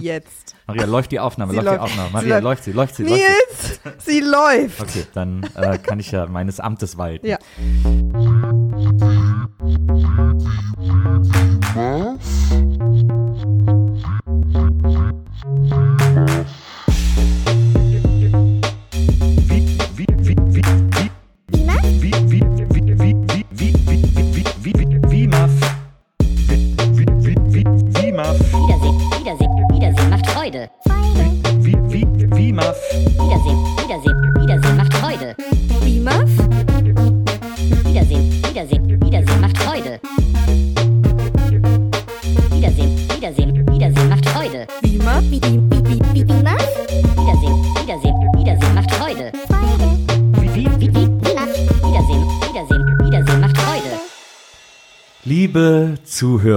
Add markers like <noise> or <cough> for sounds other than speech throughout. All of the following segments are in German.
Jetzt. Maria, läuft die Aufnahme, Sie läuft die läuft. Aufnahme. Sie Maria, läuft. läuft sie, läuft sie, läuft Nils, sie läuft. sie. Okay, dann äh, kann ich ja meines Amtes walten. Ja. Wiedersehen,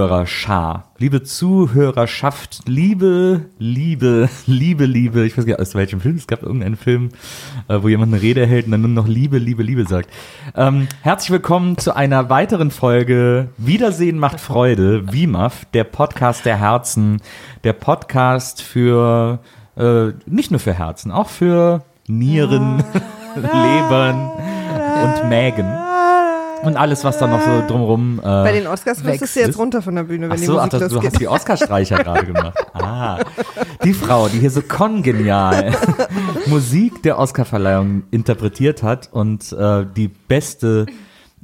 Zuhörerschar, liebe Zuhörerschaft, liebe, liebe, liebe, liebe, ich weiß gar nicht aus welchem Film, es gab irgendeinen Film, äh, wo jemand eine Rede hält und dann nur noch Liebe, Liebe, Liebe sagt. Ähm, herzlich willkommen zu einer weiteren Folge Wiedersehen macht Freude, WIMAF, der Podcast der Herzen, der Podcast für, äh, nicht nur für Herzen, auch für Nieren, <laughs> Lebern und Mägen. Und alles, was da noch so drumrum. Äh, Bei den Oscars müsstest wächst. du jetzt runter von der Bühne, wenn Ach die so, ach, Musik das, du losgeht. hast die Oscarstreicher gerade gemacht. <laughs> Ah, die Frau, die hier so kongenial <laughs> Musik der Oscarverleihung interpretiert hat und äh, die beste,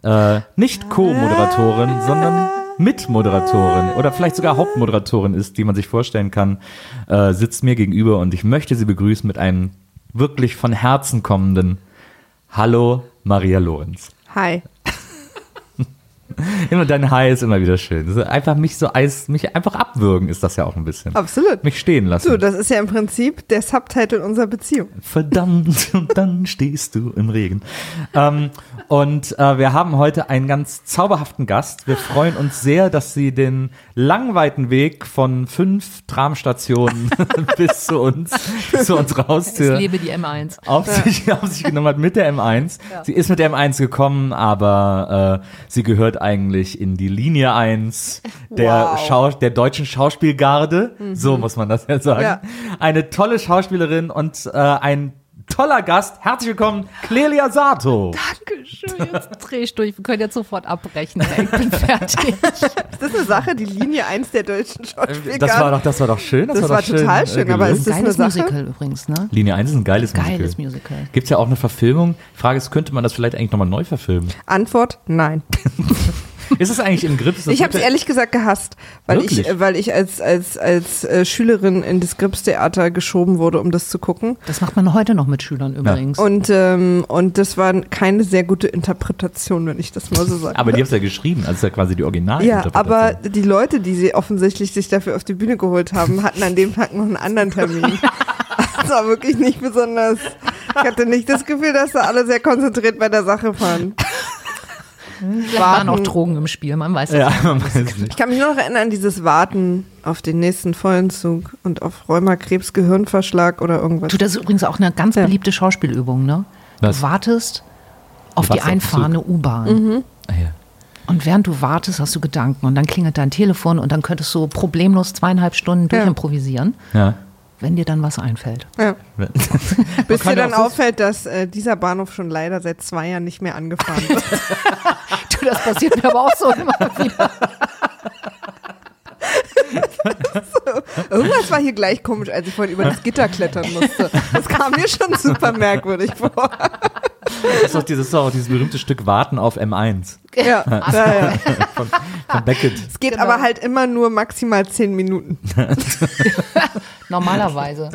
äh, nicht Co-Moderatorin, sondern Mitmoderatorin oder vielleicht sogar Hauptmoderatorin ist, die man sich vorstellen kann, äh, sitzt mir gegenüber und ich möchte sie begrüßen mit einem wirklich von Herzen kommenden Hallo Maria Lorenz. Hi. <laughs> Immer dein Hi ist immer wieder schön. Einfach mich so eis, mich einfach abwürgen ist das ja auch ein bisschen. Absolut. Mich stehen lassen. So, das ist ja im Prinzip der Subtitle unserer Beziehung. Verdammt, <laughs> und dann stehst du im Regen. Ähm, und äh, wir haben heute einen ganz zauberhaften Gast. Wir freuen uns sehr, dass sie den langweiten Weg von fünf Tramstationen <laughs> bis zu uns, bis zu unserer Es Haustür lebe die M1. auf sich, auf sich genommen hat mit der M1. Sie ist mit der M1 gekommen, aber äh, sie gehört eigentlich in die Linie 1 der, Wow. Schau der deutschen Schauspielgarde. So muss man das ja sagen. Ja. Eine tolle Schauspielerin und äh, ein toller Gast. Herzlich willkommen, Clelia Sato. Dankeschön. Jetzt dreh ich durch. Wir können jetzt sofort abbrechen. Ich bin fertig. <laughs> Ist das eine Sache, die Linie 1 der deutschen Schauspielgarde? Das war doch, das war doch schön. Das, Das war, war doch schön, total äh, schön, aber gelöst. ist das Geiles eine Sache? Musical übrigens, ne? Linie 1 ist ein geiles, Geiles Musical. Musical. Gibt es ja auch eine Verfilmung. Die Frage ist, könnte man das vielleicht eigentlich nochmal neu verfilmen? Antwort, nein. <laughs> Ist es eigentlich im Grips? Ich habe es ja- ehrlich gesagt gehasst, weil ich, Wirklich? äh, weil ich als, als, als äh, Schülerin in das Gripstheater geschoben wurde, um das zu gucken. Das macht man heute noch mit Schülern übrigens. Und, ähm, und das war keine sehr gute Interpretation, wenn ich das mal so sage. Aber die haben es ja geschrieben, also ist ja quasi die Original. ja, aber die Leute, die sie offensichtlich sich dafür auf die Bühne geholt haben, hatten an dem Tag noch einen anderen Termin. <laughs> Das war wirklich nicht besonders. Ich hatte nicht das Gefühl, dass da alle sehr konzentriert bei der Sache waren. Vielleicht waren auch Drogen im Spiel, man weiß es Ja, nicht. man weiß nicht. Ich kann mich nur noch erinnern, dieses Warten auf den nächsten Vollenzug und auf Rheumakrebs, Gehirnverschlag oder irgendwas. Du, das ist übrigens auch eine ganz Ja. beliebte Schauspielübung, ne? Was? Du wartest auf Du die einfahrende U-Bahn. Mhm. Ah, ja. Und während du wartest, hast du Gedanken und dann klingelt dein Telefon und dann könntest du problemlos zweieinhalb Stunden durchimprovisieren, Ja. Wenn dir dann was einfällt. Ja. <laughs> <laughs> Bis dir dann so- auffällt, dass äh, dieser Bahnhof schon leider seit zwei Jahren nicht mehr angefahren wird. <laughs> Du, das passiert mir aber auch so immer wieder. Irgendwas war hier gleich komisch, als ich vorhin über das Gitter klettern musste. Das kam mir schon super merkwürdig vor. Das ist doch dieses, ist auch dieses berühmte Stück Warten auf M1 Ja, ja, ja. <laughs> von, von <laughs> Beckett. Es geht Genau. aber halt immer nur maximal zehn Minuten. <laughs> Normalerweise.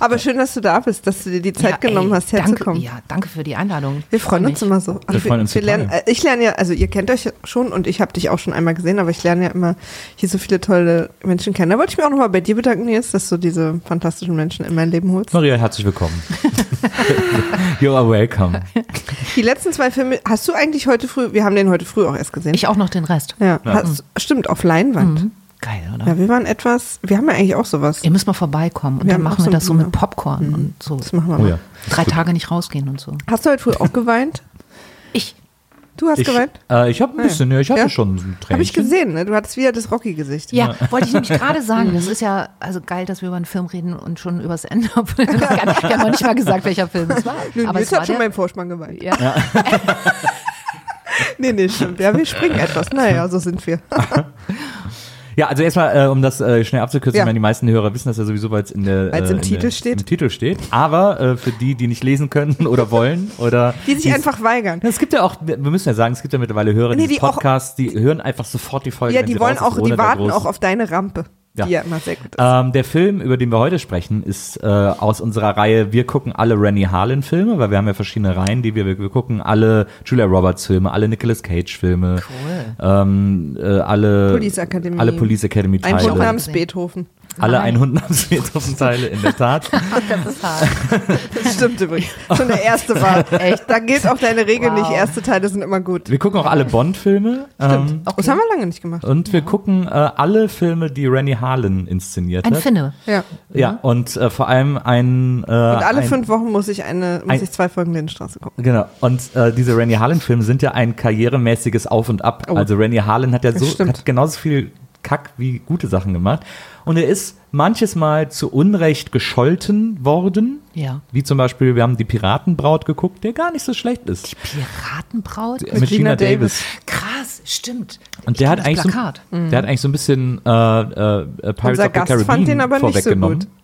Aber schön, dass du da bist, dass du dir die Zeit Ja, genommen ey, hast, herzukommen. Danke, ja, danke für die Einladung. Wir freuen Freu uns immer so. Ach, Wir freuen uns wir lernen, äh, ich lerne ja, also ihr kennt euch schon und ich habe dich auch schon einmal gesehen, aber ich lerne ja immer hier so viele tolle Menschen kennen. Da wollte ich mich auch nochmal bei dir bedanken, Nils, dass du diese fantastischen Menschen in mein Leben holst. Maria, herzlich willkommen. you are welcome. <laughs> Die letzten zwei Filme, hast du eigentlich heute früh, wir haben den heute früh auch erst gesehen. Ich auch noch den Rest. ja, Hast, stimmt, auf Leinwand. Mhm. Geil, oder? Ja, wir waren etwas, wir haben ja eigentlich auch sowas. Ihr müsst mal vorbeikommen und Wir dann machen so wir das so mit Popcorn und so. Das machen wir Oh mal. ja. Drei Tage nicht rausgehen und so. Hast du heute früh auch geweint? Ich. Du hast Ich, geweint? äh, ich habe ein bisschen, ja, ich hatte Ja. schon ein Tränchen. Habe ich gesehen, ne? Du hattest wieder das Rocky-Gesicht. Ja, wollte ich nämlich <laughs> gerade sagen. Das ist ja also geil, dass wir über einen Film reden und schon übers Ende. wir haben noch nicht mal gesagt, welcher Film es war. Nö, Aber es hat schon beim Vorspann geweint. ja. <laughs> Nee, nee, stimmt. Ja, wir springen etwas. Naja, so sind wir. <laughs> Ja, also erstmal, äh, um das äh, schnell abzukürzen, Ja. ich meine, die meisten Hörer wissen das ja sowieso, weil es in der äh, im in Titel der, steht. Im Titel steht. Aber äh, für die, die nicht lesen können <laughs> oder wollen oder Die sich einfach weigern. Es gibt ja auch, wir müssen ja sagen, es gibt ja mittlerweile Hörer Nee, die Podcasts, die hören einfach sofort die Folge. Ja, die wollen auch, die warten auch auf deine Rampe, Ja. die ja immer sehr gut ist. Ähm, der Film, über den wir heute sprechen, ist äh, aus unserer Reihe Wir gucken alle Rennie Harlan Filme, weil wir haben ja verschiedene Reihen, die wir, wir gucken alle Julia Roberts Filme, alle Nicolas Cage Filme, Cool. ähm, äh, alle Police Academy. alle Police Academy Ein Teile, Hund namens gesehen. Beethoven. Alle Nein. ein Hund namens <laughs> Beethoven Teile in der Tat. <laughs> Das ist hart. Das stimmt übrigens. Schon der erste war. Echt? Da gilt auch deine Regel Wow. nicht. Erste Teile sind immer gut. Wir gucken auch alle Bond Filme. Ähm, Das haben wir lange nicht gemacht. und wir gucken äh, alle Filme, die Rennie Harlan inszeniert Ein hat. Finne. Ja. Ja, und äh, vor allem ein. Äh, Und alle ein, fünf Wochen muss ich eine, muss ein- ich zwei Folgen Lindenstraße gucken. Genau. Und äh, diese Rennie Harlan-Filme sind ja ein karrieremäßiges Auf und Ab. Oh. Also Rennie Harlan hat ja so stimmt. hat genauso viel Kack wie gute Sachen gemacht. Und er ist manches Mal zu Unrecht gescholten worden. Ja. Wie zum Beispiel, wir haben die Piratenbraut geguckt, der gar nicht so schlecht ist. Piratenbraut? Mit Gina Davis. Krass, stimmt. Und der hat, eigentlich so, Plakat. der hat eigentlich so ein bisschen äh, äh, äh, Pirates Unser of the Gast Caribbean fand den aber nicht so vorweggenommen. gut. <laughs>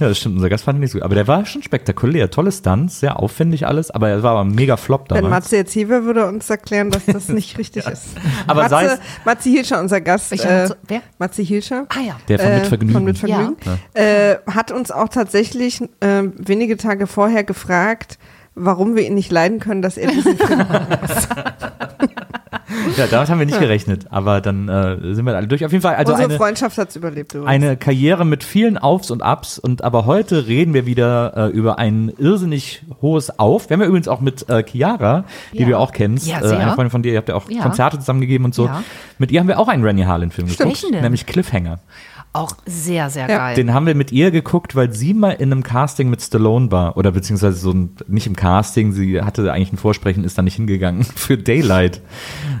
Ja, das stimmt, unser Gast fand ihn nicht so gut. Aber der war schon spektakulär. Tolle Stunts, sehr aufwendig alles, aber er war aber ein mega Flop Wenn damals. Matze jetzt hier wäre, würde er uns erklären, dass das nicht <laughs> richtig ist. Aber sei Matze, es- Matze Hilscher, unser Gast. Äh, Matze? Wer? Matze Hilscher. Ah ja. Der von äh, Mitvergnügen. Von Mitvergnügen. Äh, hat uns auch tatsächlich äh, wenige Tage vorher gefragt, warum wir ihn nicht leiden können, dass er diesen Film <laughs> Ja, damit haben wir nicht gerechnet, aber dann äh, sind wir alle durch. Auf jeden Fall, also Unsere eine, Freundschaft hat es überlebt. Übrigens. eine Karriere mit vielen Aufs und Abs und aber heute reden wir wieder äh, über ein irrsinnig hohes Auf. Wir haben ja übrigens auch mit äh, Chiara, die Ja. du ja auch kennst, Ja, äh, eine Freundin von dir, ihr habt ja auch Ja. Konzerte zusammengegeben und so. Ja. Mit ihr haben wir auch einen Rennie Harlan-Film geguckt, nämlich Cliffhanger. Auch sehr, sehr Ja. geil. Den haben wir mit ihr geguckt, weil sie mal in einem Casting mit Stallone war. Oder beziehungsweise so ein, nicht im Casting, sie hatte eigentlich ein Vorsprechen, ist da nicht hingegangen <laughs> für Daylight.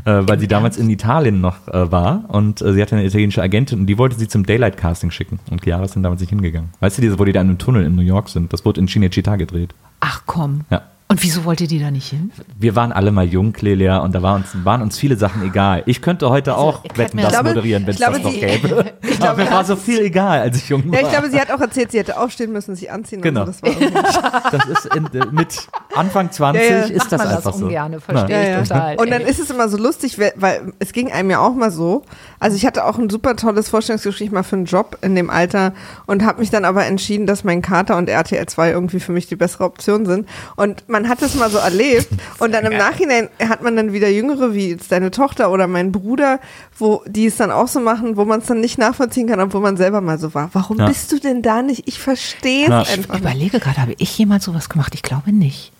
Äh, weil sie damals in Italien noch äh, war und äh, sie hatte eine italienische Agentin und die wollte sie zum Daylight-Casting schicken. Und Chiara ist dann damals nicht hingegangen. Weißt du, diese, wo die da in einem Tunnel in New York sind? Das wurde in Cinecittà gedreht. Ach komm. Ja. Und wieso wollt ihr die da nicht hin? Wir waren alle mal jung, Clelia, und da war uns, waren uns viele Sachen egal. Ich könnte heute auch erklärt Wetten, das das- moderieren, wenn <laughs> ich es das glaube, noch gäbe. Aber mir war so viel egal, als ich jung war. ja, ich glaube, sie hat auch erzählt, sie hätte aufstehen müssen, sich anziehen. Genau. Und so. das war <laughs> Das ist in, äh, mit Anfang 20 Ja, ja. ist das man das einfach so. ungerne, verstehe ich Ja, ja. total. Und dann ist es immer so lustig, weil- weil es ging einem ja auch mal so. Also ich hatte auch ein super tolles Vorstellungsgespräch mal für einen Job in dem Alter und habe mich dann aber entschieden, dass mein Kater und RTL 2 irgendwie für mich die bessere Option sind. Und man hat es mal so erlebt <laughs> und dann im Nachhinein hat man dann wieder Jüngere, wie jetzt deine Tochter oder mein Bruder, wo die es dann auch so machen, wo man es dann nicht nachvollziehen kann, obwohl man selber mal so war. Warum Ja. bist du denn da nicht? Ich verstehe es einfach Ich überlege gerade, habe ich jemals sowas gemacht? Ich glaube nicht.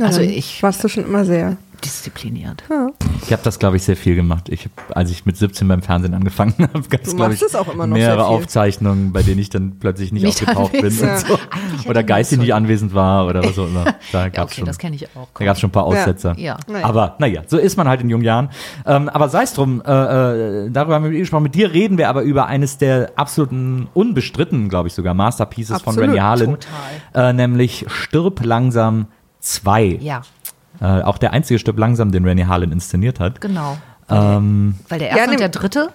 Also ich warst du schon immer sehr. Diszipliniert. Ich habe das, glaube ich, sehr viel gemacht. Ich, hab, als ich mit 17 beim Fernsehen angefangen habe, gab es, glaube ich, es auch immer noch mehrere. Aufzeichnungen, bei denen ich dann plötzlich nicht, Nicht aufgetaucht bin. anwesend. Und so. Oder geistig nicht anwesend war oder was auch immer. <laughs> Da Ja, gab es okay, schon. das kenne ich auch. Da gab es schon ein paar Aussetzer. Ja. Naja. Aber naja, so ist man halt in jungen Jahren. Ähm, aber sei es drum, äh, äh, darüber haben wir mit gesprochen. Mit dir reden wir aber über eines der absoluten unbestritten, glaube ich sogar, Masterpieces von Absolut, Rennie Harlan. total. Äh, nämlich Stirb langsam 2. Ja, Äh, auch der einzige Stirb langsam, den Rennie Harlan inszeniert hat. genau. Ähm, Weil der Ja, erste nehm- und der dritte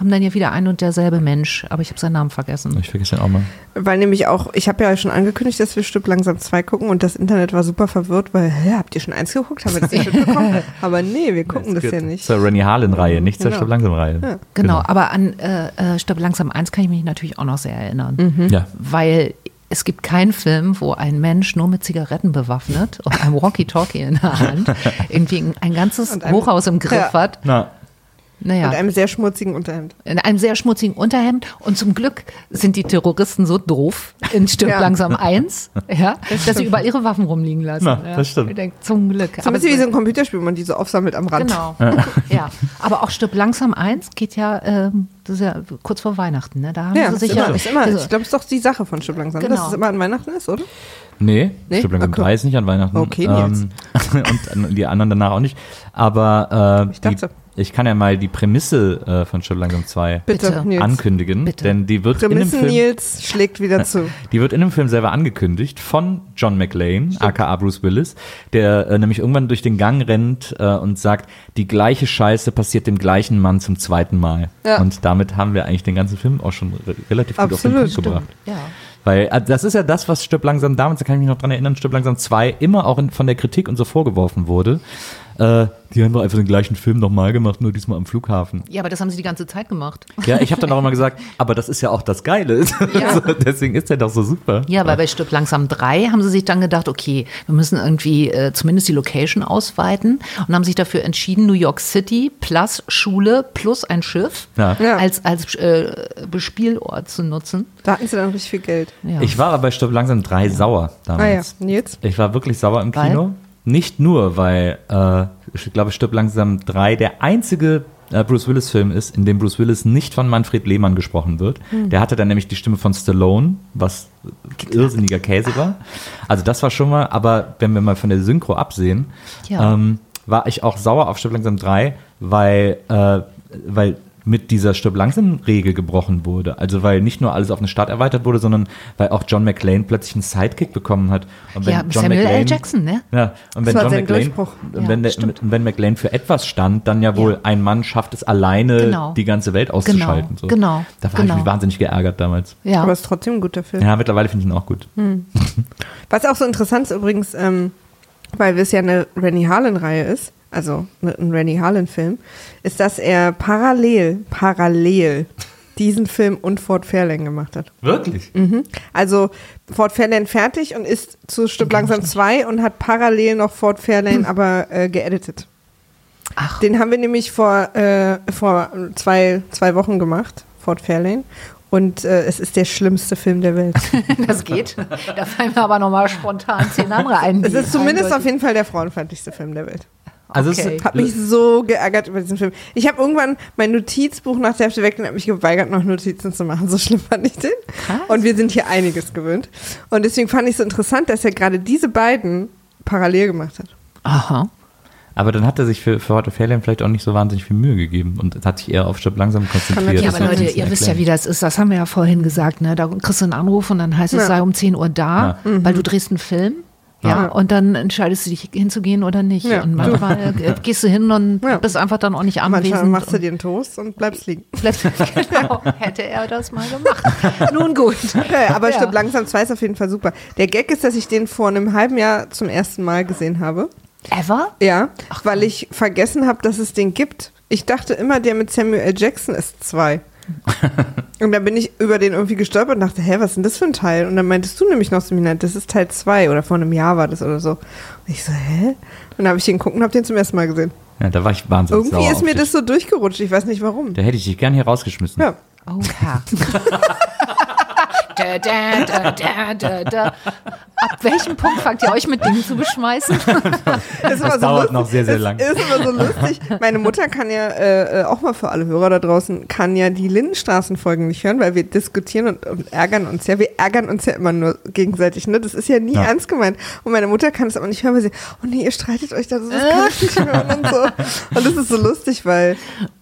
haben dann ja wieder ein und derselbe Mensch, aber ich habe seinen Namen vergessen. ich vergesse den auch mal. Weil nämlich auch, ich habe ja schon angekündigt, dass wir Stück langsam zwei gucken und das Internet war super verwirrt, weil, hä, habt ihr schon eins geguckt? Haben wir das nicht <laughs> mitbekommen? Aber nee, wir gucken das ja nicht. Zur Rennie Harlan-Reihe, nicht zur Genau. Stirb langsam-Reihe. Genau, aber an äh, äh, Stopp langsam eins kann ich mich natürlich auch noch sehr erinnern. Mhm. Ja. Weil es gibt keinen Film, wo ein Mensch nur mit Zigaretten bewaffnet und einem Walkie-Talkie in der Hand <laughs> irgendwie ein- ganzes Hochhaus im Griff Ja. hat. Na, Naja. Und einem sehr schmutzigen Unterhemd. in einem sehr schmutzigen Unterhemd und zum Glück sind die Terroristen so doof in Stirb Ja. langsam eins, ja, dass sie überall ihre Waffen rumliegen lassen. Na, ja. das stimmt. Ich denk, zum Glück. So ein bisschen wie so ein Computerspiel, wo man die so aufsammelt am Rand. Genau. ja. <laughs> Aber auch Stirb langsam eins geht ja, ähm, das ist ja kurz vor Weihnachten, ne? Da haben Ja, sie ist sich immer, ja. ist immer, also, ich glaube, es ist doch die Sache von Stück langsam, dass Genau. es immer an Weihnachten ist, oder? Nee, Nee? Stück langsam Okay. 3 ist nicht an Weihnachten. Okay, Nils. Ähm, <laughs> und die anderen danach auch nicht. Aber äh, Ich dachte. Die, ich kann ja mal die Prämisse äh, von Stück langsam 2 Bitte, Bitte. Nils. ankündigen, Bitte. denn die wird in dem Prämissen Film Nils schlägt wieder <laughs> zu. Die wird in dem Film selber angekündigt von John McLean, aka Bruce Willis, der äh, nämlich irgendwann durch den Gang rennt äh, und sagt, die gleiche Scheiße passiert dem gleichen Mann zum zweiten Mal. Ja. Und damit haben wir eigentlich den ganzen Film auch schon re relativ gut auf den Absolut, Punkt gebracht. ja. Weil äh, das ist ja das, was Stirb langsam damals, da kann ich mich noch dran erinnern, Stirb langsam 2 immer auch in, von der Kritik und so vorgeworfen wurde. Äh, die haben doch einfach den gleichen Film nochmal gemacht, nur diesmal am Flughafen. ja, aber das haben sie die ganze Zeit gemacht. Ja, ich habe dann auch immer <laughs> gesagt, aber das ist ja auch das Geile. <laughs> Ja. so, deswegen ist der doch so super. Ja, weil bei Stirb langsam 3 haben sie sich dann gedacht, okay, wir müssen irgendwie äh, zumindest die Location ausweiten und haben sich dafür entschieden, New York City plus Schule plus ein Schiff Ja. Als, als äh, Bespielort zu nutzen. Da hatten sie dann richtig viel Geld. Ja. Ich war aber bei Stirb langsam 3 sauer Ah ja, damals. Nils? Ich war wirklich sauer im Weil? Nicht nur, weil äh, ich glaube, Stirb langsam 3 der einzige äh, Bruce Willis-Film ist, in dem Bruce Willis nicht von Manfred Lehmann gesprochen wird. Hm. Der hatte dann nämlich die Stimme von Stallone, was irrsinniger Käse war. Also das war schon mal, aber wenn wir mal von der Synchro absehen, Ja. ähm, war ich auch sauer auf Stirb langsam 3, weil, äh, weil mit dieser Stirb langsam Regel gebrochen wurde. Also weil nicht nur alles auf eine Stadt erweitert wurde, sondern weil auch John McClane plötzlich einen Sidekick bekommen hat. Und Ja, John Samuel L. McClane- Jackson, ne? Ja, und wenn war John sein McClane, Durchbruch. und Ja, wenn, der, wenn McClane für etwas stand, dann ja wohl Ja. ein Mann schafft es alleine, Genau. die ganze Welt auszuschalten. so. genau, Da war genau. ich mich wahnsinnig geärgert damals. Ja. Aber es ist trotzdem ein guter Film. Ja, mittlerweile finde ich ihn auch gut. <laughs> Was auch so interessant ist übrigens, ähm, weil es ja eine Rennie Harlan-Reihe ist, also ne- ein Rennie Harlan-Film, ist, dass er parallel, parallel diesen Film und Fort Fairlane gemacht hat. Wirklich? Mhm. Also Fort Fairlane fertig und ist zu Stück langsam 2 und hat parallel noch Fort Fairlane aber äh, geeditet. Ach, Den haben wir nämlich vor, äh, vor zwei, zwei Wochen gemacht, Fort Fairlane. Und äh, es ist der schlimmste Film der Welt. <laughs> das geht. Da fallen mir aber nochmal spontan zehn andere ein. Es ist zumindest auf eindeutig- jeden Fall der frauenfeindlichste Film der Welt. Also Okay. es, mich so geärgert über diesen Film. Ich habe irgendwann mein Notizbuch nach der Hälfte weg und habe mich geweigert, noch Notizen zu machen. So schlimm fand ich den. Krass. Und wir sind hier einiges gewöhnt. Und deswegen fand ich es so interessant, dass er gerade diese beiden parallel gemacht hat. Aha. Aber dann hat er sich für, für heute Fairlane vielleicht auch nicht so wahnsinnig viel Mühe gegeben und hat sich eher auf Stirb langsam konzentriert. Ja, aber Leute, ihr wisst ja, erklären. wie das ist. Das haben wir ja vorhin gesagt. Ne? Da kriegst du einen Anruf und dann heißt es, Ja. sei um 10 Uhr da, weil du drehst einen Film. Ja, Ja. und dann entscheidest du dich hinzugehen oder nicht. Ja. Und manchmal äh, <laughs> gehst du hin und Ja. bist einfach dann auch nicht Manchmal anwesend. machst du dir einen Toast und bleibst liegen. bleibst- <laughs> genau, hätte er das mal gemacht. <laughs> Nun gut. Ja, aber Ja. Stirb langsam 2 ist auf jeden Fall super. Der Gag ist, dass ich den vor einem halben Jahr zum ersten Mal gesehen habe. Ever? Ja, weil ich vergessen habe, dass es den gibt. Ich dachte immer, der mit Samuel L. Jackson ist zwei. <laughs> und dann bin ich über den irgendwie gestolpert und dachte, hä, was ist denn das für ein Teil? Und dann meintest du nämlich noch zu mir, das ist Teil zwei oder vor einem Jahr war das oder so. Und ich so, hä? Und dann habe ich den geguckt und habe den zum ersten Mal gesehen. Ja, da war ich wahnsinnig Irgendwie ist mir dich. das so durchgerutscht, ich weiß nicht warum. Da hätte ich dich gern hier rausgeschmissen. Ja. Oh, Herr. <laughs> <laughs> da, da, da, da, da, da. Ab welchem Punkt fangt ihr euch mit Dingen zu beschmeißen? <laughs> Das, ist immer dauert noch sehr, sehr es lang. ist immer so lustig. Meine Mutter kann ja, äh, äh, auch mal für alle Hörer da draußen, kann ja die Lindenstraßenfolgen nicht hören, weil wir diskutieren und, und ärgern uns ja. Wir ärgern uns ja immer nur gegenseitig. Ne? Das ist ja nie Ja. ernst gemeint. Und meine Mutter kann es aber nicht hören, weil sie, oh nee, ihr streitet euch da, das kann ich nicht <laughs> hören und so. Und das ist so lustig, weil,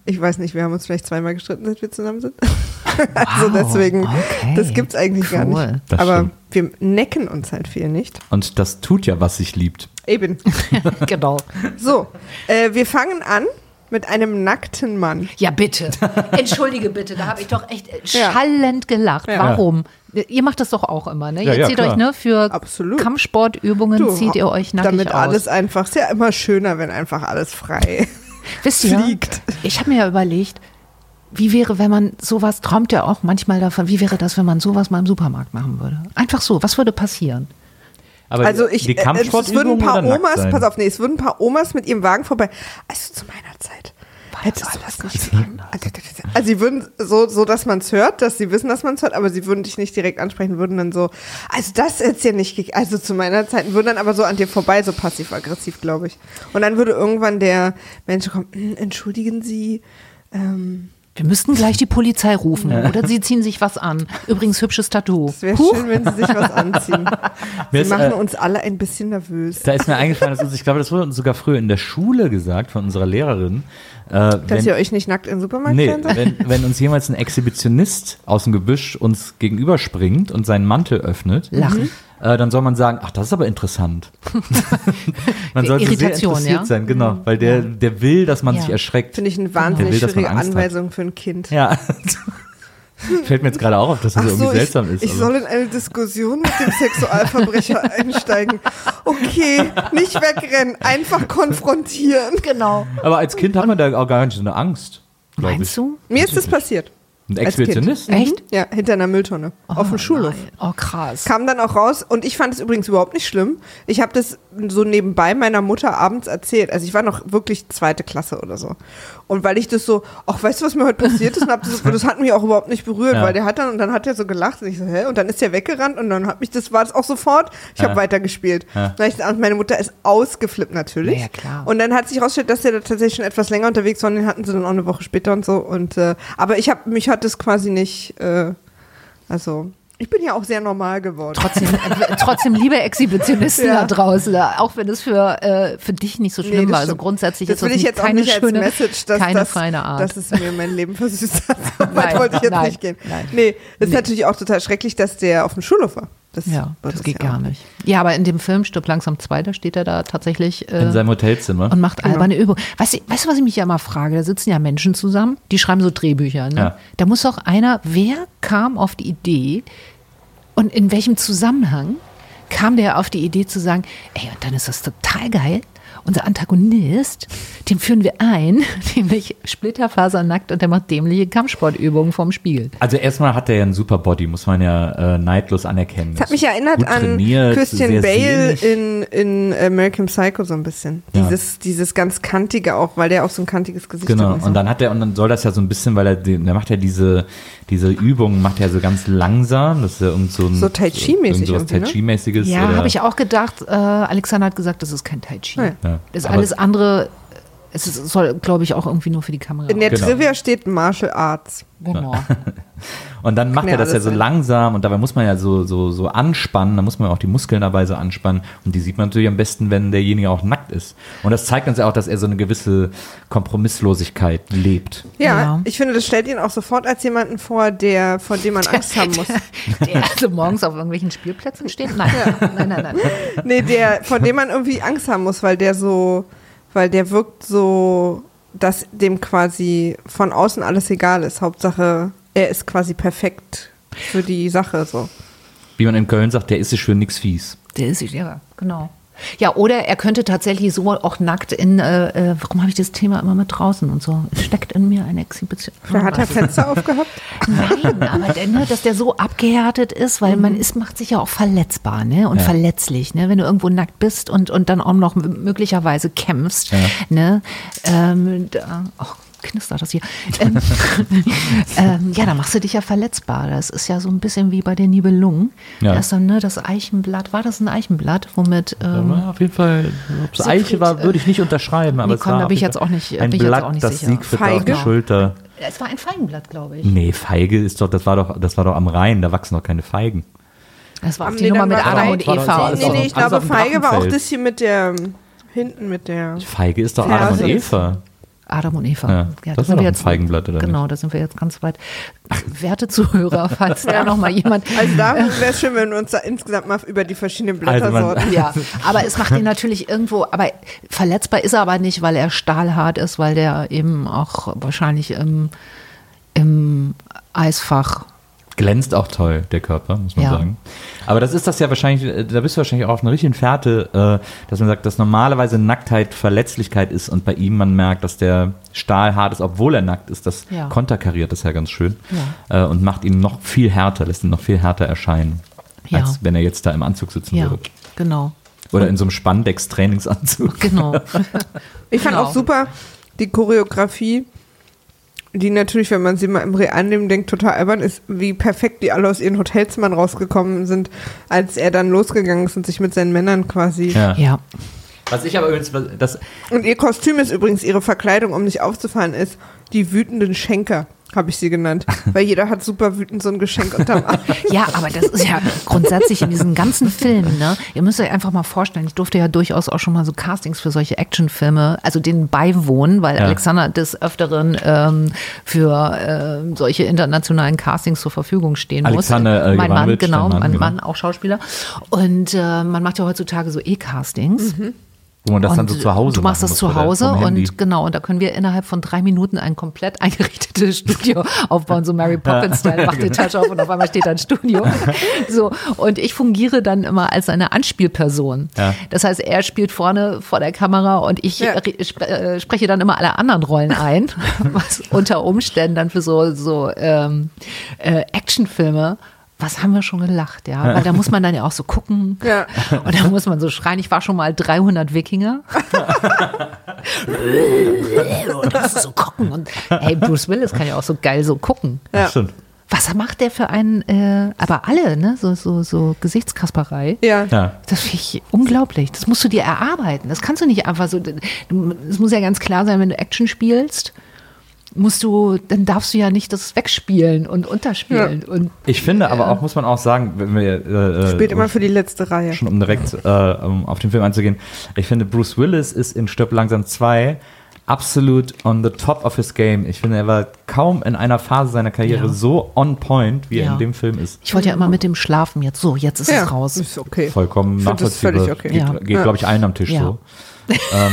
ich weiß nicht, wir haben uns vielleicht zweimal gestritten, seit wir zusammen sind. <laughs> also Wow, deswegen, okay. das gibt's eigentlich gar Cool. nicht. Das aber stimmt. wir necken uns halt viel nicht. Und das tut ja, was sich liebt. Eben. <laughs> genau. So, äh, wir fangen an mit einem nackten Mann. Ja, bitte. Entschuldige bitte, da habe ich doch echt äh, Ja. schallend gelacht. Ja. Warum? Ihr macht das doch auch immer, ne? Ja, ihr ja, zieht klar. euch, ne, für Absolut. Kampfsportübungen Du, zieht ihr euch nackig Damit aus. alles einfach, ist ja immer schöner, wenn einfach alles frei Wisst ihr, <laughs> fliegt. ich habe mir ja überlegt, wie wäre, wenn man sowas, träumt ja auch manchmal davon, wie wäre das, wenn man sowas mal im Supermarkt machen würde? Einfach so, was würde passieren? Aber Also ich, die äh, es würden ein paar Omas, pass auf, nee, es würden ein paar Omas mit ihrem Wagen vorbei. Also zu meiner Zeit. Hätte alles nicht Also sie würden so, so dass man es hört, dass sie wissen, dass man es hört, aber sie würden dich nicht direkt ansprechen, würden dann so, also das jetzt ja nicht, also zu meiner Zeit, würden dann aber so an dir vorbei, so passiv-aggressiv, glaube ich. Und dann würde irgendwann der Mensch kommen, "Hm, entschuldigen Sie, ähm, Wir müssten gleich die Polizei rufen. Oder sie ziehen sich was an. Übrigens, hübsches Tattoo. es wäre schön, wenn Sie sich was anziehen. Sie machen äh, uns alle ein bisschen nervös. Da ist mir eingefallen, dass uns, ich glaube, das wurde uns sogar früher in der Schule gesagt von unserer Lehrerin. Äh, Dass wenn, ihr euch nicht nackt in den Supermarkt nee, wenn, wenn uns jemals ein Exhibitionist aus dem Gebüsch uns gegenüberspringt und seinen Mantel öffnet, Lachen. äh, dann soll man sagen, ach, das ist aber interessant. <laughs> man sollte sehr Irritation, interessiert ja? sein, genau, weil der, der will, dass man Ja. sich erschreckt. Finde ich eine Der wahnsinnig will, schwierige Angst hat. Anweisung für ein Kind. Ja. <laughs> <laughs> Fällt mir jetzt gerade auch auf, dass das Ach irgendwie so, ich, seltsam ist. ich aber- soll in eine Diskussion mit dem Sexualverbrecher <laughs> einsteigen. Okay, nicht wegrennen, einfach konfrontieren. Genau. aber als Kind hat man da auch gar nicht so eine Angst. Meinst ich. du? Mir ist das passiert. Ein als Kind. Exhibitionist? Echt? Ja, hinter einer Mülltonne. auf dem Schulhof. Nein. Oh, krass. Kam dann auch raus und ich fand es übrigens überhaupt nicht schlimm. Ich habe das so nebenbei meiner Mutter abends erzählt. Also ich war noch wirklich zweite Klasse oder so. Und weil ich das so, ach, weißt du, was mir heute passiert ist? Und hab das, <laughs> das hat mich auch überhaupt nicht berührt, Ja. weil der hat dann, und dann hat er so gelacht und ich so, hä? Und dann ist er weggerannt und dann hat mich das, war das auch sofort. Ich Ja. habe weitergespielt. Ja. Ich, und meine Mutter ist ausgeflippt natürlich. Ja, ja, klar. Und dann hat sich herausgestellt, dass der da tatsächlich schon etwas länger unterwegs war und den hatten sie dann auch eine Woche später und so. Und äh, aber ich habe mich hat das quasi nicht, äh, also ich bin ja auch sehr normal geworden. Trotzdem, äh, trotzdem liebe Exhibitionisten Ja. da draußen, auch wenn es für, äh, für dich nicht so Nee, schlimm das war. Also grundsätzlich das ist will das jetzt auch keine nicht schöne, als Message, dass, keine das, feine Art. dass es mir mein Leben versüßt hat. <laughs> So weit Nein, wollte ich jetzt nein, nicht gehen. nein. Nee, ist natürlich auch total schrecklich, dass der auf dem Schulhof war. Das, ja, war das geht ja gar auch. nicht. Ja, aber in dem Film Stirb langsam 2, da steht er da tatsächlich äh, In seinem Hotelzimmer. und macht Genau. alberne Übungen. Weißt du, weißt du, was ich mich ja mal frage? Da sitzen ja Menschen zusammen, die schreiben so Drehbücher. Ne? Ja. Da muss doch einer, wer kam auf die Idee und in welchem Zusammenhang kam der auf die Idee zu sagen, ey, und dann ist das total geil. Unser Antagonist, den führen wir ein, <laughs> nämlich splitterfasernackt und der macht dämliche Kampfsportübungen vorm Spiegel. Also erstmal hat er ja einen super Body, muss man ja äh, neidlos anerkennen. Das hat mich erinnert Gut an trainiert, Christian Bale in, in American Psycho so ein bisschen. Ja. Dieses, dieses ganz kantige auch, weil der auch so ein kantiges Gesicht Genau, hat. so. und dann hat er, und dann soll das ja so ein bisschen, weil er, der macht ja diese, diese Übungen, macht er so ganz langsam, das ist ja irgend so ein, So Tai Chi-mäßig irgend sowas irgendwie, ne? Chi-mäßiges. Ja, habe ich auch gedacht. Äh, Alexander hat gesagt, das ist kein Tai Chi. Ja. Das ist Aber- alles andere. Es ist, soll, glaube ich, auch irgendwie nur für die Kamera. in der Genau. Trivia steht Martial Arts. genau. <laughs> <laughs> Und dann macht Ja, er das ja so sein. langsam und dabei muss man ja so, so, so anspannen, da muss man auch die Muskeln dabei so anspannen und die sieht man natürlich am besten, wenn derjenige auch nackt ist. Und das zeigt uns ja auch, dass er so eine gewisse Kompromisslosigkeit lebt. Ja, Ja. ich finde, das stellt ihn auch sofort als jemanden vor, der, vor dem man Angst haben muss. <laughs> Der also morgens auf irgendwelchen Spielplätzen steht? Nein, <laughs> nein, nein, nein. Nee, der, vor dem man irgendwie Angst haben muss, weil der so, weil der wirkt so, dass dem quasi von außen alles egal ist. Hauptsache, er ist quasi perfekt für die Sache so. Wie man in Köln sagt, der ist sich für nix fies. Der ist ja, genau. Ja, oder er könnte tatsächlich so auch nackt in, äh, äh, warum habe ich das Thema immer mit draußen und so? Es steckt in mir eine Exhibition. Da hat er Fenster <laughs> aufgehabt. Nein, aber der, ne, dass der so abgehärtet ist, weil man ist, macht sich ja auch verletzbar ne? und Ja. verletzlich, ne? wenn du irgendwo nackt bist und, und dann auch noch möglicherweise kämpfst. Ja. Ne? Ähm, da, oh, knistert das hier. Ähm, <laughs> ähm, ja, da machst du dich ja verletzbar. Das ist ja so ein bisschen wie bei den Nibelungen. Ja. Ist dann ne, das Eichenblatt, war das ein Eichenblatt, womit ähm, Aber auf jeden Fall, ob es Eiche war, würde ich nicht unterschreiben. Aber nee, es war da bin ich jetzt auch nicht- ein bin ich jetzt Blatt, auch nicht das sicher. Siegfried da auf die Feige? Schulter. es war ein Feigenblatt, glaube ich. Nee, Feige ist doch, das war doch, das war doch am Rhein, da wachsen doch keine Feigen. Das war auch die nee, Nummer mit Adam Feige- und Eva. Nee, nee, ich glaube, Feige war auch das hier mit der, hinten mit der. Feige ist doch. Adam und Eva. Adam und Eva. Ja, da das sind war ein Feigenblatt, oder Genau, da sind wir jetzt ganz weit. Werte Zuhörer, <laughs> falls da noch mal jemand. Also da wäre es schön, wenn wir uns da insgesamt mal über die verschiedenen Also Blättersorten. Ja, aber es macht ihn natürlich irgendwo, aber verletzbar ist er aber nicht, weil er stahlhart ist, weil der eben auch wahrscheinlich im, im Eisfach. Glänzt auch toll, der Körper, muss man Ja. sagen. Aber das ist das ja wahrscheinlich, äh, da bist du wahrscheinlich auch auf einer richtigen Fährte, äh, dass man sagt, dass normalerweise Nacktheit Verletzlichkeit ist und bei ihm man merkt, dass der Stahl hart ist, obwohl er nackt ist. Das Ja. konterkariert das ja ganz schön äh, und macht ihn noch viel härter, lässt ihn noch viel härter erscheinen, Ja. als wenn er jetzt da im Anzug sitzen Ja, würde. genau. Oder in so einem Spandex-Trainingsanzug. Genau. <laughs> Ich fand Genau. auch super die Choreografie die natürlich, wenn man sie mal im realen Leben denkt, total albern ist, wie perfekt die alle aus ihren Hotelzimmern rausgekommen sind, als er dann losgegangen ist und sich mit seinen Männern quasi. Ja. Ja. Was ich aber übrigens, das, Und ihr Kostüm ist übrigens ihre Verkleidung, um nicht aufzufallen, ist die wütenden Schenker, habe ich sie genannt. <laughs> Weil jeder hat super wütend so ein Geschenk unterm Arm. <laughs> Ja, aber das ist ja grundsätzlich in diesen ganzen Filmen, ne? Ihr müsst euch einfach mal vorstellen, ich durfte ja durchaus auch schon mal so Castings für solche Actionfilme, also denen beiwohnen, weil Ja. Alexander des Öfteren ähm, für ähm, solche internationalen Castings zur Verfügung stehen Alexander, muss. äh, mein Mann, genau, Mann, mein genau. Mann, auch Schauspieler. Und äh, man macht ja heutzutage so E-Castings. Wo man das dann Und so zu Hause Du machst das zu Hause und genau, und da können wir innerhalb von drei Minuten ein komplett <laughs> eingerichtetes Studio aufbauen, so Mary <laughs> Poppins-Style, macht den Touch auf und auf einmal steht da ein Studio. <laughs> So, und ich fungiere dann immer als eine Anspielperson. Ja. Das heißt, er spielt vorne vor der Kamera und ich Ja. äh, spreche dann immer alle anderen Rollen ein, was unter Umständen dann für so, so ähm, äh, Actionfilme was haben wir schon gelacht, ja? Weil da muss man dann ja auch so gucken. <laughs> Ja. Und da muss man so schreien. Ich war schon mal 300 Wikinger. <laughs> und das ist so gucken. Und hey, Bruce Willis kann ja auch so geil so gucken. Ja. Stimmt. Was macht der für einen, äh, aber alle, ne? So, so, so Gesichtskasperei. Ja. Ja. Das finde ich unglaublich. Das musst du dir erarbeiten. Das kannst du nicht einfach so. Es muss ja ganz klar sein, wenn du Action spielst, musst du, dann darfst du ja nicht das wegspielen und unterspielen. Und Ich finde aber auch, muss man auch sagen, wenn wir äh, äh, Spielt immer für die letzte Reihe. schon um direkt äh, um auf den Film einzugehen, ich finde Bruce Willis ist in Stirb langsam 2 absolut on the top of his game. Ich finde, er war kaum in einer Phase seiner Karriere Ja. so on point, wie er Ja. in dem Film ist. ich wollte ja immer mit dem schlafen jetzt. So, jetzt ist ja, es raus. ist okay. Vollkommen Ich find das nachvollziehbar. völlig okay. Geht, Ja. geht Ja. glaube ich, allen am Tisch Ja. so. Ähm,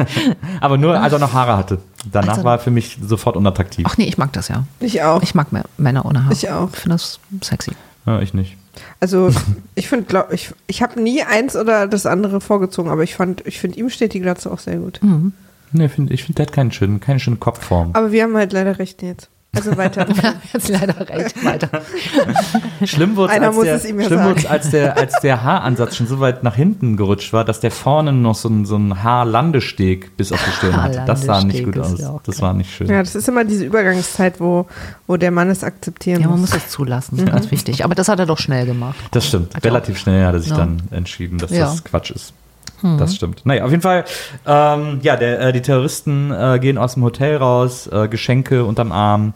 <laughs> aber nur, als er noch Haare hatte. Danach Also- war er für mich sofort unattraktiv. Ach nee, ich mag das ja. Ich auch. Ich mag Mä- Männer ohne Haare. Ich auch. Ich finde das sexy. Ja, ich nicht. Also ich finde, glaub, ich, ich habe nie eins oder das andere vorgezogen, aber ich fand, ich finde, ihm steht die Glatze auch sehr gut. Nee, find, ich finde, der hat keinen schönen, keine schöne Kopfform. Aber wir haben halt leider recht jetzt. Also weiter. <laughs> Jetzt leider recht weiter. <laughs> Schlimm wurde als, muss es wurd's, als, der, als der Haaransatz schon so weit nach hinten gerutscht war, dass der vorne noch so ein, so ein Haarlandesteg bis auf die Stirn hatte. Das sah nicht gut aus. ja Das war nicht schön. ja, das ist immer diese Übergangszeit, wo, wo der Mann es akzeptieren Ja, man muss. muss das zulassen. Ganz wichtig. Aber das hat er doch schnell gemacht. Das stimmt. Hat Relativ schnell hat er sich Ja. dann entschieden, dass Ja. das Quatsch ist. Das stimmt. Naja, auf jeden Fall, ähm, ja, der, äh, die Terroristen äh, gehen aus dem Hotel raus, äh, Geschenke unterm Arm,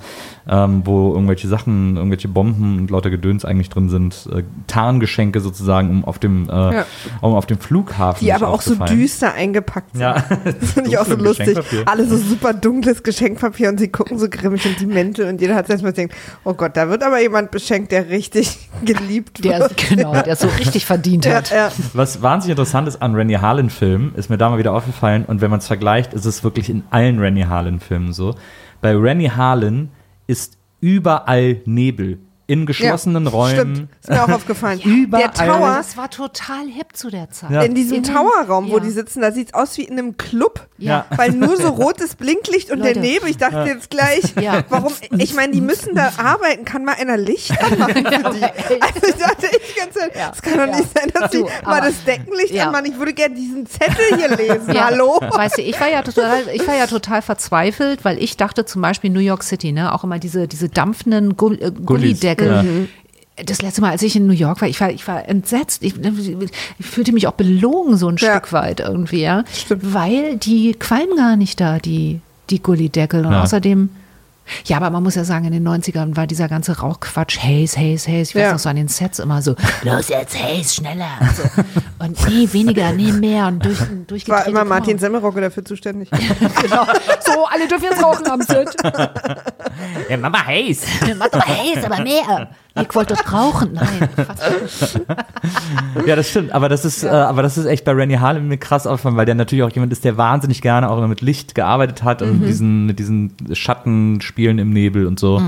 ähm, wo irgendwelche Sachen, irgendwelche Bomben und lauter Gedöns eigentlich drin sind. Äh, Tarngeschenke sozusagen, um auf dem, äh, Ja. um auf dem Flughafen Die aber auch so düster eingepackt sind. Ja, Das <laughs> <laughs> finde ich auch so lustig. Alle so super dunkles Geschenkpapier und sie gucken so grimmig und die Mäntel und jeder hat erstmal denkt, oh Gott, da wird aber jemand beschenkt, der richtig <laughs> geliebt Der wird. genau, der es so richtig verdient Ja, hat. ja. Was wahnsinnig interessant ist an Rennie Harlan-Filmen, ist mir da mal wieder aufgefallen, und wenn man es vergleicht, ist es wirklich in allen Rennie Harlan-Filmen so. Bei Rennie Harlan ist überall Nebel. In geschlossenen Räumen. Stimmt, ist mir auch aufgefallen. <laughs> Überall. Der Tower, Das war total hip zu der Zeit. Ja. in diesem In- Towerraum, wo ja. die sitzen, da sieht es aus wie in einem Club. Ja. Weil nur so <laughs> rotes Blinklicht und Leute. der Nebel. Ich dachte jetzt gleich, <laughs> Ja. warum? Ich meine, die müssen da arbeiten. Kann mal einer Licht anmachen für die? Also ich dachte ich Zeit, Ja. es kann doch Ja. nicht sein, dass die mal das Deckenlicht Ja. anmachen. Ich würde gerne diesen Zettel hier lesen. Ja, Hallo? Weißt du, ich war ja total, ich war ja total verzweifelt, weil ich dachte zum Beispiel New York City, ne, auch immer diese, diese dampfenden Gull, Gullideckel. Ja. Das letzte Mal, als ich in New York war, ich war, ich war entsetzt. Ich, ich fühlte mich auch belogen so ein Ja. Stück weit irgendwie, ja. Stimmt. Weil die qualmen gar nicht da, die, die Gullideckel. Und außerdem, ja, aber man muss ja sagen, in den 90ern war dieser ganze Rauchquatsch, Haze, Haze, Haze. Ich weiß Ja. noch so an den Sets immer so, los jetzt, Haze, schneller. Und, so. <laughs> und nee, weniger, nee, mehr. Und durch, durch War immer Martin Semmelrocke dafür zuständig. <laughs> genau. So, alle dürfen jetzt rauchen am Set. Ja, Mama Hayes. Mach doch Haze, aber mehr. Ich wollte doch rauchen. Nein, <laughs> Ja, das stimmt, aber das ist, äh, aber das ist echt bei Rennie Harlan mir krass aufgefallen, weil der natürlich auch jemand ist, der wahnsinnig gerne auch immer mit Licht gearbeitet hat Mhm. und mit diesen, mit diesen Schattenspielen im Nebel und so.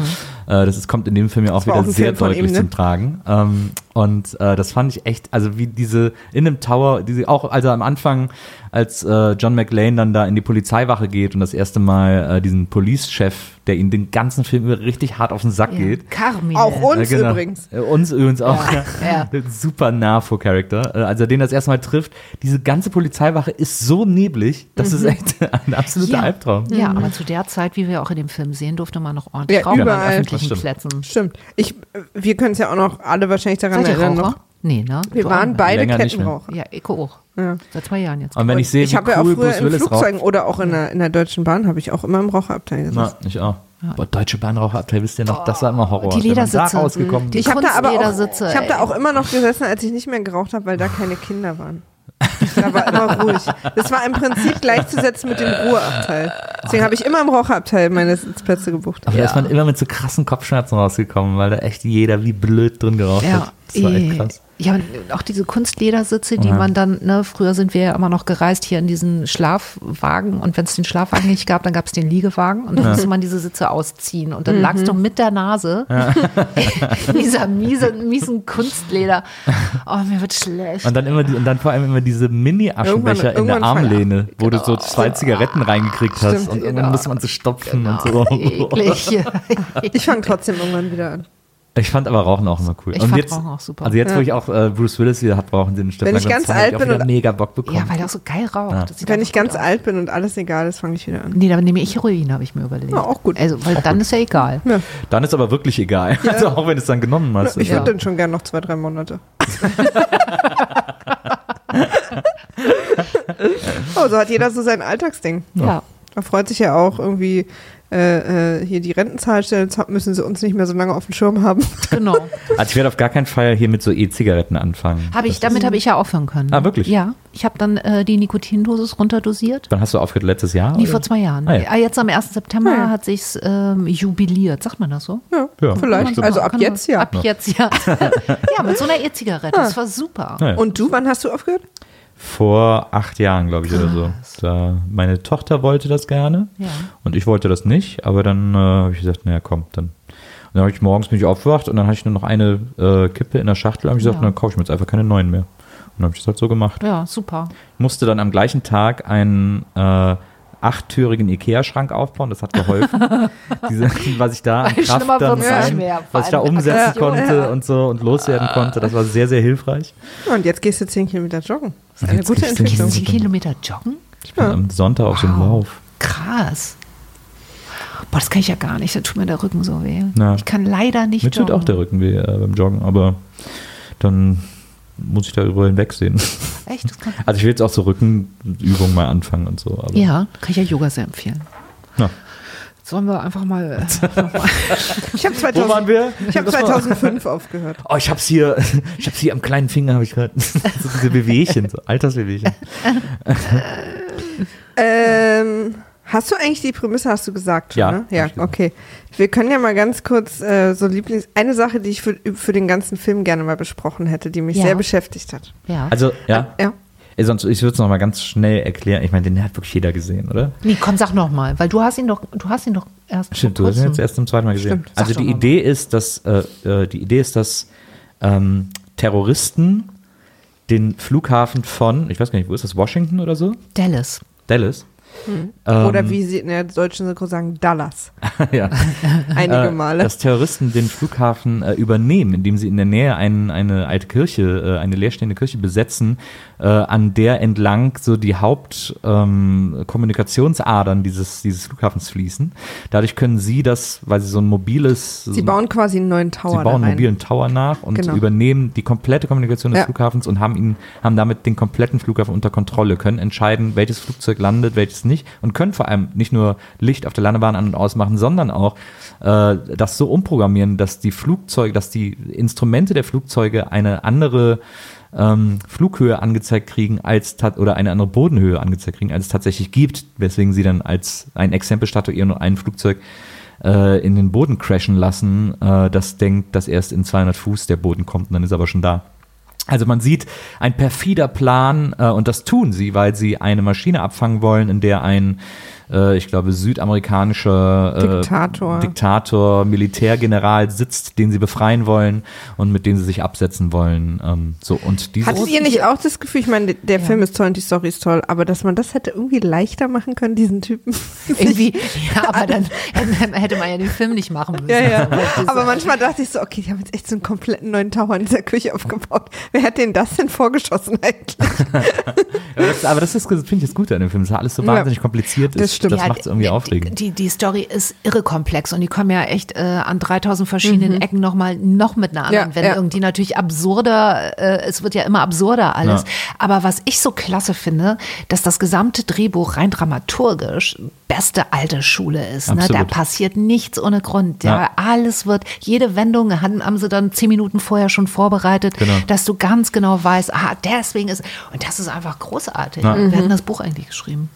Äh, das ist, kommt in dem Film ja auch wieder auch sehr Film deutlich ihm, ne? zum Tragen. Ähm, Und äh, das fand ich echt, also wie diese in dem Tower, diese auch, also am Anfang, als äh, John McLean dann da in die Polizeiwache geht und das erste Mal äh, diesen Police-Chef, der ihn den ganzen Film über richtig hart auf den Sack geht. Carmine. Auch uns Ja, genau. übrigens. Äh, Uns übrigens auch. Ja, ja. <laughs> Super Navo-Charakter. Äh, Als er den das erste Mal trifft, diese ganze Polizeiwache ist so neblig, das ist echt ein absoluter Ja. Albtraum. Ja, aber zu der Zeit, wie wir auch in dem Film sehen, durfte man noch ordentlich Ja, rauchen überall. an öffentlichen Plätzen. Stimmt. Ich, wir können es ja auch noch alle wahrscheinlich daran Seid ihr erinnern. Raucher? Noch. Nee, ne? Wir Du waren beide Länger. Kettenraucher. Ja, ich auch. Ja. Seit zwei Jahren jetzt. Und wenn ich sehe, ich habe ja auch cool früher in Willis raucht. Flugzeugen oder auch in der, in der Deutschen Bahn habe ich auch immer im Raucherabteil gesessen. Na, ich auch. Boah, deutsche Bahnraucherabteil, wisst ihr noch, das war immer Horror. Die Ledersitze. Rausgekommen Die. Ich habe da aber auch, ich habe da auch immer noch gesessen, als ich nicht mehr geraucht habe, weil da keine Kinder waren. <laughs> Da war immer ruhig. Das war im Prinzip gleichzusetzen mit dem Ruheabteil. Deswegen habe ich immer im Raucherabteil meine Sitzplätze gebucht. Aber da ist man immer mit so krassen Kopfschmerzen rausgekommen, weil da echt jeder wie blöd drin geraucht Ja, hat. Das war echt eh. krass. Ja, und auch diese Kunstledersitze, die Ja. man dann, ne, früher sind wir ja immer noch gereist hier in diesen Schlafwagen und wenn es den Schlafwagen nicht gab, dann gab es den Liegewagen und dann musste man diese Sitze ausziehen und dann Mhm. lagst du mit der Nase <laughs> in dieser miese, miesen Kunstleder. Oh, mir wird schlecht. Und dann immer die, und dann vor allem immer diese Mini-Aschenbecher in der Armlehne, wo du so zwei Zigaretten reingekriegt hast Und irgendwann genau. musste man sie stopfen und so. <laughs> Eklig. <laughs> Ich fange trotzdem irgendwann wieder an. Ich fand aber Rauchen auch immer cool. Ich und fand jetzt, Rauchen auch super. Also jetzt, wo Ja. ich auch äh, Bruce Willis wieder hab rauchen sehen, Wenn ich ganz alt bin ich auch und- mega Bock bekommen. Ja, weil der auch so geil raucht. Ja. Wenn ich ganz gut aus. alt bin und alles egal ist, fange ich wieder an. Nee, dann nehme ich Heroin, habe ich mir überlegt. Ja, auch gut. Also, weil dann ist ja egal. Dann ist aber wirklich egal. Also auch wenn du es dann genommen hast. Ich Ja. würde dann schon gern noch zwei, drei Monate. <laughs> oh, so hat jeder so sein Alltagsding. Ja. Da freut sich ja auch irgendwie äh, äh, hier die Rentenzahlstelle, jetzt müssen sie uns nicht mehr so lange auf dem Schirm haben. <laughs> Genau. Also ich werde auf gar keinen Fall hier mit so E-Zigaretten anfangen. Habe ich, Das damit habe ich ja aufhören können. Ah, wirklich? Ja. Ich habe dann äh, die Nikotindosis runterdosiert. Wann hast du aufgehört? Letztes Jahr? Nee, oder? vor zwei Jahren. Ah, ja. Ah, Jetzt am 1. September Ah, ja. hat sich's ähm, jubiliert. Sagt man das so? Ja, Ja, vielleicht. Also ab jetzt ja. Ab jetzt ja. <laughs> ja, mit so einer E-Zigarette. Das war super. Ja. Und du, wann hast du aufgehört? Vor acht Jahren, glaube ich, oder so. Da, meine Tochter wollte das gerne Ja. und ich wollte das nicht, aber dann äh, habe ich gesagt, naja, komm, dann. Und dann habe ich morgens bin ich aufgewacht und dann hatte ich nur noch eine äh, Kippe in der Schachtel. habe ich gesagt, Ja. dann kaufe ich mir jetzt einfach keine neuen mehr. Und dann habe ich das halt so gemacht. Ja, super. Ich musste dann am gleichen Tag einen äh, achttürigen Ikea-Schrank aufbauen. Das hat geholfen. <laughs> Diese, was ich da an Kraft dann rein, mehr, was ich da umsetzen konnte Ja. und so und loswerden konnte, das war sehr, sehr hilfreich. Und jetzt gehst du 10 Kilometer joggen. Das ist eine Jetzt gute Entwicklung. 10 Kilometer joggen? Ich bin am Sonntag auf Wow. Lauf. Krass. Boah, das kann ich ja gar nicht. Da tut mir der Rücken so weh. Na. Ich kann leider nicht Mir tut auch der Rücken weh äh, beim Joggen, aber dann muss ich darüber hinwegsehen. Echt? Das kann Also ich will jetzt auch so Rückenübungen mal anfangen und so. Aber ja, kann ich ja Yoga sehr empfehlen. Na. Sollen wir einfach mal. äh, <laughs> mal Ich habe Wo waren 2000, wir? ich hab 2005 aufgehört. Oh, ich hab's hier, ich hab's hier am kleinen Finger, habe ich gerade so diese Bewegchen, so Altersbewegchen. Ähm, hast du eigentlich die Prämisse, hast du gesagt schon, Ja, ne? Ja, okay. Wir können ja mal ganz kurz äh, so Lieblings... Eine Sache, die ich für, für den ganzen Film gerne mal besprochen hätte, die mich Ja. sehr beschäftigt hat. ja. Also, ja, Ja. Ey, sonst, ich würde es noch mal ganz schnell erklären. Ich meine, den hat wirklich jeder gesehen, oder? nee, komm, sag noch mal, weil du hast ihn doch, du hast ihn doch erst. Stimmt, du hast ihn jetzt erst zum zweiten Mal gesehen. Stimmt, also die mal. Idee ist, dass äh, äh, die Idee ist, dass ähm, Terroristen den Flughafen von, ich weiß gar nicht, wo ist das, Washington oder so? Dallas. Dallas. Hm. Ähm, Oder wie sie in der deutschen Synchro sagen, Dallas. <laughs> ja. <laughs> Einige äh, Male. dass Terroristen den Flughafen äh, übernehmen, indem sie in der Nähe ein, eine alte Kirche, äh, eine leerstehende Kirche besetzen, äh, an der entlang so die Hauptkommunikationsadern ähm, dieses, dieses Flughafens fließen. Dadurch können sie das, weil sie so ein mobiles, Sie bauen quasi einen neuen Tower sie bauen einen rein. mobilen Tower nach und Genau. übernehmen die komplette Kommunikation des Ja. Flughafens und haben ihn, haben damit den kompletten Flughafen unter Kontrolle, können entscheiden, welches Flugzeug landet, welches nicht und können vor allem nicht nur Licht auf der Landebahn an und ausmachen, sondern auch äh, das so umprogrammieren, dass die Flugzeuge, dass die Instrumente der Flugzeuge eine andere ähm, Flughöhe angezeigt kriegen als oder eine andere Bodenhöhe angezeigt kriegen, als es tatsächlich gibt, weswegen sie dann als ein Exempel statuieren und ein Flugzeug äh, in den Boden crashen lassen, äh, das denkt, dass erst in 200 Fuß der Boden kommt und dann ist er aber schon da. Also man sieht ein perfider Plan äh, und das tun sie, weil sie eine Maschine abfangen wollen, in der ein, äh, ich glaube, südamerikanischer äh, Diktator. Diktator, Militärgeneral sitzt, den sie befreien wollen und mit dem sie sich absetzen wollen. Ähm, so und diese Hattet ihr nicht auch das Gefühl, ich meine, der Film ist toll und die Story ist toll, aber dass man das hätte irgendwie leichter machen können, diesen Typen? <laughs> Irgendwie, ja, aber dann hätte- man ja den Film nicht machen müssen. Ja, ja. <laughs> Aber manchmal dachte ich so, okay, die haben jetzt echt so einen kompletten neuen Tower in dieser Küche aufgebaut. Wer hat denen das denn vorgeschossen eigentlich? <laughs> aber das, aber das ist, finde ich, das Gute an dem Film, dass alles so Ja. wahnsinnig kompliziert Das ist. Stimmt. Das Ja, macht es irgendwie die- aufregend. Die, die Story ist irre komplex und die kommen ja echt äh, an 3000 verschiedenen Ecken nochmal noch mit einer anderen Mhm. Ja, ja. Wendung, die natürlich absurder, äh, es wird ja immer absurder alles. Ja. Aber was ich so klasse finde, dass das gesamte Drehbuch rein dramaturgisch beste alte Schule ist. Ne? Da passiert nichts ohne Grund. Ja, Ja. Alles wird, jede Wendung haben, haben sie dann zehn Minuten vorher schon vorbereitet, Genau. dass du ganz genau weißt, ah, deswegen ist, und das ist einfach großartig. Ja. Wer hat denn das Buch eigentlich geschrieben?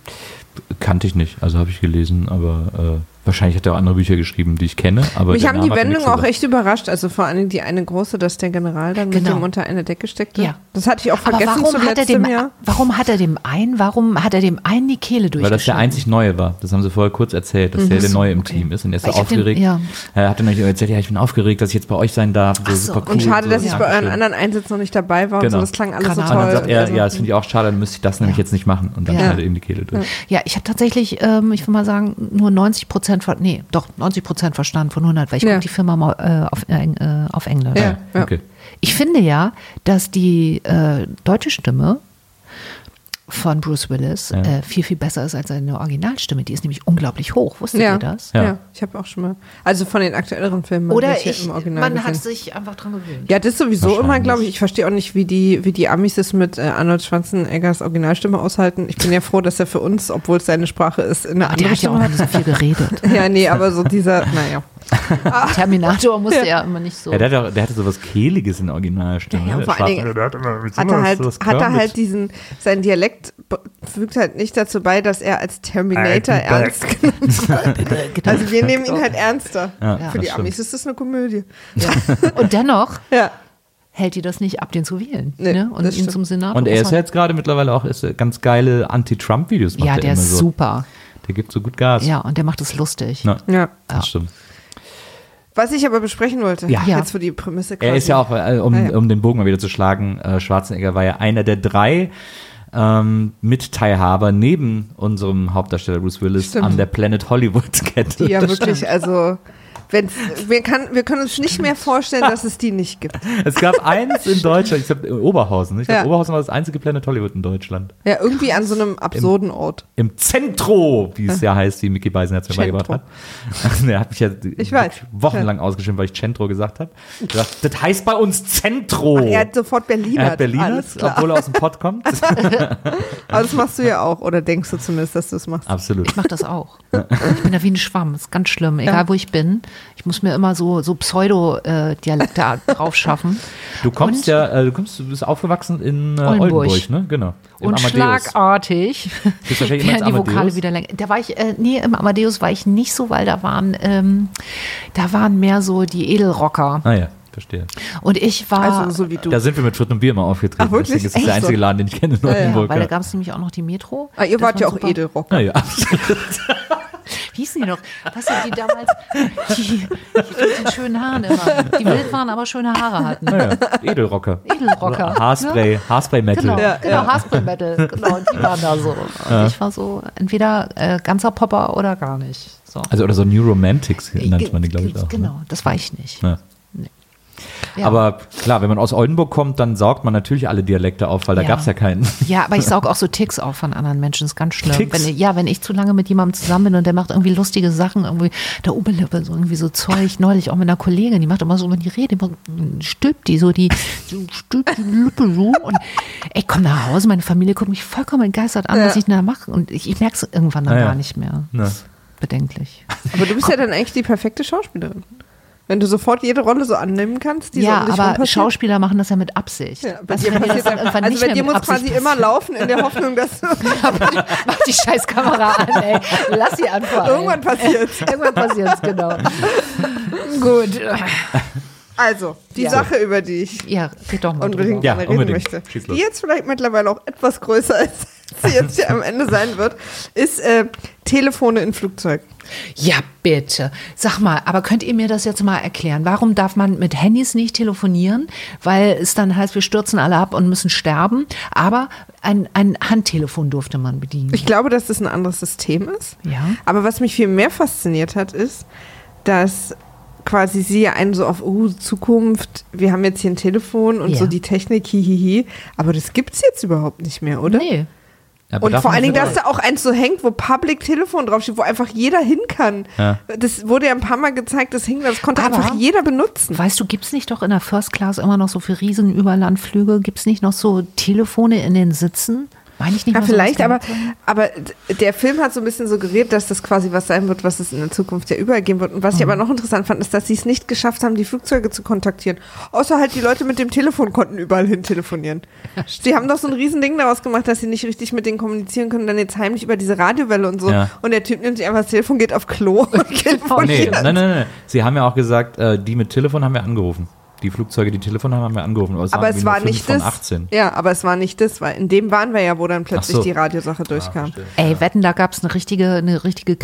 Kannte ich nicht, also habe ich gelesen, aber äh, wahrscheinlich hat er auch andere Bücher geschrieben, die ich kenne. Aber Mich haben die Name hat mir Wendungen auch echt überrascht. Also vor allem die eine große, dass der General dann mit Genau. dem unter einer Decke steckte. Ja. Das hatte ich auch Aber vergessen warum zum hat, er dem, Jahr. warum hat er dem einen, warum hat er dem einen die Kehle Weil das der durchgeschnitten? einzig Neue war. Das haben sie vorher kurz erzählt, dass der der Neue im Team ist. Und er ist so ich hab den- aufgeregt. ja. Er hat dann erzählt, ja, ich bin aufgeregt, dass ich jetzt bei euch sein darf. So, so. cool. Und schade, dass so, ich ja, bei euren schön. anderen Einsätzen noch nicht dabei war und Genau. so. Das klang alles so Keine toll. Und dann sagt er, Also- ja, das finde ich auch schade, dann müsste ich das nämlich jetzt nicht machen. Und dann Ja. schneidet eben die Kehle durch. Ja, ich habe tatsächlich, ähm, ich will mal sagen, nur 90 Prozent, ver nee, doch 90 Prozent verstanden von 100, weil ich Ja. gucke die Firma mal äh, auf, Eng- äh, auf Englisch. Ja. ja. Okay. Ich finde ja, dass die äh, deutsche Stimme von Bruce Willis Ja. äh, viel, viel besser ist als seine Originalstimme. Die ist nämlich unglaublich hoch. Wusstet Ja. ihr das? Ja, Ja. ich habe auch schon mal. Also von den aktuelleren Filmen. Oder ich, im Original man gesehen. hat sich einfach dran gewöhnt. Ja, das ist sowieso immer, glaube ich. Ich verstehe auch nicht, wie die, wie die Amis es mit äh, Arnold Schwarzeneggers Originalstimme aushalten. Ich bin ja froh, dass er für uns, obwohl es seine Sprache ist, eine Aber der andere hat ja auch Stimme nicht so viel geredet. hat. <laughs> Ja, nee, aber so dieser, naja. <laughs> Terminator musste ja, immer nicht so. Ja, der, hatte, auch- der hatte sowas Kehliges in der Originalstimme. Ja, ja, Der vor allen Dingen der hat Hat er halt, hat er halt diesen, sein Dialekt fügt halt nicht dazu bei, dass er als Terminator ernst genommen Genau. <laughs> Also wir nehmen ihn halt ernster. Ja, Für die das Amis ist das eine Komödie. <laughs> Und dennoch Ja. hält die das nicht ab, den zu wählen. Nee, ne? Und ihn stimmt. zum Senator. Und er ist ja jetzt gerade mittlerweile auch ist ganz geile Anti-Trump-Videos macht Ja, er der immer ist so. super. Der gibt so gut Gas. Ja, und der macht es lustig. Na, Ja. das Ja. stimmt. Was ich aber besprechen wollte, Ja. jetzt für die Prämisse quasi. Er ist ja auch, äh, um, Ah, ja. um den Bogen mal wieder zu schlagen, äh, Schwarzenegger war ja einer der drei ähm, Mitteilhaber neben unserem Hauptdarsteller Bruce Willis Stimmt. an der Planet Hollywood-Kette. Die ja wirklich, also wenn's, wir, kann, wir können uns nicht mehr vorstellen, dass es die nicht gibt. Es gab eins in Deutschland, ich glaube Oberhausen. Ich glaube, Ja. Oberhausen war das einzige Planet Hollywood in Deutschland. Ja, irgendwie an so einem absurden Ort. Im Zentro, wie es ja heißt, wie Mickey Beisen jetzt mir beigebracht hat. Er hat mich ja Ich weiß. wochenlang ausgeschimpft, weil ich Centro gesagt habe. Gesagt, Das heißt bei uns Zentro. Er hat sofort Berliner. Er hat Berliner, alles klar. obwohl er aus dem Pott kommt. <laughs> Aber das machst du ja auch, oder denkst du zumindest, dass du es machst? Absolut. Ich mache das auch. Ich bin da wie ein Schwamm. Das ist ganz schlimm. Egal, Ja. wo ich bin. Ich muss mir immer so, so Pseudo-Dialekte <laughs> drauf schaffen. Du kommst Und- ja, äh, du kommst, du bist aufgewachsen in äh, Oldenburg. Oldenburg. ne? Genau. Im Und schlagartig wahrscheinlich <laughs> immer werden die Vokale Amadeus? wieder länger. Da war ich, äh, nee, im Amadeus war ich nicht so, weil da waren, ähm, da waren mehr so die Edelrocker. Ah ja, verstehe. Und ich war, Also so wie du. Da sind wir mit Frit und Bier mal aufgetreten. Ach, wirklich? Deswegen ist das Echt der einzige so? Laden, den ich kenne in ja, Oldenburg. weil da Ja, gab es nämlich auch noch die Metro. Ah, ihr Das wart war ja auch. Edelrock. ja, ja absolut. <laughs> Wie hießen die noch? Was sind die damals? Die, die mit den schönen Haaren immer. Die wild waren, aber schöne Haare hatten. Ja, ja. Edelrocker. Edelrocker. Haarspray, Haarspray-Metal. Genau, Ja, genau, ja. Haarspray Metal, genau, und die waren da so. Und ich war so entweder äh, ganzer Popper oder gar nicht. So. Also oder so New Romantics nannte man die, glaube ich, auch. Genau, Ne? das war ich nicht. Ja. Aber klar, wenn man aus Oldenburg kommt, dann saugt man natürlich alle Dialekte auf, weil da Ja. gab es ja keinen. Ja, aber ich saug <laughs> auch so Ticks auf von anderen Menschen, das ist ganz schlimm. Ticks? Wenn, ich- ja, wenn ich zu lange mit jemandem zusammen bin und der macht irgendwie lustige Sachen, irgendwie der Oberlippe, so irgendwie so Zeug, neulich auch mit einer Kollegin, die macht immer so, wenn die redet, immer stülpt die so die, so stülpt die Lippe so und ich komme nach Hause, meine Familie guckt mich vollkommen entgeistert an, Ja. was ich da mache und ich, ich merke es irgendwann dann Ah, ja. gar nicht mehr. Na. Das ist bedenklich. Aber du bist ja dann eigentlich die perfekte Schauspielerin. Wenn du sofort jede Rolle so annehmen kannst, die so ja, um rum aber passiert. Schauspieler machen das ja mit Absicht. Ja, bei Weißt dir du, das passiert dann irgendwann also nicht bei dir muss Absicht quasi immer laufen in der Hoffnung, dass <laughs> Mach die scheiß Kamera an, ey. Lass sie anfangen. irgendwann passiert. Irgendwann passiert es, genau. Gut. <laughs> Also, die Ja. Sache, über die ich Ja, red doch mal unbedingt. Ja, gerne reden unbedingt. möchte, die jetzt vielleicht mittlerweile auch etwas größer ist, <laughs> als sie jetzt hier am Ende sein wird, ist äh, Telefone in Flugzeug. Ja, bitte. Sag mal, aber könnt ihr mir das jetzt mal erklären? Warum darf man mit Handys nicht telefonieren? Weil es dann heißt, wir stürzen alle ab und müssen sterben. Aber ein, ein Handtelefon durfte man bedienen. Ich glaube, dass das ein anderes System ist. Ja. Aber was mich viel mehr fasziniert hat, ist, dass quasi sie ja einen so auf, oh, Zukunft, wir haben jetzt hier ein Telefon und Ja. so die Technik, hihihi. Aber das gibt's jetzt überhaupt nicht mehr, oder? Nee. Aber Und vor allen Dingen, das- dass da auch eins so hängt, wo Public Telefon draufsteht, wo einfach jeder hin kann. Ja. Das wurde ja ein paar Mal gezeigt, das hing, das konnte Aber- einfach jeder benutzen. Weißt du, gibt es nicht doch in der First Class immer noch so für Riesenüberlandflüge? Gibt es nicht noch so Telefone in den Sitzen? Meine ich nicht Ja, vielleicht, aber, aber der Film hat so ein bisschen suggeriert, dass das quasi was sein wird, was es in der Zukunft ja überall geben wird. Und was ich aber noch interessant fand, ist, dass sie es nicht geschafft haben, die Flugzeuge zu kontaktieren. Außer halt die Leute mit dem Telefon konnten überall hin telefonieren. Sie haben doch so ein Riesending daraus gemacht, dass sie nicht richtig mit denen kommunizieren können, dann jetzt heimlich über diese Radiowelle und so. Ja. Und der Typ nimmt sich einfach das Telefon, geht auf Klo und <laughs> Nee, telefoniert. nein, nein, nein. Sie haben ja auch gesagt, äh, die mit Telefon haben wir angerufen. Die Flugzeuge, die Telefon haben, haben wir angerufen. Aber es, Aber es war nicht das. 18. Ja, aber es war nicht das, weil in dem waren wir ja, wo dann plötzlich so. die Radiosache durchkam. Ey, wetten, da gab es eine richtige, eine richtige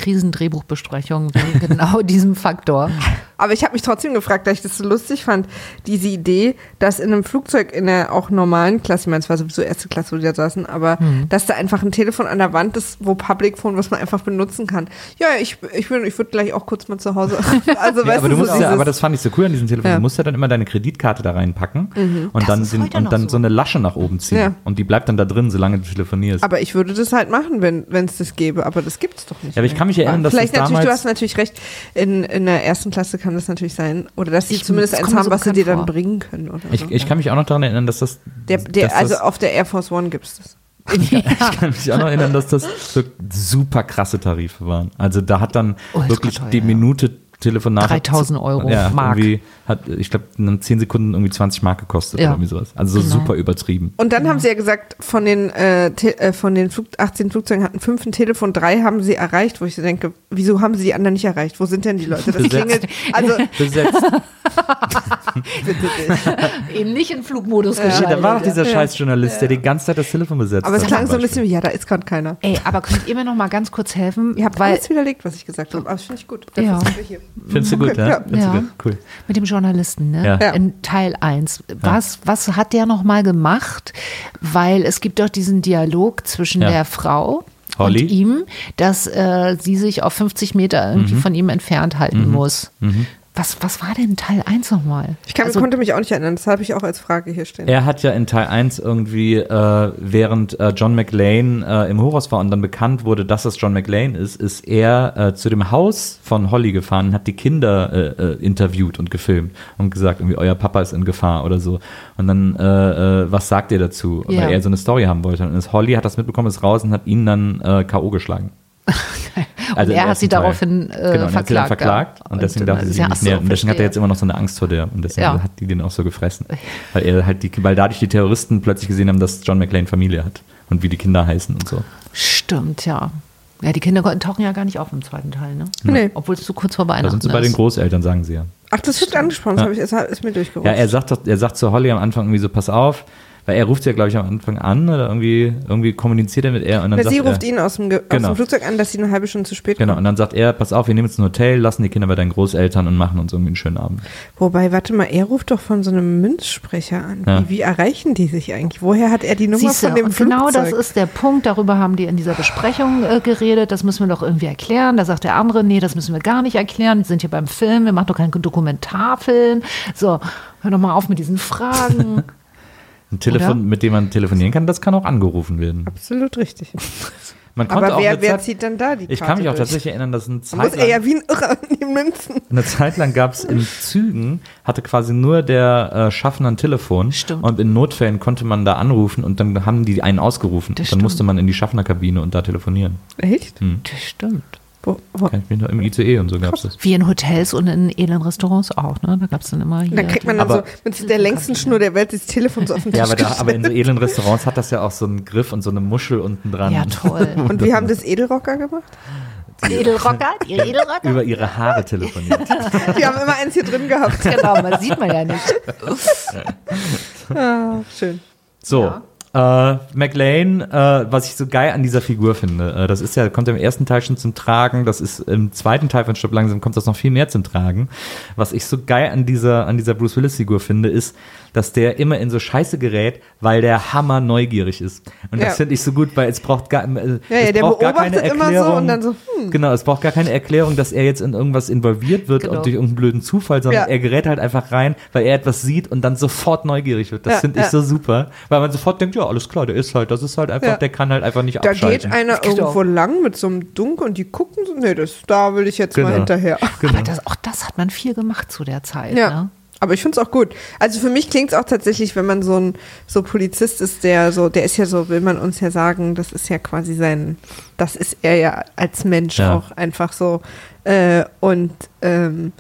Krisendrehbuchbesprechung wegen <laughs> genau diesem Faktor. Aber ich habe mich trotzdem gefragt, da ich das so lustig fand, diese Idee, dass in einem Flugzeug in der auch normalen Klasse, ich meine, es war sowieso erste Klasse, wo die da saßen, aber Hm. dass da einfach ein Telefon an der Wand ist, wo Public Phone, was man einfach benutzen kann. Ja, ich, ich, bin- ich würde gleich auch kurz mal zu Hause. <laughs> Also, Ja, weißt aber, du so musst ja, aber das fand ich so cool an diesem Telefon. Ja. Du musst ja dann immer deine Kreditkarte da reinpacken und, Das dann, den, und dann so. so. eine Lasche nach oben ziehen. Ja. Und die bleibt dann da drin, solange du telefonierst. aber ich würde das halt machen, wenn es das gäbe, aber das gibt's doch nicht. Ja, aber ich kann mich erinnern, dass Vielleicht das natürlich, du hast natürlich recht, in, in der ersten Klasse kann das natürlich sein. Oder dass sie Ich- zumindest das eins haben, so was sie dir dann vor. bringen können. Oder ich, so. ich kann mich auch noch daran erinnern, dass das. der, der, dass also das, auf der Air Force One gibt's das. <laughs> ich kann mich auch noch erinnern, dass das so super krasse Tarife waren. Also da hat dann Ultra wirklich teuer, die ja. Minute Telefonat. 3000 Euro ja, Mark. Irgendwie hat, ich glaube, in 10 Sekunden irgendwie 20 Mark gekostet Ja. oder irgendwie sowas. Also so Genau. super übertrieben. Und dann haben sie ja gesagt, von den, äh, äh, von den Flug 18 Flugzeugen hatten fünf ein Telefon, drei haben sie erreicht, wo ich so denke, wieso haben sie die anderen nicht erreicht? Wo sind denn die Leute? Das Besetzt. klingelt. Also, <laughs> Besetzt. <laughs> Eben nicht in Flugmodus Ja. geschaltet. da war doch dieser scheiß Journalist, der die ganze Zeit das Telefon besetzt Aber es hat, klang so ein bisschen wie, ja, da ist gerade keiner. Ey, aber könnt ihr mir noch mal ganz kurz helfen? Ihr habt weil alles widerlegt, was ich gesagt habe, aber das finde ich gut. Dafür Ja. sind wir hier. Findest du gut, Okay, ja? ja. Findest du Ja. gut? Cool. mit dem Journalisten, ne? Ja. In Teil 1. Was, was hat der noch mal gemacht? Weil es gibt doch diesen Dialog zwischen Ja. der Frau Holly. und ihm, dass äh, sie sich auf 50 Meter irgendwie Mhm. von ihm entfernt halten muss. Was, was war denn Teil 1 nochmal? Ich kann, Also- konnte mich auch nicht erinnern, das habe ich auch als Frage hier stehen. Er hat ja in Teil 1 irgendwie, äh, während äh, John McLean äh, im Hochhaus war und dann bekannt wurde, dass es John McLean ist, ist er äh, zu dem Haus von Holly gefahren und hat die Kinder äh, äh, interviewt und gefilmt und gesagt, irgendwie, euer Papa ist in Gefahr oder so. Und dann, äh, äh, was sagt ihr dazu? Ja. Weil er so eine Story haben wollte. Und ist Holly hat das mitbekommen, ist raus und hat ihn dann äh, K.O. geschlagen. Und Also er hat sie Teil. daraufhin äh, genau, und er hat sie dann verklagt. verklagt ja. und deswegen darf sie ist sich ja- nicht so, nähern. Und deswegen hat er jetzt immer noch so eine Angst vor der und deswegen Ja. hat die den auch so gefressen. Weil er halt die, weil dadurch die Terroristen plötzlich gesehen haben, dass John McClane Familie hat und wie die Kinder heißen und so. Stimmt, ja. Ja, die Kinder tauchen ja gar nicht auf im zweiten Teil, ne? Nee. Obwohl es so kurz vor Weihnachten Da sind sie bei den ist. Großeltern, sagen sie ja. Ach, das wird angesprochen, das Ja. habe ich, das ist mir durchgerutscht. Ja, er sagt, doch- er sagt zu Holly am Anfang irgendwie so, pass auf, weil er ruft sie ja, glaube ich, am Anfang an oder irgendwie, irgendwie kommuniziert er mit er und dann Weil sagt sie er, ruft ihn aus dem, Ge- aus Genau. dem Flugzeug an, dass sie eine halbe Stunde zu spät Genau, kommt. und dann sagt er, pass auf, wir nehmen jetzt ein Hotel, lassen die Kinder bei deinen Großeltern und machen uns irgendwie einen schönen Abend. Wobei, warte mal, er ruft doch von so einem Münzsprecher an. Ja. Wie, wie erreichen die sich eigentlich? Woher hat er die Nummer Siehste, von dem und Flugzeug? genau das ist der Punkt, darüber haben die in dieser Besprechung äh, geredet, das müssen wir doch irgendwie erklären. Da sagt der andere, nee, das müssen wir gar nicht erklären, wir sind hier beim Film, wir machen doch keinen Dokumentarfilm. So, hör doch mal auf mit diesen Fragen. <laughs> Ein Telefon, Oder? mit dem man telefonieren kann, das kann auch angerufen werden. Absolut richtig. <laughs> Man konnte Aber auch wer, eine wer Zeit, zieht denn da die Karte Ich kann mich auch durch? tatsächlich erinnern, dass eine muss Zeit er ja lang, wie ein Irrer die Münzen. eine Zeit lang gab es in Zügen, hatte quasi nur der äh, Schaffner ein Telefon Stimmt. und in Notfällen konnte man da anrufen und dann haben die einen ausgerufen. Das und dann musste stimmt. man in die Schaffnerkabine und da telefonieren. Echt? Das stimmt. Wo, wo? Kann ich mich noch, Im ICE und so gab es das. Wie in Hotels und in edlen Restaurants auch, ne? Da gab es dann immer hier. Dann kriegt man dann Aber- so mit der längsten Schnur der Welt das Telefon so auf den Tisch Ja, aber, da, aber in so edlen Restaurants hat das ja auch so einen Griff und so eine Muschel unten dran. Ja, toll. <laughs> Und wie haben das Edelrocker gemacht? Die Edelrocker, die <laughs> Edelrocker. über ihre Haare telefoniert. <laughs> Die haben immer eins hier drin gehabt. genau, man sieht man ja nicht. Ah, schön. So. Äh, McLean, äh, was ich so geil an dieser Figur finde, äh, das ist ja, kommt im ersten Teil schon zum Tragen, das ist im zweiten Teil von Stopp langsam kommt das noch viel mehr zum Tragen. Was ich so geil an dieser, an dieser Bruce Willis Figur finde, ist, dass der immer in so Scheiße gerät, weil der Hammer neugierig ist. Und das Ja. finde ich so gut, weil es braucht gar, äh, Ja, es ja, der braucht gar keine so Erklärung. und dann so, hm. Genau, es braucht gar keine Erklärung, dass er jetzt in irgendwas involviert wird Genau. und durch irgendeinen blöden Zufall, sondern Ja. er gerät halt einfach rein, weil er etwas sieht und dann sofort neugierig wird. Das Ja, finde ich so super, weil man sofort denkt, ja, alles klar, der ist halt, das ist halt einfach, Ja. der kann halt einfach nicht Da abschalten. geht einer irgendwo lang mit so einem Dunkel und die gucken so, nee, das, da will ich jetzt mal Genau. hinterher. Genau. Aber das, auch das hat man viel gemacht zu der Zeit. Ja. Ne? Aber ich finde es auch gut. Also für mich klingt es auch tatsächlich, wenn man so ein so Polizist ist, der so, der ist ja so, will man uns ja sagen, das ist ja quasi sein, das ist er ja als Mensch Ja. auch einfach so. Äh, und, ähm,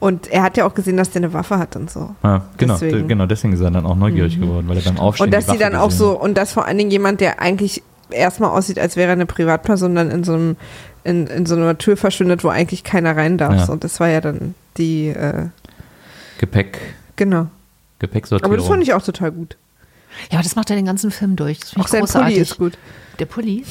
und er hat ja auch gesehen, dass der eine Waffe hat und so. Ja, genau, Deswegen. Mhm. de- genau, deswegen ist er dann auch neugierig geworden, weil er beim Aufstehen Und dass sie dann auch so, und dass vor allen Dingen jemand, der eigentlich erstmal aussieht, als wäre er eine Privatperson, dann in so einem, in, in so einer Tür verschwindet, wo eigentlich keiner rein darf. Ja. Und das war ja dann die, äh. Gepäck, genau. Gepäcksortierung. Aber das fand ich auch total gut. Ja, aber das macht er den ganzen Film durch. Das finde Auch ich sein großartig. Pulli ist gut. Der Pulli?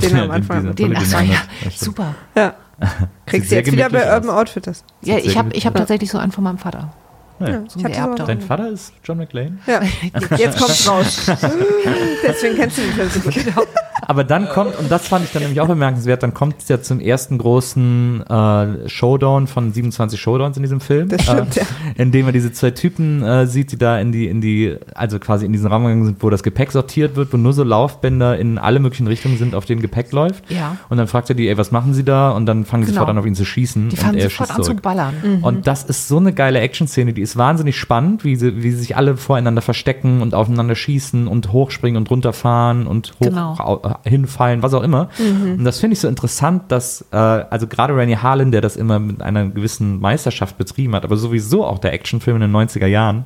Den Ja, am Anfang. den- Den, ach so, den ja, stimmt. super. Ja. <laughs> Kriegst du jetzt wieder bei Urban. Outfitters. Ja, ich habe ich hab tatsächlich so einen von meinem Vater. Ja. Ja, So sowas Dein. Vater ist John McClane? Ja, <laughs> jetzt kommt's raus. Deswegen kennst du den Film so gut. <laughs> Genau. Aber dann kommt, und das fand ich dann nämlich auch bemerkenswert, dann kommt es ja zum ersten großen äh, Showdown von 27 Showdowns in diesem Film. Das stimmt, äh, ja. In dem man diese zwei Typen äh, sieht, die da in die, in die, also quasi in diesen Raum gegangen sind, wo das Gepäck sortiert wird, wo nur so Laufbänder in alle möglichen Richtungen sind, auf denen Gepäck läuft. Ja. Und dann fragt er die, ey, was machen sie da? Und dann fangen sie Genau. sofort an, auf ihn zu schießen. Die und fangen sofort schießt an zu ballern. Mhm. Und das ist so eine geile Action-Szene, die ist wahnsinnig spannend, wie sie, wie sie sich alle voreinander verstecken und aufeinander schießen und hochspringen und runterfahren und hoch Genau. Hinfallen, was auch immer. Und das finde ich so interessant, dass, äh, also gerade Rennie Harlan, der das immer mit einer gewissen Meisterschaft betrieben hat, aber sowieso auch der Actionfilm in den 90er Jahren,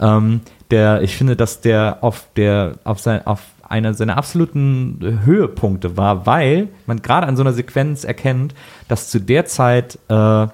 ähm, der, ich finde, dass der auf der, auf sein, auf einer seiner absoluten Höhepunkte war, weil man gerade an so einer Sequenz erkennt, dass zu der Zeit äh, äh,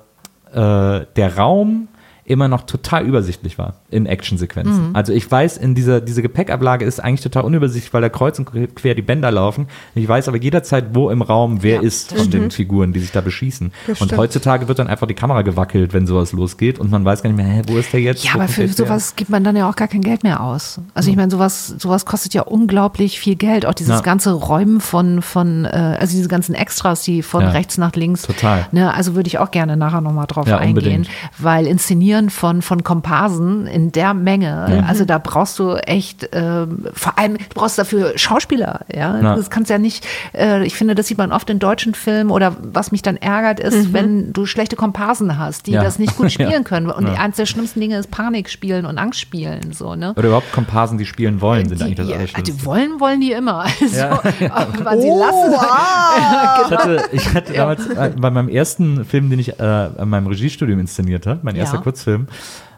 der Raum immer noch total übersichtlich war in Actionsequenzen. Also ich weiß, in dieser diese Gepäckablage ist eigentlich total unübersichtlich, weil da kreuz und quer die Bänder laufen. Ich weiß aber jederzeit, wo im Raum wer Ja, ist von den Figuren, die sich da beschießen. Das und stimmt. heutzutage wird dann einfach die Kamera gewackelt, wenn sowas losgeht und man weiß gar nicht mehr, hä, wo ist der jetzt? Ja, Wo aber für der sowas gibt man dann ja auch gar kein Geld mehr aus. Also ich meine, sowas, sowas kostet ja unglaublich viel Geld. Auch dieses Ja. ganze Räumen von, von äh, also diese ganzen Extras, die von Ja. rechts nach links. Total. Ne, also würde ich auch gerne nachher nochmal drauf eingehen. unbedingt. Weil Inszenieren von, von Komparsen in der Menge, also da brauchst du echt, ähm, vor allem, du brauchst dafür Schauspieler, ja. Ja. Das kannst ja nicht, äh, ich finde, das sieht man oft in deutschen Filmen oder was mich dann ärgert, ist, wenn du schlechte Komparsen hast, die Ja. das nicht gut <laughs> spielen Ja. können. Und Ja. eins der schlimmsten Dinge ist Panik spielen und Angst spielen, so, ne? Oder überhaupt Komparsen, die spielen wollen, sind Die, eigentlich das Allerschlimmste. die wollen, wollen die immer. <laughs> Also, Ja. <laughs> wann sie Oh, lassen. ah. Ich hatte, ich hatte damals äh, bei meinem ersten Film, den ich äh, in meinem Regiestudium inszeniert habe, mein erster Ja. Kurzfilm,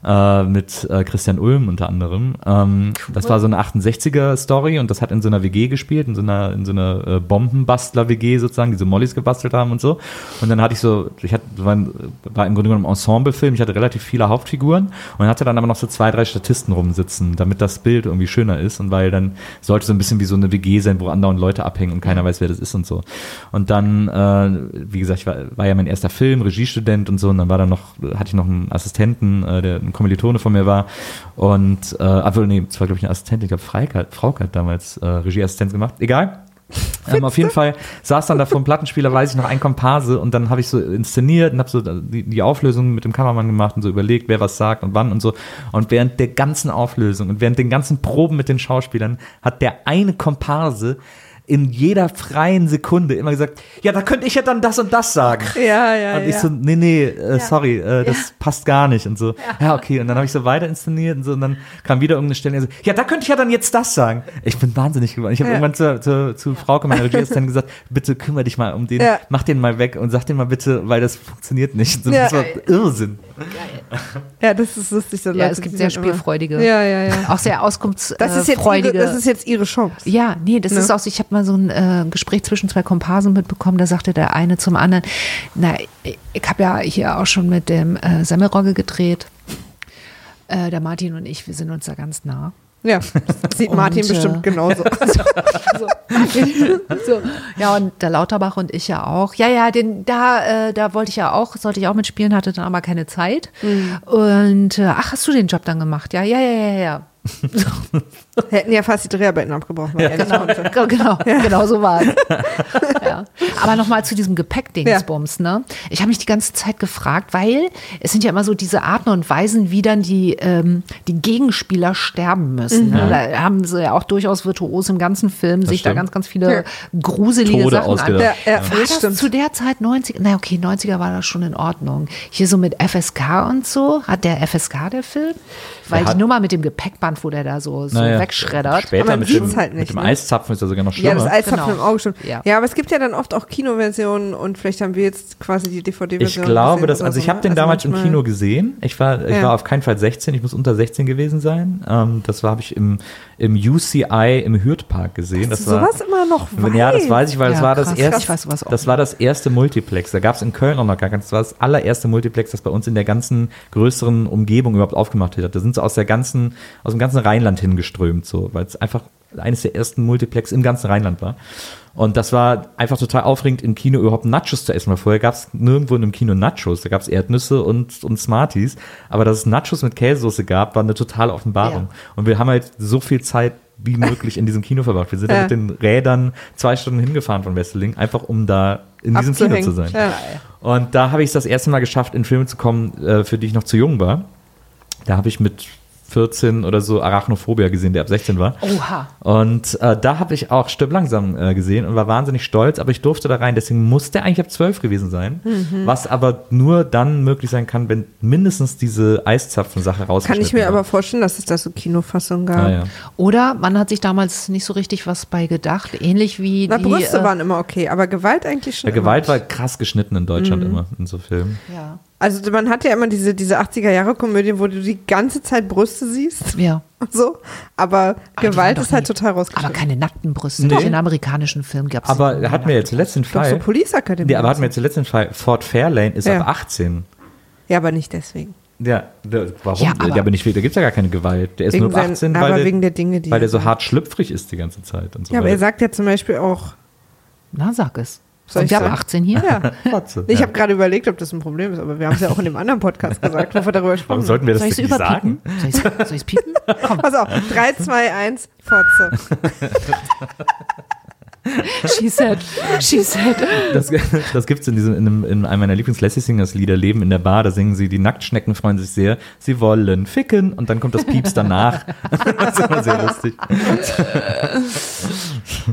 äh, mit äh, Christian Ulm unter anderem. Ähm, Das war so eine 68er-Story und das hat in so einer WG gespielt, in so einer, in so einer äh, Bombenbastler-WG sozusagen, die so Mollys gebastelt haben und so. Und dann hatte ich so, ich hatte, war, war im Grunde genommen ein Ensemble-Film, ich hatte relativ viele Hauptfiguren und hatte dann aber noch so zwei, drei Statisten rumsitzen, damit das Bild irgendwie schöner ist und weil dann sollte so ein bisschen wie so eine WG sein, wo andauernd Leute abhängen und keiner weiß, wer das ist und so. Und dann, äh, wie gesagt, war, war ja mein erster Film, Regiestudent und so, und dann war da noch, hatte ich noch einen Assistenten, äh, der ein Kommilitone von mir war. Und, äh, aber nee, es war, glaube ich, ein Assistent, ich glaube, Frauke hat damals äh, Regieassistenz gemacht. Egal. Ähm, auf jeden Fall saß dann da vor dem Plattenspieler, weiß ich noch, ein Komparse und dann habe ich so inszeniert und habe so die, die Auflösung mit dem Kameramann gemacht und so überlegt, wer was sagt und wann und so. Und während der ganzen Auflösung und während den ganzen Proben mit den Schauspielern hat der eine Komparse in jeder freien Sekunde immer gesagt, ja, da könnte ich ja dann das und das sagen. Ja, ja, Und ich ja. so, nee, nee, äh, sorry, äh, das passt gar nicht und so. Ja, okay. Und dann habe ich so weiter inszeniert und so und dann kam wieder irgendeine Stelle, so, ja, da könnte ich ja dann jetzt das sagen. Ich bin wahnsinnig geworden. Ich habe Ja. irgendwann zu, zu, zu Frauke, meiner Regieassistentin, gesagt, bitte kümmere dich mal um den, Ja. mach den mal weg und sag den mal bitte, weil das funktioniert nicht. So, Ja. Das war Irrsinn. <laughs> Ja, das ist lustig. So Ja, Leute, es gibt sehr sind immer- spielfreudige. Ja, ja, ja. Auch sehr Das ist, jetzt ihre, auskunftsfreudige. das ist jetzt ihre Chance. Ja, nee, das Ne? ist auch so, ich habe mal so ein äh, Gespräch zwischen zwei Komparsen mitbekommen, da sagte der eine zum anderen, na, ich habe ja hier auch schon mit dem äh, Semmelrogge gedreht. Äh, der Martin und ich, wir sind uns da ganz nah. Ja, sieht Martin Und, äh, bestimmt genauso. <laughs> <laughs> so. Ja, und der Lauterbach und ich ja auch. Ja, ja, den, da, äh, da wollte ich ja auch, sollte ich auch mitspielen, hatte dann aber keine Zeit. Und äh, ach, hast du den Job dann gemacht? Ja, ja, ja, ja, ja. <laughs> Hätten ja fast die Dreharbeiten abgebrochen. weil er nicht konnte. Genau, genau, genau so war es. <laughs> ja. Aber nochmal zu diesem Gepäckdingsbums, ne? Ich habe mich die ganze Zeit gefragt, weil es sind ja immer so diese Arten und Weisen, wie dann die, ähm, die Gegenspieler sterben müssen. Ne? Da haben sie ja auch durchaus virtuos im ganzen Film sich da stimmt. ganz, ganz viele Ja. gruselige Tode Sachen an. ausgedacht. Ja, ja, War das das stimmt. zu der Zeit 90? Na okay, 90er war das schon in Ordnung. Hier so mit FSK und so. Hat der FSK der Film? Weil die Nummer mit dem Gepäckband, wo der da so, so Naja, wegschreddert. Später Aber man mit, dem, halt nicht, mit dem ne? Eiszapfen ist er sogar noch Ja, schlimmer. das Eiszapfen Genau. im Auge schon. Ja. Ja. aber es gibt ja dann oft auch Kinoversionen und vielleicht haben wir jetzt quasi die Ich DVD-Version. glaube, gesehen dass, also so, ich habe ne? den Also damals im Kino gesehen. Ich war, ich Ja. war auf keinen Fall 16, ich muss unter 16 gewesen sein. Ähm, das war habe ich im, im UCI im Hürtpark gesehen. Dass Das du war, sowas immer noch weißt. ja, das weiß ich, weil das Ja, war das krass. erste. Ich weiß Das war das erste Multiplex. Da gab es in Köln auch noch gar keins. Das war das allererste Multiplex, das bei uns in der ganzen größeren Umgebung überhaupt aufgemacht hat. Da sind sie aus der ganzen, aus dem ganzen Rheinland hingeströmt, so, weil es einfach eines der ersten Multiplex im ganzen Rheinland war. Und das war einfach total aufregend, im Kino überhaupt Nachos zu essen, weil vorher gab es nirgendwo in einem Kino Nachos. Da gab es Erdnüsse und, und Smarties. Aber dass es Nachos mit Käsesoße gab, war eine totale Offenbarung. Ja. Und wir haben halt so viel Zeit wie möglich in diesem Kino verbracht. Wir sind Ja. mit den Rädern zwei Stunden hingefahren von Wesseling, einfach um da in diesem Kino zu sein. Ja. Und da habe ich es das erste Mal geschafft, in Filme zu kommen, äh, für die ich noch zu jung war. Da habe ich mit 14 oder so Arachnophobia gesehen, der ab 16 war. Oha. Und äh, da habe ich auch Stirb langsam äh, gesehen und war wahnsinnig stolz, aber ich durfte da rein, deswegen muss der eigentlich ab 12 gewesen sein. Mhm. Was aber nur dann möglich sein kann, wenn mindestens diese Eiszapfen-Sache Kann rausgeschnitten ich mir war. aber vorstellen, dass es da so Kinofassungen gab. Ah, ja. Oder man hat sich damals nicht so richtig was bei gedacht. Ähnlich wie Na, die. Brüste äh, waren immer okay, aber Gewalt eigentlich schon. Der Gewalt immer. war krass geschnitten in Deutschland Mhm. immer in so Filmen. Ja. Also man hat ja immer diese, diese 80er-Jahre-Komödien, wo du die ganze Zeit Brüste siehst Ja. <laughs> so, aber, die Gewalt waren doch ist halt nie- total Aber rausgeschnitten. keine nackten Brüste. Nee. Doch, in amerikanischen Filmen gab es. Aber er hat mir jetzt zuletzt den Ich glaube, so Fall. Police Academy. Ja, aber hat mir jetzt zuletzt den Fall, Fort Fairlane ist Ja. ab 18. ja, aber nicht deswegen. Ja, da, warum? Ja, aber- aber, nicht. Da gibt es ja gar keine Gewalt. Der ist Wegen nur ab sein- 18, aber weil, wegen der der, Dinge, die weil er der so hart schlüpfrig ist die ganze Zeit. Und so Ja, aber er sagt ja zum Beispiel auch, Na, sag es. Soll Und ich wir haben sagen? 18 hier. ja. <laughs> Ich ja. habe gerade überlegt, ob das ein Problem ist, aber wir haben es ja auch in dem anderen Podcast gesagt, wo wir darüber Warum gesprochen sollten wir das Soll ich es wirklich sagen? Soll ich es piepen? <laughs> Komm, Pass auf, 3, 2, 1, Fotze. <laughs> <laughs> she said. She said. Das, das gibt es in, diesem- in, einem- in einem meiner Lieblings-Lassie-Singers-Lieder, Leben in der Bar. Da singen sie, die Nacktschnecken freuen sich sehr, sie wollen ficken. Und dann kommt das Pieps danach. <laughs> das ist immer sehr lustig.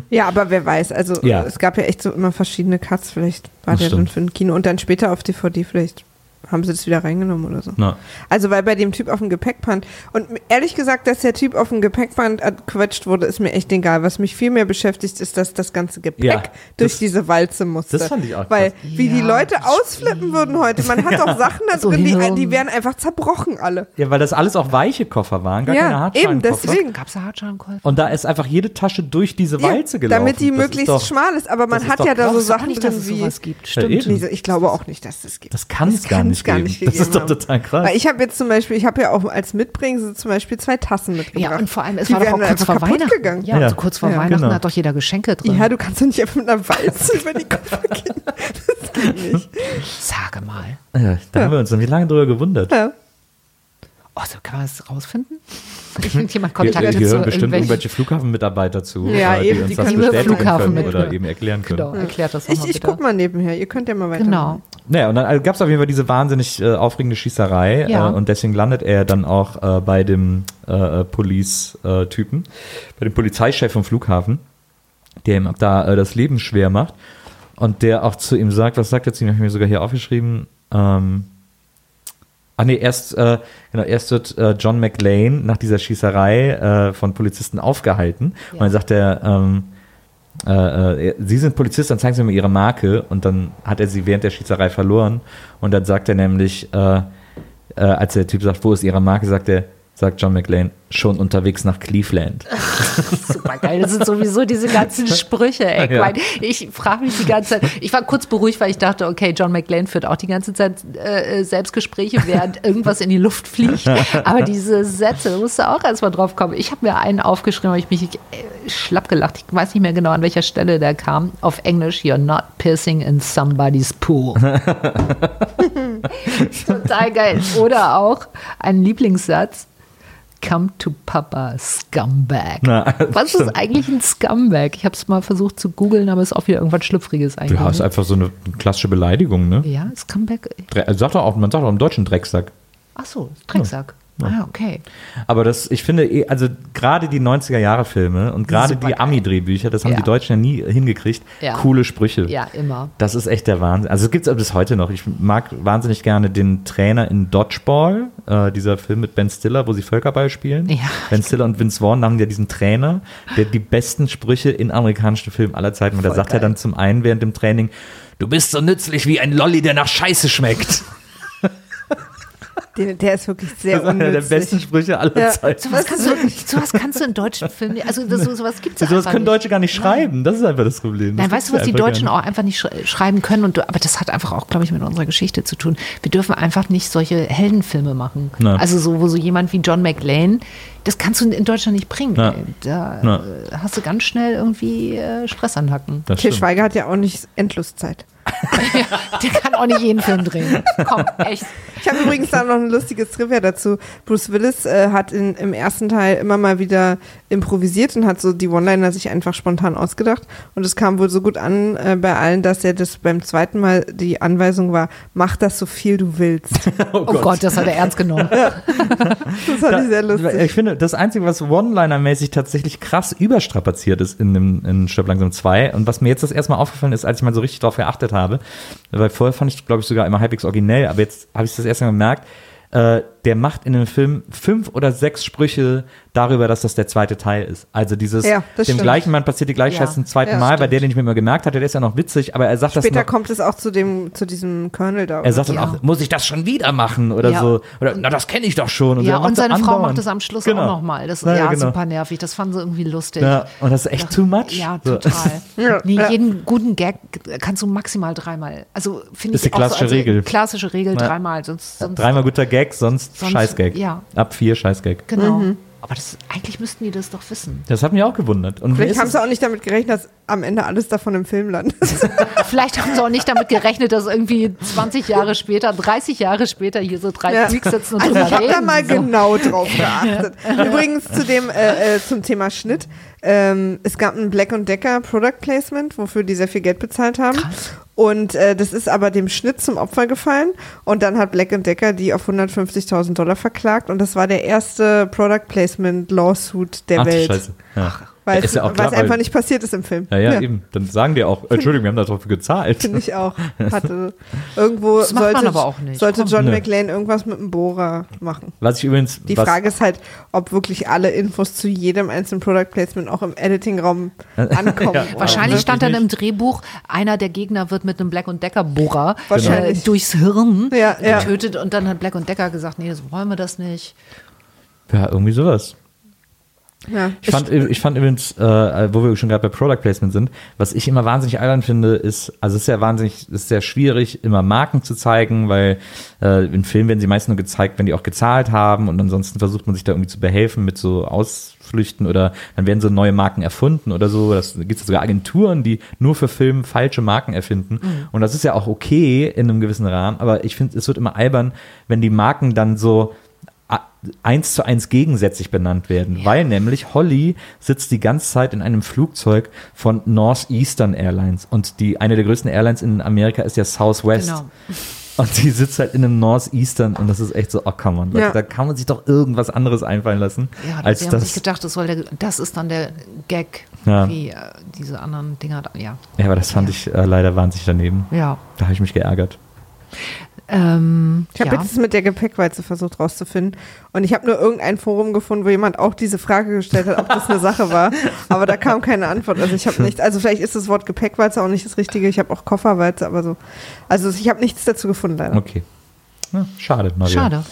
Ja, aber wer weiß, also Ja. es gab ja echt so immer verschiedene Cuts, vielleicht war Das der dann stimmt. für ein Kino und dann später auf DVD, vielleicht haben sie das wieder reingenommen oder so. Na, Also weil bei dem Typ auf dem Gepäckband und ehrlich gesagt, dass der Typ auf dem Gepäckband quetscht wurde, ist mir echt egal. Was mich viel mehr beschäftigt, ist, dass das ganze Gepäck Ja, durch das- diese Walze musste. das fand ich auch Weil krass. wie die Ja, Leute das ausflippen würden heute. Man hat <laughs> doch Sachen da So drin, die, die werden einfach zerbrochen alle. ja, weil das alles auch weiche Koffer waren, gar keine ja, eben Hartschalenkoffer. deswegen. Gab es Hartschalenkäufe? Und da ist einfach jede Tasche durch diese Ja, Walze gelaufen. damit die Das ist möglichst doch- schmal ist. Aber man ist hat ja da so. Sachen nicht, drin dass es wie sowas gibt. Ja, Stimmt. ich glaube auch nicht, dass das gibt. Das kann es gar, kann's nicht gar geben. nicht das ist gegeben doch haben. total krass. Weil ich habe jetzt zum Beispiel, ich habe ja auch als Mitbringsel zum Beispiel zwei Tassen mitgebracht. Ja, und vor allem, es Die war doch auch kurz einfach vor kaputt Weihnachten. gegangen. Ja, Ja. so kurz vor Ja, Weihnachten genau. hat doch jeder Geschenke drin. Ja, du kannst doch nicht einfach mit einer Walze über die Koffer gehen. Das geht nicht. Sage mal. ja, da haben wir uns nämlich lange drüber gewundert. Ja. Oh, so kann man das rausfinden? Irgendjemand Hier, Kontakt hier gehören bestimmt irgendwelche Flughafenmitarbeiter zu, Ja, äh, die eben, uns die das können wir bestätigen können oder eben erklären können. Genau, erklärt das Ich, ich guck mal nebenher, ihr könnt ja mal weiter. Genau. Naja, und dann gab es auf jeden Fall diese wahnsinnig äh, aufregende Schießerei Ja. äh, und deswegen landet er dann auch äh, bei dem äh, Police-Typen, bei dem Polizeichef vom Flughafen, der ihm da äh, das Leben schwer macht und der auch zu ihm sagt, was sagt er zu ihm, habe ich mir sogar hier aufgeschrieben, ähm, Ach nee, erst, äh, genau, erst wird äh, John McLean nach dieser Schießerei äh, von Polizisten aufgehalten. Und dann sagt er, ähm, äh, äh, Sie sind Polizist, dann zeigen Sie mir Ihre Marke. Und dann hat er sie während der Schießerei verloren. Und dann sagt er nämlich, äh, äh, als der Typ sagt, wo ist ihre Marke, sagt er, sagt John McLean, schon unterwegs nach Cleveland. <laughs> Super geil. Das sind sowieso diese ganzen Sprüche. Ey. <laughs> Ja. Ich, frage mich die ganze Zeit. Ich war kurz beruhigt, weil ich dachte, okay, John McLean führt auch die ganze Zeit äh, Selbstgespräche, während <laughs> irgendwas in die Luft fliegt. Aber diese Sätze, da musst du auch erstmal drauf kommen. Ich habe mir einen aufgeschrieben, habe ich mich äh, schlapp gelacht. Ich weiß nicht mehr genau, an welcher Stelle der kam. Auf Englisch, you're not pissing in somebody's pool. Total geil. Oder auch ein Lieblingssatz. Come to Papa, Scumbag. Na, Was ist stimmt. eigentlich ein Scumbag? Ich habe es mal versucht zu googeln, aber es ist auch wieder irgendwas Schlüpfriges eigentlich. Ja, ist einfach so eine klassische Beleidigung, ne? ja, Scumbag. Dre- also Sagt doch auch, man sagt auch im Deutschen Drecksack. Ach so, Drecksack. Ah, okay. Aber das, ich finde, eh, also gerade die 90er-Jahre-Filme und gerade die. Ami-Drehbücher, das haben Ja. die Deutschen ja nie hingekriegt. Ja. Coole Sprüche. Ja, immer. Das ist echt der Wahnsinn. Also es gibt es bis heute noch. Ich mag wahnsinnig gerne den Trainer in Dodgeball, äh, dieser Film mit Ben Stiller, wo sie Völkerball spielen. Ja. Ben Stiller und Vince Vaughn haben ja diesen Trainer, der die besten Sprüche in amerikanischen Filmen aller Zeiten. Und da sagt er geil. dann zum einen während dem Training, du bist so nützlich wie ein Lolli, der nach Scheiße schmeckt. <laughs> Der, der ist wirklich sehr Das ist einer der besten Sprüche aller Ja. Zeiten. Sowas kannst, du, sowas kannst du in deutschen Filmen, also das, sowas gibt es Sowas können Deutsche gar nicht schreiben. Das ist einfach das Problem. Nein, Das weißt du, was die Deutschen auch einfach nicht sch schreiben können? Und du, aber das hat einfach auch, glaube ich, mit unserer Geschichte zu tun. Wir dürfen einfach nicht solche Heldenfilme machen. Na. Also so, wo so jemand wie John McLean, das kannst du in Deutschland nicht bringen. Na. ey. Da Na. äh, hast du ganz schnell irgendwie äh, Stress anhacken. Das Til. Schweiger hat ja auch nicht Endloszeit. <laughs> Der kann auch nicht jeden Film drehen. Komm, echt. Ich habe übrigens da noch ein lustiges Trivia dazu. Bruce Willis äh, hat in, im ersten Teil immer mal wieder improvisiert und hat so die One-Liner sich einfach spontan ausgedacht. Und es kam wohl so gut an äh, bei allen, dass er das beim zweiten Mal die Anweisung war, mach das so viel du willst. <laughs> Oh Gott, das hat er ernst genommen. <laughs> Das fand ich sehr lustig. Ich finde, das Einzige, was One-Liner-mäßig tatsächlich krass überstrapaziert ist in, dem, in Stirb langsam 2 und was mir jetzt das erste Mal aufgefallen ist, als ich mal so richtig drauf geachtet habe, weil vorher fand ich, glaube ich, sogar immer halbwegs originell, aber jetzt habe ich das erste Mal gemerkt, äh, der macht in dem Film fünf oder sechs Sprüche darüber, dass das der zweite Teil ist. Also dieses, Ja, das dem stimmt. gleichen Mann passiert die gleiche Ja. Scheiße zum zweiten Ja, Mal, bei stimmt. der, den ich mir immer gemerkt hatte, der ist ja noch witzig, aber er sagt Später das noch, kommt es auch zu dem, zu diesem Colonel da. er sagt dann Ja. auch, muss ich das schon wieder machen oder Ja. so, oder na, das kenne ich doch schon. Ja, er macht und das seine Frau macht das am Schluss Genau. auch nochmal. Das Ja, ja, genau. super nervig. Das fanden sie irgendwie lustig. Ja, und das ist echt too much. Ja, total. <laughs> Ja, nee, ja. jeden guten Gag kannst du maximal dreimal. Also finde Ist ich die auch klassische so, also Regel. Klassische Regel Ja. dreimal. Sonst, sonst Dreimal guter Gag, sonst, Sonst- Scheißgag. ja. Ab vier Scheißgag. Genau. Aber das, eigentlich müssten die das doch wissen. Das hat mich auch gewundert. Und Vielleicht haben sie auch nicht damit gerechnet, dass am Ende alles davon im Film landet. <laughs> Vielleicht haben sie auch nicht damit gerechnet, dass irgendwie 20 Jahre später, 30 Jahre später hier so drei Ja. Freaks sitzen und Also drüber ich habe da reden. mal so. genau drauf geachtet. <laughs> Übrigens zu dem äh, äh, zum Thema Schnitt. Ähm, es gab ein Black Decker Product Placement, wofür die sehr viel Geld bezahlt haben. Und äh, das ist aber dem Schnitt zum Opfer gefallen. Und dann hat Black Decker die auf 150.000 Dollar verklagt. Und das war der erste Product Placement Lawsuit der Ach, Welt. Scheiße. Ja. Weil ja auch klar, was einfach nicht passiert ist im Film. Ja, ja, eben. Dann sagen die auch, Entschuldigung, wir haben dafür gezahlt. Finde ich auch. <laughs> Hatte irgendwo Das macht man sollte, aber auch nicht. sollte. John Nö. McLean irgendwas mit dem Bohrer machen. Was ich übrigens. Die was, Frage ist halt, ob wirklich alle Infos zu jedem einzelnen Product Placement auch im Editingraum <laughs> ankommen. Ja, oder? Wahrscheinlich Ne? stand dann im Drehbuch, einer der Gegner wird mit einem Black Decker Bohrer äh, durchs Hirn Ja, ja. getötet und dann hat Black Decker gesagt, nee, so wollen wir das nicht. Ja, irgendwie sowas. Ja. Ich fand, ich fand übrigens, äh, wo wir schon gerade bei Product Placement sind, was ich immer wahnsinnig albern finde, ist, also es ist ja wahnsinnig, es ist sehr schwierig, immer Marken zu zeigen, weil äh, in Filmen werden sie meist nur gezeigt, wenn die auch gezahlt haben und ansonsten versucht man sich da irgendwie zu behelfen mit so Ausflüchten oder dann werden so neue Marken erfunden oder so. Das gibt es sogar Agenturen, die nur für Filme falsche Marken erfinden. Und das ist ja auch okay in einem gewissen Rahmen, aber ich finde, es wird immer albern, wenn die Marken dann so eins zu eins gegensätzlich benannt werden, weil nämlich Holly sitzt die ganze Zeit in einem Flugzeug von Northeastern Airlines und die eine der größten Airlines in Amerika ist ja Southwest. Genau. <laughs> Und die sitzt halt in einem Northeastern und das ist echt so, oh come on, Leute, Ja. da kann man sich doch irgendwas anderes einfallen lassen, Ja, als sie haben sich das. gedacht, das, soll der, das ist dann der Gag, Ja. wie äh, diese anderen Dinger. Da, ja. Ja, aber das fand ich äh, leider wahnsinnig daneben. ja. Da habe ich mich geärgert. Ähm, Ich habe ja. jetzt mit der Gepäckwalze versucht rauszufinden. Und ich habe nur irgendein Forum gefunden, wo jemand auch diese Frage gestellt hat, ob das eine Sache war. <laughs> Aber da kam keine Antwort. Also ich habe nicht, also vielleicht ist das Wort Gepäckwalze auch nicht das Richtige. Ich habe auch Kofferwalze, aber so. Also ich habe nichts dazu gefunden leider. Okay. Ja, schade. Maria. Schade.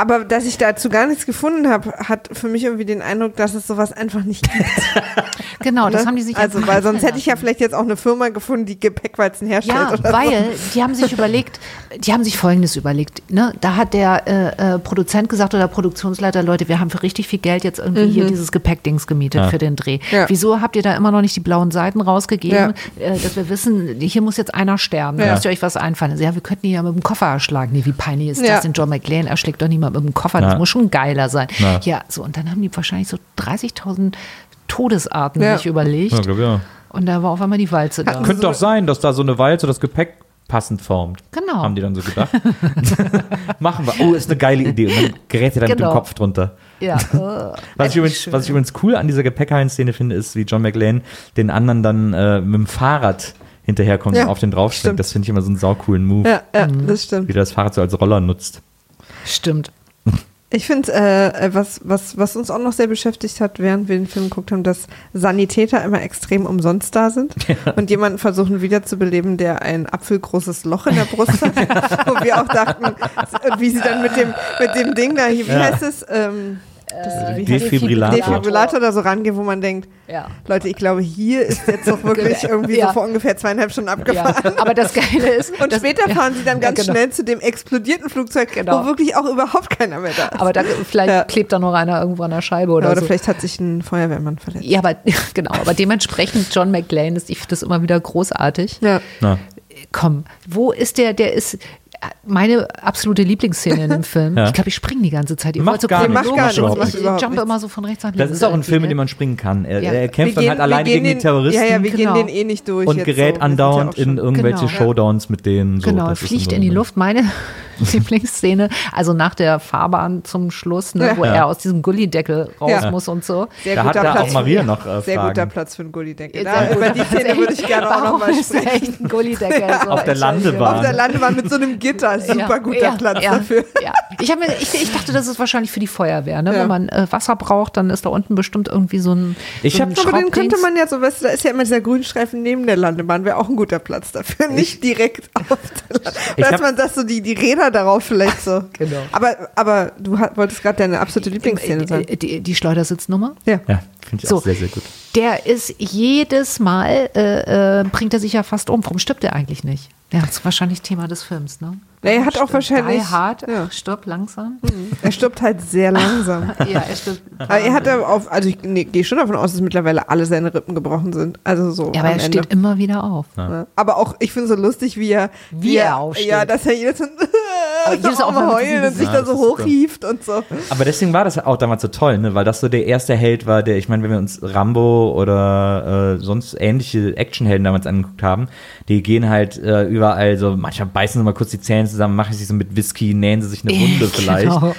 Aber dass ich dazu gar nichts gefunden habe, hat für mich irgendwie den Eindruck, dass es sowas einfach nicht gibt. <laughs> Genau, das ne? haben die sich also, weil sonst hätte <laughs> ich ja vielleicht jetzt auch eine Firma gefunden, die Gepäckwalzen herstellt Ja, oder weil die haben sich überlegt, die haben sich Folgendes überlegt. Ne? Da hat der äh, äh, Produzent gesagt oder Produktionsleiter, Leute, wir haben für richtig viel Geld jetzt irgendwie hier dieses Gepäckdings gemietet Ja. für den Dreh. Ja. Wieso habt ihr da immer noch nicht die blauen Seiten rausgegeben, äh, dass wir wissen, hier muss jetzt einer sterben, da Ja. müsst ihr euch was einfallen. Also, ja, wir könnten ihn ja mit dem Koffer erschlagen. Nee, wie peinlich ist Ja. das denn? John McLean erschlägt doch niemand mit dem Koffer, das muss schon geiler sein. Ja. Ja, so, und dann haben die wahrscheinlich so 30.000 Todesarten Ja. sich überlegt. Ja, glaub, ja. Und da war auf einmal die Walze da. Könnte doch sein, dass da so eine Walze das Gepäck passend formt. Genau. Haben die dann so gedacht. <laughs> Machen wir. Oh, ist eine geile Idee. Und dann gerät er dann mit Genau. dem Kopf drunter. Ja. <laughs> äh, Was ich, übrigens, was ich übrigens cool an dieser Gepäckhallen-Szene finde, ist, wie John McLean den anderen dann äh, mit dem Fahrrad hinterherkommt Ja, und auf den stimmt. Das finde ich immer so einen saucoolen Move, Ja, ja Mhm. das stimmt. wie der das Fahrrad so als Roller nutzt. Stimmt. Ich finde, äh, was, was, was uns auch noch sehr beschäftigt hat, während wir den Film geguckt haben, dass Sanitäter immer extrem umsonst da sind und jemanden versuchen wiederzubeleben, der ein apfelgroßes Loch in der Brust hat. <laughs> Wo wir auch dachten, und wie sie dann mit dem, mit dem Ding da, hier, wie Ja. heißt es? Ähm, es? Defibrillator. Defibrillator da so rangehen, wo man denkt, Ja. Leute, ich glaube, hier ist jetzt doch wirklich <laughs> irgendwie Ja. so vor ungefähr zweieinhalb Stunden Ja, abgefahren. aber das Geile ist, <laughs> Und das, später ja, fahren sie dann ganz ja, genau. schnell zu dem explodierten Flugzeug, Genau. wo wirklich auch überhaupt keiner mehr da ist. Aber da, vielleicht Ja. klebt da noch einer irgendwo an der Scheibe Ja, oder, oder so. vielleicht hat sich ein Feuerwehrmann verletzt. Ja, aber <laughs> genau, aber dementsprechend John McLean ist, ich finde das immer wieder großartig. Ja. Na, Komm, wo ist der, der ist meine absolute Lieblingsszene in dem <laughs> Film. Ja. Ich glaube, ich springe die ganze Zeit. Ihr Macht wollt so gar nichts. chronologisch Macht gar macht Ich jumpe nichts. immer so von rechts nach links. das ist auch ein Film, in dem man springen kann. Er, Ja. er kämpft dann gehen- halt alleine gegen gehen die Terroristen Den, ja, ja, wir Genau. gehen den eh nicht durch. und jetzt gerät so. Andauernd in irgendwelche Genau. Showdowns mit denen. So. Genau, fliegt so- in die Luft. Meine <laughs> Lieblingsszene, also nach der Fahrbahn zum Schluss, ne, Ja. wo Ja. er aus diesem Gullideckel raus Ja. muss und so. Sehr Da hat guter ja auch Platz. Maria noch äh, Sehr guter Platz für einen Gullideckel. Da, über die Szene würde ich gerne auch nochmal ist sprechen. echt ein Gullideckel? So, Auf der. Landebahn. Auf der Landebahn mit so einem Gitter. Super Ja, guter ja, Platz ja, dafür. Ja. Ich, mir, ich, ich dachte, das ist wahrscheinlich für die Feuerwehr. Ne? Ja. Wenn man äh, Wasser braucht, dann ist da unten bestimmt irgendwie so ein. Ich so hab- ein Aber den könnte man ja so, weißt du, da ist ja immer dieser Grünstreifen neben der Landebahn, wäre auch ein guter Platz dafür. Nicht direkt auf der Landebahn. Dass man das so, die, die Räder darauf vielleicht so. <laughs> Genau. Aber, aber du wolltest gerade deine absolute Lieblingsszene sagen. Die, die Schleudersitznummer. Ja. Ja, finde ich So. auch sehr, sehr gut. Der ist jedes Mal, äh, äh, bringt er sich ja fast um. Warum stirbt er eigentlich nicht? Ja, das ist wahrscheinlich Thema des Films, ne? Er hat auch Stirbt wahrscheinlich- Die hart, ja. stirbt langsam. Er stirbt halt sehr langsam. <laughs> ja, er stirbt. <laughs> Aber er hat ja auf, also ich nee, gehe schon davon aus, dass mittlerweile alle seine Rippen gebrochen sind. Also so. Ja, aber am er Ende. steht immer wieder auf. Ja. Aber auch, ich finde es so lustig, wie er, Wie er aufsteht. Ja, dass er jedes Mal <laughs> Aber so jedes Auch am mal Heulen und sich Ja, da das so hochhieft und so. Aber deswegen war das auch damals so toll, ne? weil das so der erste Held war, der, ich meine, wenn wir uns Rambo oder äh, sonst ähnliche Actionhelden damals angeguckt haben, die gehen halt äh, überall so, manchmal beißen sie mal kurz die Zähne zusammen, machen sich so mit Whisky, nähen sie sich eine Wunde <laughs> vielleicht Genau.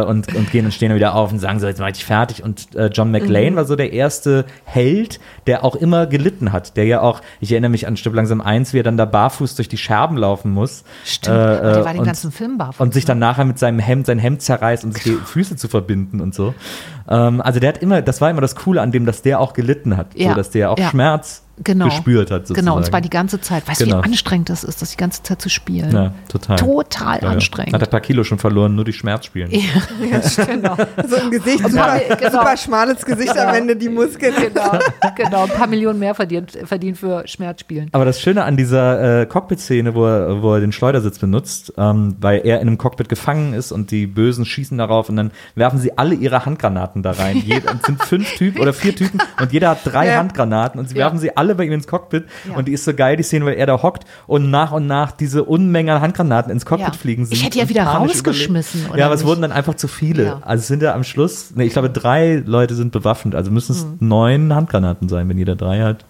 äh, und, und gehen und stehen dann wieder auf und sagen so, jetzt mach ich fertig. Und äh, John Mhm. McLean war so der erste Held, der auch immer gelitten hat, der ja auch, ich erinnere mich an Stück langsam eins, wie er dann da barfuß durch die Scherben laufen muss. Stimmt. Äh, Aber der war äh, den und- ganzen Film barfuß. und sich dann nachher mit seinem Hemd, sein Hemd zerreißt und sich die Füße zu verbinden und so. Ähm, also der hat immer, das war immer das Coole an dem, dass der auch gelitten hat. Ja. So, dass der auch Ja. Schmerz genau. gespürt hat sozusagen. Genau, und zwar die ganze Zeit. Weißt du, Genau. wie anstrengend das ist, das die ganze Zeit zu spielen? ja, total. Total Ja, ja. anstrengend. Hat ein paar Kilo schon verloren, nur durch Schmerz spielen. <laughs> Ja, genau. So ein Gesicht, super, paar- genau. super schmales Gesicht am Ende, die Muskeln. genau, <laughs> genau. Ein paar Millionen mehr verdient, verdient für Schmerzspielen. Aber das Schöne an dieser äh, Cockpit-Szene, wo er, wo er den Schleudersitz benutzt, ähm, weil er in einem Cockpit gefangen ist und die Bösen schießen darauf und dann werfen sie alle ihre Handgranaten da rein. Jed- <laughs> es sind fünf Typen oder vier Typen und jeder hat drei Ja. Handgranaten und sie Ja. werfen sie alle bei ihm ins Cockpit Ja. und die ist so geil, die Szene, weil er da hockt und nach und nach diese Unmenge an Handgranaten ins Cockpit Ja. fliegen sind. Ich hätte ja wieder rausgeschmissen, Ja, aber es wurden dann einfach zu viele. Ja. Also es sind ja am Schluss, nee, ich glaube drei Leute sind bewaffnet, also müssen es Mhm. neun Handgranaten sein, wenn jeder drei hat.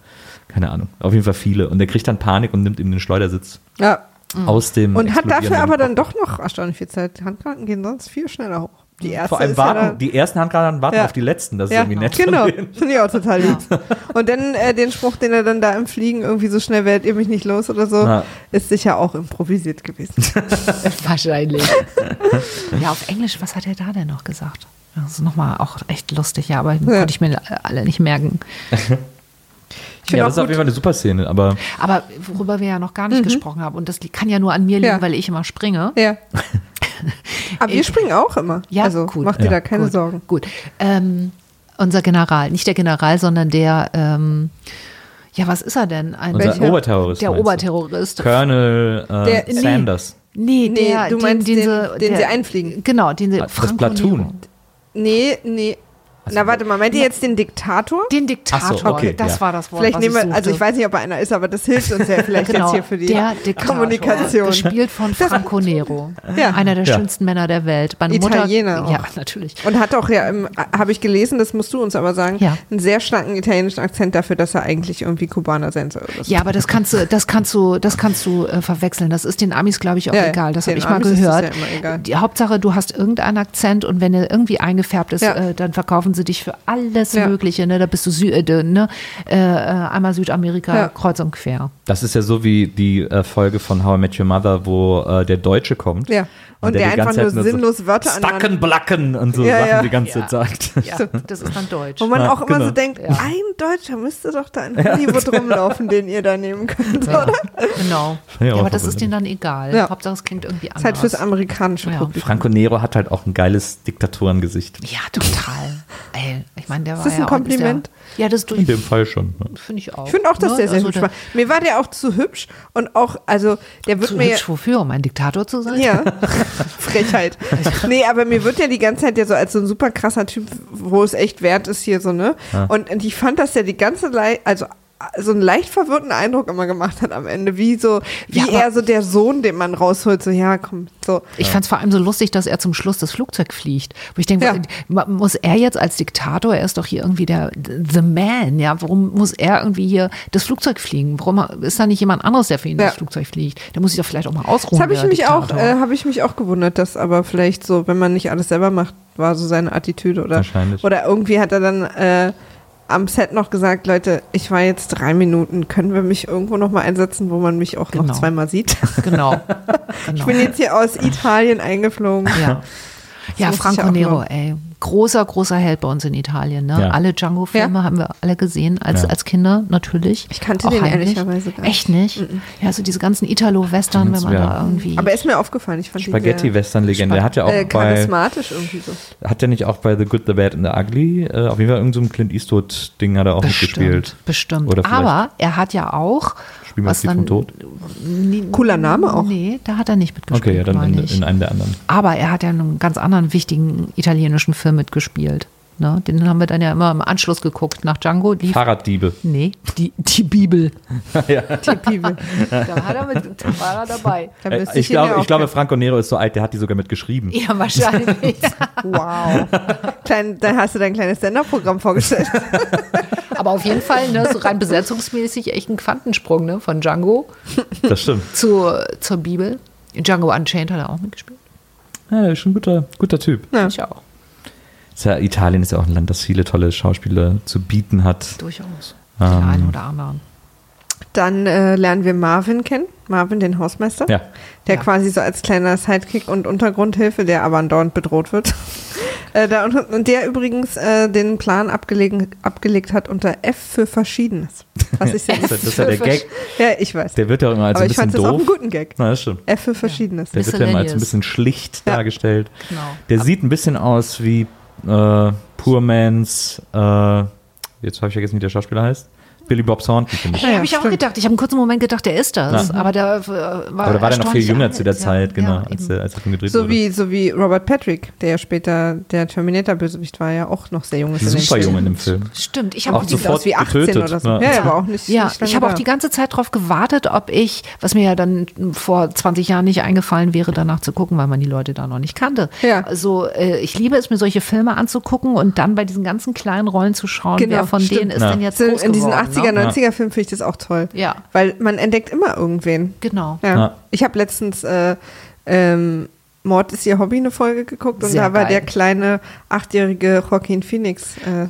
Keine Ahnung, auf jeden Fall viele. Und der kriegt dann Panik und nimmt ihm den Schleudersitz Ja. aus dem Und hat dafür aber dann doch noch erstaunlich viel Zeit. Handgranaten gehen sonst viel schneller hoch. Die erste Vor allem ist warten, ja die ersten Handgranaten warten Ja. auf die letzten, das ist ja, irgendwie nett. genau. Finde ich auch total lieb. Und dann äh, den Spruch, den er dann da im Fliegen irgendwie so schnell werdet ihr mich nicht los oder so, Ja. ist sicher auch improvisiert gewesen. <laughs> <laughs> Wahrscheinlich. <laughs> ja, auf Englisch, was hat er da denn noch gesagt? Das ist nochmal auch echt lustig, ja, aber konnte ich mir alle nicht merken. Ja, das ist auf jeden Fall eine super Szene, aber Aber worüber wir ja noch gar nicht gesprochen haben, und das kann ja nur an mir liegen, Ja. weil ich immer springe. ja. <laughs> Aber wir springen auch immer. Ja, also gut. mach dir Ja, da keine Gut, Sorgen. Gut. Ähm, unser General, nicht der General, sondern der, ähm, ja, was ist er denn? Ein, unser Welcher? Oberterrorist. der? Oberterrorist. Colonel äh, Der-. Sanders. Nee, Nee, der, du meinst den- den der, sie einfliegen. Genau, den sie Das Franco Platoon. Nero. Nee, nee. Na, warte mal, meint ihr jetzt den Diktator? Den Diktator, so, okay, das ja. war das Wort. Vielleicht was nehmen wir, ich also ich weiß nicht, ob er einer ist, aber das hilft uns ja <laughs> vielleicht Genau, jetzt hier für die der Diktator, Kommunikation. Gespielt von Franco Nero. Ja. Einer der Ja. schönsten Männer der Welt. Meine Italiener Mutter, auch. Ja, natürlich. Und hat auch ja, habe ich gelesen, das musst du uns aber sagen, Ja. einen sehr starken italienischen Akzent dafür, dass er eigentlich irgendwie Kubaner sein soll. Ja, aber das kannst du, das kannst du, das kannst du äh, verwechseln. Das ist den Amis, glaube ich, auch egal. Das habe ich mal Amis ist das gehört. ja immer egal. Die Hauptsache, du hast irgendeinen Akzent und wenn er irgendwie eingefärbt ist, Ja. äh, dann verkaufen sie dich für alles Ja. Mögliche. Ne? Da bist du Sü äh, ne? äh, äh, einmal Südamerika Ja. kreuz und quer. Das ist ja so wie die äh, Folge von How I Met Your Mother, wo äh, der Deutsche kommt. Ja. Und der die einfach ganze nur Zeit sinnlos Wörter aneinander- Stacken, Blacken und so Ja, Sachen ja. die ganze Zeit sagt. Ja, das ist dann Deutsch. Wo man Ja, auch immer genau. so denkt, Ja. ein Deutscher müsste doch da in Hollywood rumlaufen, den ihr da nehmen könnt, Ja, oder? genau. Ja, Ja, aber das ist denen dann egal. Ja. Hauptsache, es klingt irgendwie Das anders. ist halt fürs amerikanische Ja. Publikum. Franco Nero hat halt auch ein geiles Diktatorengesicht. Ja, total. Ey, ich meine, der Ist war das ja ein auch- Kompliment? Ja, das ist In durch. dem Fall schon. Ne? Finde ich auch. Ich finde auch, dass Ne? der sehr Also hübsch der- war. Mir war der auch zu hübsch und auch, also der wird Zu mir hübsch wofür, um ein Diktator zu sein? Ja, <laughs> Frechheit. <laughs> Nee, aber mir wird ja die ganze Zeit ja so als so ein super krasser Typ, wo es echt wert ist hier so, ne? Und, und ich fand, dass der die ganze, Lei also so einen leicht verwirrten Eindruck immer gemacht hat am Ende, wie so, wie Ja, er so der Sohn, den man rausholt, so, ja, komm, so. Ich fand es vor allem so lustig, dass er zum Schluss das Flugzeug fliegt. Wo ich denke, Ja. muss er jetzt als Diktator, er ist doch hier irgendwie der The Man, ja, warum muss er irgendwie hier das Flugzeug fliegen? Warum ist da nicht jemand anderes, der für ihn Ja. das Flugzeug fliegt? Der muss sich doch vielleicht auch mal ausruhen. Das habe ich mich auch, Diktator. äh, habe ich mich auch gewundert, dass aber vielleicht so, wenn man nicht alles selber macht, war so seine Attitüde oder Wahrscheinlich. oder irgendwie hat er dann äh, am Set noch gesagt, Leute, ich war jetzt drei Minuten, können wir mich irgendwo noch mal einsetzen, wo man mich auch Genau. noch zweimal sieht? <laughs> Genau. Ich genau. bin jetzt hier aus Italien eingeflogen. Ja, ja ich Franco Nero, ey. Großer, großer Held bei uns in Italien. Ne? Ja. Alle Django-Filme Ja. haben wir alle gesehen, als, Ja. als Kinder natürlich. Ich kannte Auch den heimlich. ehrlicherweise gar nicht. Echt nicht? Ja, so diese ganzen Italo-Western, wenn man Ja. da irgendwie... Aber er ist mir aufgefallen, ich fand Spaghetti-Western-Legende. Der hat ja auch äh, bei, charismatisch irgendwie so. hat der nicht auch bei The Good, The Bad and The Ugly, äh, auf jeden Fall irgendein so Clint Eastwood-Ding hat er auch mitgespielt. Bestimmt. Oder Aber er hat ja auch. Spiel mal vom Tod. Cooler Name auch. Nee, da hat er nicht mitgespielt. Okay, ja, dann in, in einem der anderen. Aber er hat ja in einem ganz anderen wichtigen italienischen Film mitgespielt. Ne? Den haben wir dann ja immer im Anschluss geguckt. Nach Django lief. Fahrraddiebe. Nee, die, die Bibel. <laughs> ja. Die Bibel. Da, hat er mit, da war er dabei. <laughs> Da Äh, Ich, glaube, auch ich glaube, Franco Nero ist so alt, der hat die sogar mitgeschrieben. Ja, wahrscheinlich. <laughs> Wow. Klein, da hast du dein kleines Senderprogramm vorgestellt. Aber auf jeden Fall, ne, so rein besetzungsmäßig echt ein Quantensprung ne, von Django Das stimmt. zu, zur Bibel. Django Unchained hat er auch mitgespielt. Ja, ist schon ein guter, guter Typ. Ja. Ich auch. Ist ja, Italien ist ja auch ein Land, das viele tolle Schauspieler zu bieten hat. Durchaus. Ähm. Den einen oder anderen. Dann äh, lernen wir Marvin kennen. Marvin, den Hausmeister. Ja. Der Ja. quasi so als kleiner Sidekick und Untergrundhilfe, der aber andauernd bedroht wird. <laughs> äh, da, und, der übrigens äh, den Plan abgelegen, abgelegt hat unter F für Verschiedenes. Was ich <laughs> sehr Das, ist- ja der Gag. Ja, ich weiß. Der wird ja immer als aber ein ich bisschen fand das auch doof. einen guten Gag. Na, das stimmt. F für Verschiedenes. Der wird ja immer als ein bisschen schlicht Ja. dargestellt. Genau. Der sieht ein bisschen aus wie äh, Poor Man's, äh, jetzt habe ich vergessen, wie der Schauspieler heißt. Billy Bob Thornton, finde ich. Ja, Ja, habe ich auch gedacht. Ich habe einen kurzen Moment gedacht, der ist das. Ja. Aber der äh, war Aber da war der noch viel jünger zu der Zeit, Ja, genau, ja, als, der, als Film gedreht So wurde. wie, so wie Robert Patrick, der ja später der Terminator-Bösewicht war, ja auch noch sehr jung ist. Super jung in dem Film. Stimmt, ich habe Auch sofort aus wie 18 getötet, oder so. ne? Ja, aber auch nicht. Ja, nicht ich habe auch da. die ganze Zeit darauf gewartet, ob ich, was mir ja dann vor 20 Jahren nicht eingefallen wäre, danach zu gucken, weil man die Leute da noch nicht kannte. Ja. Also äh, ich liebe es, mir solche Filme anzugucken und dann bei diesen ganzen kleinen Rollen zu schauen, Genau, wer von stimmt. denen ist Ja. denn jetzt groß in diesen geworden, 80er, ne? 90er Filmen finde ich das auch toll. Ja. Weil man entdeckt immer irgendwen. Genau. Ja. Ja. Ich habe letztens äh, ähm, Mord ist ihr Hobby eine Folge geguckt und Sehr da war geil. der kleine achtjährige Joaquin Phoenix. Äh,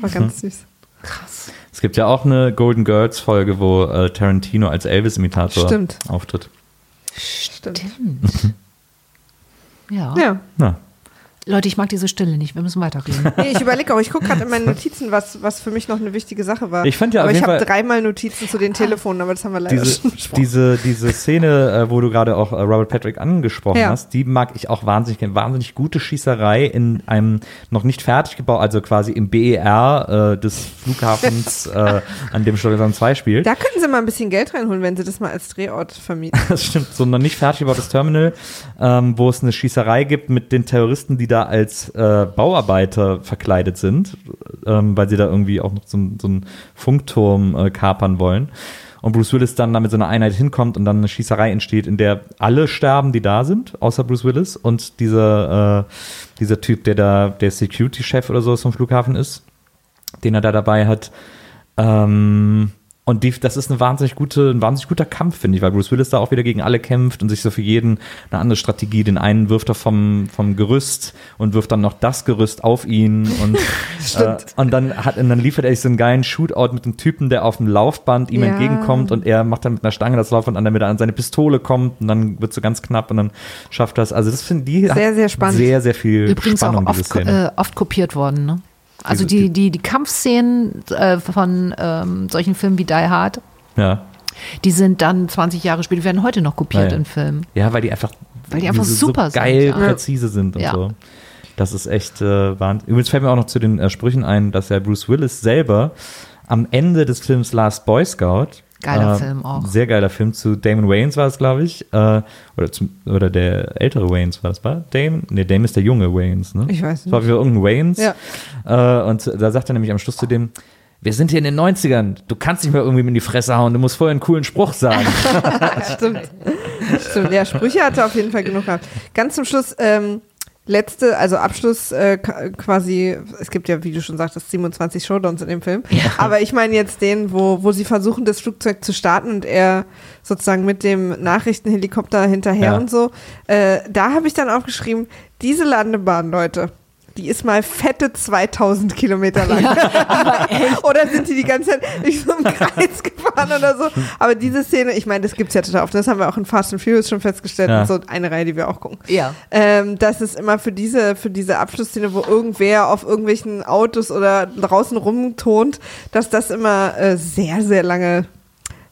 War ganz süß. Krass. Es gibt ja auch eine Golden Girls Folge, wo äh, Tarantino als Elvis-Imitator auftritt. Stimmt. Stimmt. <laughs> ja. Ja. Na, Leute, ich mag diese Stille nicht. Wir müssen weiterreden. <laughs> Nee, ich überlege auch, ich gucke gerade in meinen Notizen, was, was für mich noch eine wichtige Sache war. Ich fand ja auf aber ich habe dreimal Notizen zu den Telefonen, aber das haben wir leider diese, schon besprochen. diese, diese Szene, äh, wo du gerade auch äh, Robert Patrick angesprochen Ja. hast, die mag ich auch wahnsinnig gerne. Wahnsinnig gute Schießerei in einem noch nicht fertig gebaut, also quasi im BER äh, des Flughafens, <laughs> äh, an dem Stadion 2 spielt. Da könnten sie mal ein bisschen Geld reinholen, wenn sie das mal als Drehort vermieten. <laughs> Das stimmt, so ein noch nicht fertig gebautes Terminal, ähm, wo es eine Schießerei gibt mit den Terroristen, die da als äh, Bauarbeiter verkleidet sind, ähm, weil sie da irgendwie auch noch so, so einen Funkturm äh, kapern wollen. Und Bruce Willis dann da mit so einer Einheit hinkommt und dann eine Schießerei entsteht, in der alle sterben, die da sind, außer Bruce Willis und dieser, äh, dieser Typ, der da der Security-Chef oder so vom Flughafen ist, den er da dabei hat. Ähm, und die, das ist eine wahnsinnig gute, ein wahnsinnig guter Kampf, finde ich, weil Bruce Willis da auch wieder gegen alle kämpft und sich so für jeden eine andere Strategie. Den einen wirft er vom, vom Gerüst und wirft dann noch das Gerüst auf ihn und, <laughs> äh, und dann hat, und dann liefert er sich so einen geilen Shootout mit einem Typen, der auf dem Laufband ihm Ja. entgegenkommt und er macht dann mit einer Stange das Laufband an, damit er an seine Pistole kommt und dann wird so ganz knapp und dann schafft das. Also das finde ich Sehr, sehr spannend. Sehr, sehr viel Übrigens Spannung, auch oft, äh, oft kopiert worden. Ne? Also die, die, die Kampfszenen äh, von ähm, solchen Filmen wie Die Hard, ja. die sind dann 20 Jahre später, werden heute noch kopiert Ja, in Filmen. Ja, weil die einfach, Weil die einfach so super sind, geil ja. präzise sind und so. Das ist echt äh, Wahnsinn. Übrigens fällt mir auch noch zu den äh, Sprüchen ein, dass ja Bruce Willis selber am Ende des Films Last Boy Scout Geiler äh, Film auch. Sehr geiler Film zu Damon Wayans war es, glaube ich. Äh, oder, zum, oder der ältere Wayans war das, war? Damon? Nee, Damon ist der junge Wayans, ne? Ich weiß Das war nicht. wieder irgendein Wayans. Ja. Äh, und da sagt er nämlich am Schluss zu dem, wir sind hier in den 90ern, du kannst nicht mehr irgendwie in die Fresse hauen, du musst vorher einen coolen Spruch sagen. <laughs> Stimmt. Stimmt. Ja, Sprüche hat er auf jeden Fall genug gehabt. Ganz zum Schluss, ähm, letzte, also Abschluss äh, quasi, es gibt ja, wie du schon sagtest, 27 Showdowns in dem Film. Aber ich meine jetzt den, wo, wo sie versuchen, das Flugzeug zu starten und er sozusagen mit dem Nachrichtenhelikopter hinterher Ja. und so. Äh, da habe ich dann aufgeschrieben, diese Landebahn, Leute. Die ist mal fette 2000 Kilometer lang. <laughs> oder sind die die ganze Zeit durch so einen Kreis <laughs> gefahren oder so? Aber diese Szene, ich meine, das gibt's ja total oft. Das haben wir auch in Fast and Furious schon festgestellt. Ja. Und so eine Reihe, die wir auch gucken. Ja. Ähm, dass es immer für diese, für diese Abschlussszene, wo irgendwer auf irgendwelchen Autos oder draußen rumtont, dass das immer äh, sehr, sehr lange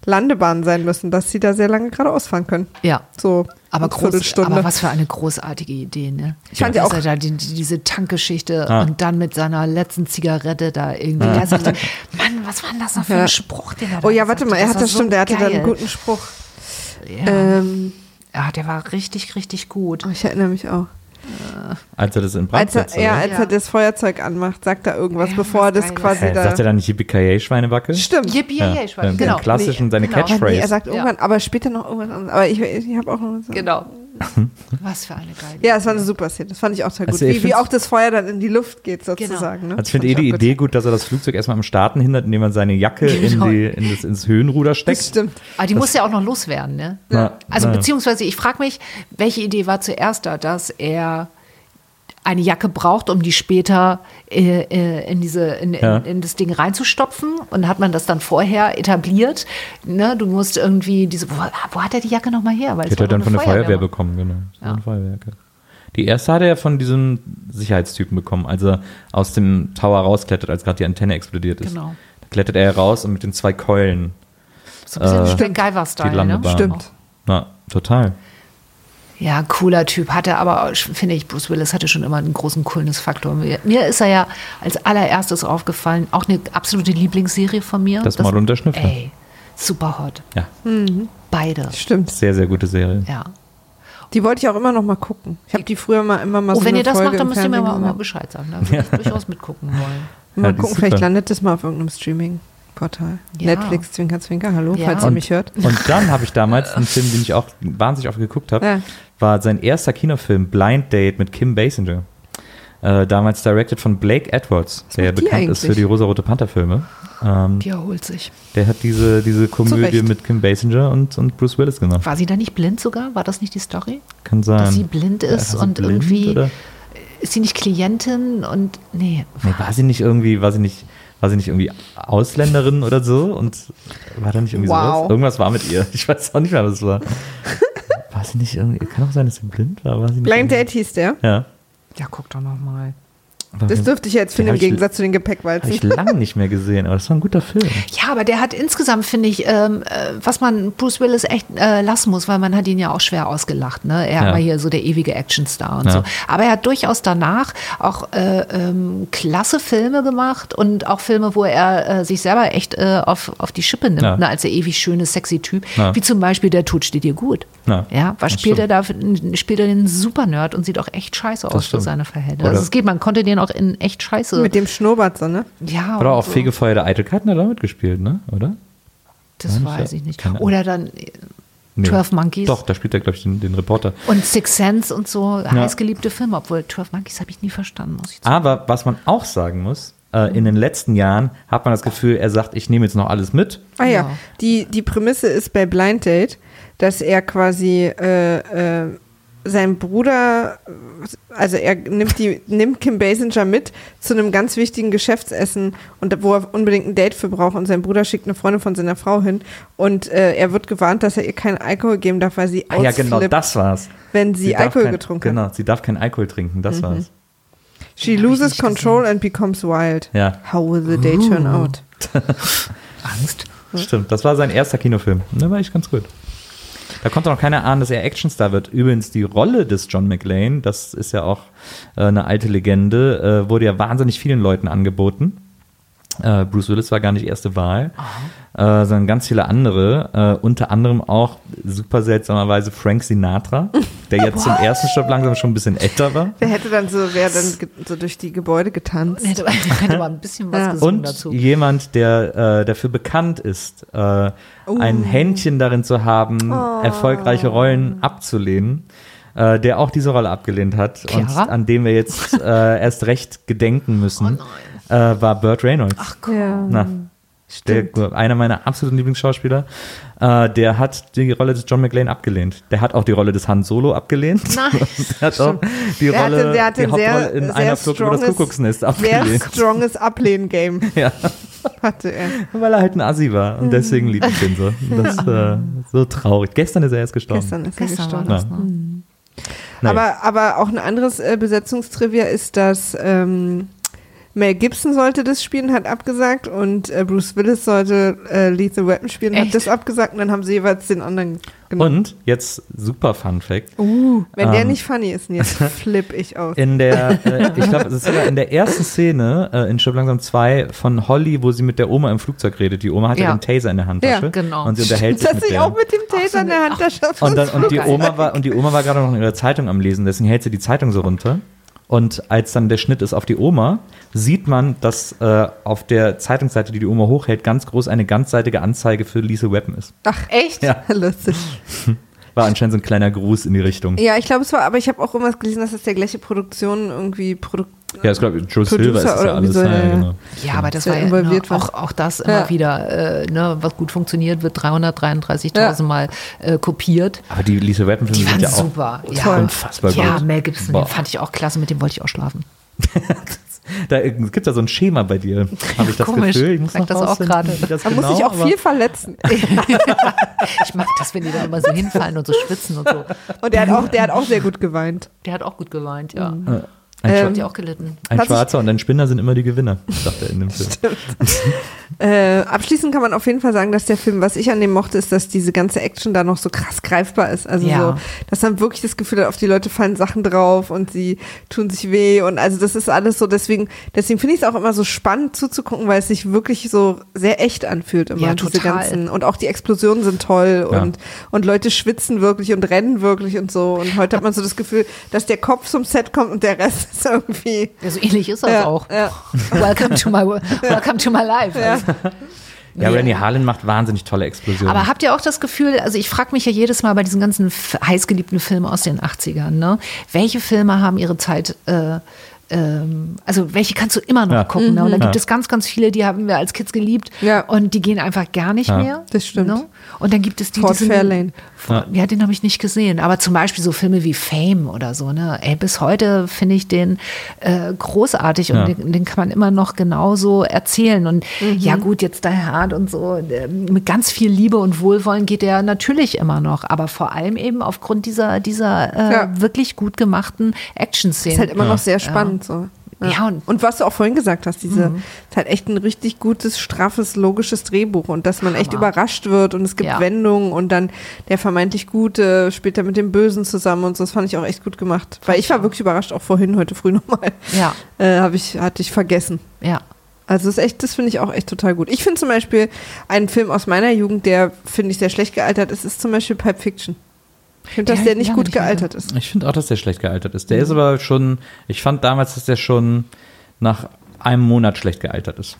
Landebahnen sein müssen, dass sie da sehr lange geradeaus fahren können. Ja. So Aber, groß, aber was für eine großartige Idee, ne? Ich fand ja ja auch. auch- Da die, die, diese Tankgeschichte Ah. und dann mit seiner letzten Zigarette da irgendwie. Der sagte, Mann, was war denn das noch für Ja. ein Spruch, den er da Oh ja, warte mal, er hat das stimmt, er hatte da einen guten Spruch. Ja. Ähm, ja, der war richtig, richtig gut. ich erinnere mich auch. Als er das in Brand Als er, setzt, ja, als Ja. er das Feuerzeug anmacht, sagt er irgendwas, Ja, bevor er das quasi da. sagt er dann nicht Yippie Schweinebacke? Stimmt. Yippie, Ja, weiß, den genau. klassischen, seine genau. Catchphrase. Nee, er sagt Ja. irgendwann, aber später noch irgendwas anderes. Aber ich, ich habe auch noch was. Genau. Was für eine geile Ja, es war eine super Szene. Das fand ich auch total gut. Also ich wie, wie auch das Feuer dann in die Luft geht, sozusagen. Ne? Also ich finde eh die gut. Idee gut, dass er das Flugzeug erstmal am Starten hindert, indem er seine Jacke <laughs> in Genau. die, in das, ins Höhenruder Das steckt. stimmt. Aber die muss ja auch noch loswerden, ne? Na, Also na. beziehungsweise ich frage mich, welche Idee war zuerst da, dass er eine Jacke braucht, um die später äh, äh, in diese in, Ja. in, in das Ding reinzustopfen und hat man das dann vorher etabliert? Ne, du musst irgendwie diese wo, wo hat er die Jacke noch mal her? Weil Die hat er dann von der Feuerwehr Feuerwehr. bekommen, genau. Ja. eine Feuerwehrjacke. Die erste hat er ja von diesem Sicherheitstypen bekommen, als er aus dem Tower rausklettert, als gerade die Antenne explodiert ist. Genau. Da klettert er raus und mit den zwei Keulen. So ein bisschen Äh, MacGyver-Style, die ne? Stimmt. Na, total. Ja, cooler Typ. Hatte aber, auch, finde ich, Bruce Willis hatte schon immer einen großen Coolness-Faktor. Mir, mir ist er ja als allererstes aufgefallen, auch eine absolute Lieblingsserie von mir. Das Mal und der Schnüffler. Ey, super hot. Ja, Beide. Stimmt. sehr, sehr gute Serie. Ja. Die wollte ich auch immer noch mal gucken. Ich habe die früher mal immer mal Oh, so wenn eine ihr das Folge macht, dann müsst ihr mir Fernsehen mal, mal. Bescheid sagen. <laughs> Da würde ich durchaus mitgucken wollen. Mal Ja, gucken, vielleicht super. landet das mal auf irgendeinem Streaming-Portal. Ja. Netflix, Zwinker, Zwinker, hallo, Ja. falls ihr Und- mich hört. Und dann habe ich damals einen Film, den ich auch wahnsinnig oft geguckt habe, Ja. War sein erster Kinofilm Blind Date mit Kim Basinger. Äh, damals directed von Blake Edwards, der macht die bekannt ist für eigentlich? die Rosa-Rote Panther-Filme. Ähm, Die erholt sich. der hat diese, diese Komödie mit Kim Basinger und, und Bruce Willis gemacht. War sie da nicht blind sogar? War das nicht die Story? Kann sein. Dass sie blind Ja, ist sie und blind, irgendwie. Oder? Ist sie nicht Klientin und. Nee. Nee, war sie nicht irgendwie, war sie nicht, war sie nicht irgendwie Ausländerin oder so? Und war da nicht irgendwie Wow. sowas? Irgendwas war mit ihr. Ich weiß auch nicht mehr, was es war. <laughs> war sie nicht irgendwie, kann auch sein, dass sie blind war, war sie nicht Blind Date hieß der. Ja. Ja, guck doch noch mal. Das dürfte ich jetzt finden, Den im Gegensatz zu den Habe Gepäckwalzen. ich lange nicht mehr gesehen, aber das war ein guter Film. Ja, aber der hat insgesamt, finde ich, ähm, äh, was man Bruce Willis echt äh, lassen muss, weil man hat ihn ja auch schwer ausgelacht. Ne? Er Ja. war hier so der ewige Actionstar und Ja. so. Aber er hat durchaus danach auch äh, ähm, klasse Filme gemacht und auch Filme, wo er äh, sich selber echt äh, auf, auf die Schippe nimmt, Ja. ne? als der ewig schöne, sexy Typ. Ja. Wie zum Beispiel Der Tod steht dir gut. Ja, Ja, was das spielt er da? für- Spielt er den Super-Nerd und sieht auch echt scheiße aus für stimmt. seine Verhältnisse. Oder- Also es geht, man konnte den auch in echt scheiße. Mit dem Schnurrbart so, ne? ja, Oder auch so. Fegefeuer der Eitelkeiten hat er mitgespielt, ne? Oder? Das Nein, weiß ich- ich nicht. Oder dann äh, Nee. 12 Monkeys. Doch, da spielt er, glaube ich, den, den Reporter. Und Six Sense und so, heißgeliebte Filme, obwohl 12 Monkeys habe ich nie verstanden, muss ich sagen. Aber was man auch sagen muss, äh, in den letzten Jahren hat man das Gefühl, er sagt, ich nehme jetzt noch alles mit. Ah ja, Ja. Die, die Prämisse ist bei Blind Date, dass er quasi äh, äh, sein Bruder, also er nimmt, die, nimmt Kim Basinger mit zu einem ganz wichtigen Geschäftsessen und wo er unbedingt ein Date für braucht und sein Bruder schickt eine Freundin von seiner Frau hin und äh, er wird gewarnt, dass er ihr keinen Alkohol geben darf, weil sie Ah ja, genau, das war's. wenn sie, darf Alkohol kein, getrunken Genau, hat. sie darf keinen Alkohol trinken, das war's. She ich loses control and becomes wild. Ja. How will the day turn Uh. out? <laughs> Angst. Stimmt, das war sein erster Kinofilm. Der war echt ganz gut. Da konnte noch keiner ahnen, dass er Actionstar wird. Übrigens, die Rolle des John McLean, das ist ja auch äh, eine alte Legende, äh, wurde ja wahnsinnig vielen Leuten angeboten. Äh, Bruce Willis war gar nicht erste Wahl, äh, sondern ganz viele andere. Äh, unter anderem auch super seltsamerweise Frank Sinatra, der jetzt zum ersten Stopp langsam schon ein bisschen älter war. Wer hätte dann so, wäre dann so durch die Gebäude getanzt? Hätte, hätte mal ein bisschen was Ja. gesungen Und dazu. jemand, der äh, dafür bekannt ist, äh, Oh. ein Händchen darin zu haben, erfolgreiche Rollen abzulehnen, äh, der auch diese Rolle abgelehnt hat und Chiara? an dem wir jetzt äh, erst recht gedenken müssen, Oh äh, war Burt Reynolds. Ja. Na, der, einer meiner absoluten Lieblingsschauspieler, äh, der hat die Rolle des John McClane abgelehnt. Der hat auch die Rolle des Han Solo abgelehnt. Nein. <laughs> der hat auch die Der Rolle, hatte, der hatte die Hauptrolle sehr, in sehr einer Flug über das Kuckucksnest Sehr abgelehnt. stronges Ablehn-Game <laughs> Ja. hatte er. Weil er halt ein Assi war und deswegen liebe ich den so. <laughs> Das ist äh, so traurig. Gestern ist er erst gestorben. Gestern ist er Gestern war gestorben. das, Ja. ne? Nee. Aber, aber auch ein anderes äh, Besetzungstrivia ist, dass ähm, Mel Gibson sollte das spielen, hat abgesagt und äh, Bruce Willis sollte äh, Lethal Weapon spielen, hat Echt? das abgesagt und dann haben sie jeweils den anderen genommen. und jetzt super Fun Fact. Uh, wenn der Ähm. nicht funny ist, jetzt <laughs> flipp ich aus. In der, äh, <laughs> ich glaube, es ist sogar in der ersten Szene äh, in Stirb langsam 2 von Holly, wo sie mit der Oma im Flugzeug redet. Die Oma hat ja, Ja. den Taser in der Handtasche. Ja, genau. Und sie unterhält <laughs> sich mit ich der. auch mit dem Taser in der Handtasche auf Und, dann, das und, die. Oma war, und die Oma war gerade noch in ihrer Zeitung am Lesen, deswegen hält sie die Zeitung so runter. Und als dann der Schnitt ist auf die Oma, sieht man, dass äh, auf der Zeitungsseite, die die Oma hochhält, ganz groß eine ganzseitige Anzeige für Lethal Weapon ist. Ach, Echt? Ja. <laughs> lustig. <laughs> War anscheinend so ein kleiner Gruß in die Richtung. Ja, ich glaube, es war, aber ich habe auch immer gelesen, dass es der gleiche Produktion irgendwie Produ Ja, ich glaube, Joe Producer Silver ist das ja alles. so, ja, ja, ja. genau. Ja, aber das Sehr war ja involviert ne, auch, auch das immer Ja. wieder, äh, ne, was gut funktioniert, wird 333.000 Mal äh, kopiert. Aber die Lethal Weapon Die Filme sind ja auch super. Ja. Toll. unfassbar Ja, gut. Mel Gibson, Boah. den fand ich auch klasse, mit dem wollte ich auch schlafen. <laughs> Da gibt es da so ein Schema bei dir, habe ich das Komisch. Gefühl. Ich muss Sag noch das auch gerade. das Da genau, muss ich auch aber- viel verletzen. <laughs> Ich mag das, wenn die da immer so hinfallen und so schwitzen und so. Und der hat auch, der hat auch sehr gut geweint. Der hat auch gut geweint, ja. Ein, Ähm, Schwa- Hat die auch gelitten. ein Schwarzer und ein Spinner sind immer die Gewinner, sagt er in dem Film. <laughs> Äh, abschließend kann man auf jeden Fall sagen, dass der Film, was ich an dem mochte, ist, dass diese ganze Action da noch so krass greifbar ist. Also Ja. so, dass man wirklich das Gefühl hat, auf die Leute fallen Sachen drauf und sie tun sich weh und also das ist alles so, deswegen, deswegen finde ich es auch immer so spannend zuzugucken, weil es sich wirklich so sehr echt anfühlt immer, Ja, diese ganzen, und auch die Explosionen sind toll Ja. und, und Leute schwitzen wirklich und rennen wirklich und so und heute hat man so das Gefühl, dass der Kopf zum Set kommt und der Rest <laughs> ist irgendwie, Ja, so ähnlich ist das ja, auch. ja. <laughs> Welcome to my, welcome to my life. Ja. Also, Ja, Rennie Harlan macht wahnsinnig tolle Explosionen. Aber habt ihr auch das Gefühl, also ich frage mich ja jedes Mal bei diesen ganzen heißgeliebten Filmen aus den 80ern, ne? Welche Filme haben ihre Zeit äh, ähm, also welche kannst du immer noch Ja. gucken. Ne? Und da Mhm. gibt es ganz, ganz viele, die haben wir als Kids geliebt Ja. und die gehen einfach gar nicht Ja. mehr. Das stimmt. Ne? Und dann gibt es die, Fort Fairlane. Ja, den habe ich nicht gesehen. Aber zum Beispiel so Filme wie Fame oder so. Ne? Ey, bis heute finde ich den äh, großartig und Ja. den, den kann man immer noch genauso erzählen. Und Mhm. ja gut, jetzt Die Hard und so, äh, mit ganz viel Liebe und Wohlwollen geht der natürlich immer noch. Aber vor allem eben aufgrund dieser, dieser äh, Ja. wirklich gut gemachten Action-Szenen. Ist halt immer noch sehr spannend so. Ja, und- und was du auch vorhin gesagt hast, diese ist halt echt ein richtig gutes, straffes, logisches Drehbuch und dass man echt Hammer. überrascht wird und es gibt Ja. Wendungen und dann der vermeintlich Gute spielt dann mit dem Bösen zusammen und so. Das fand ich auch echt gut gemacht. Weil ich war wirklich überrascht, auch vorhin, heute früh <laughs> nochmal. Ja. Äh, hab ich, hatte ich vergessen. ja. Also das ist echt, das finde ich auch echt total gut. Ich finde zum Beispiel einen Film aus meiner Jugend, der finde ich sehr schlecht gealtert ist, ist zum Beispiel Pulp Fiction. Ich finde, dass Der der nicht gut nicht gealtert ist. Ich finde auch, dass der schlecht gealtert ist. Der ist aber schon, ich fand damals, dass der schon nach einem Monat schlecht gealtert ist.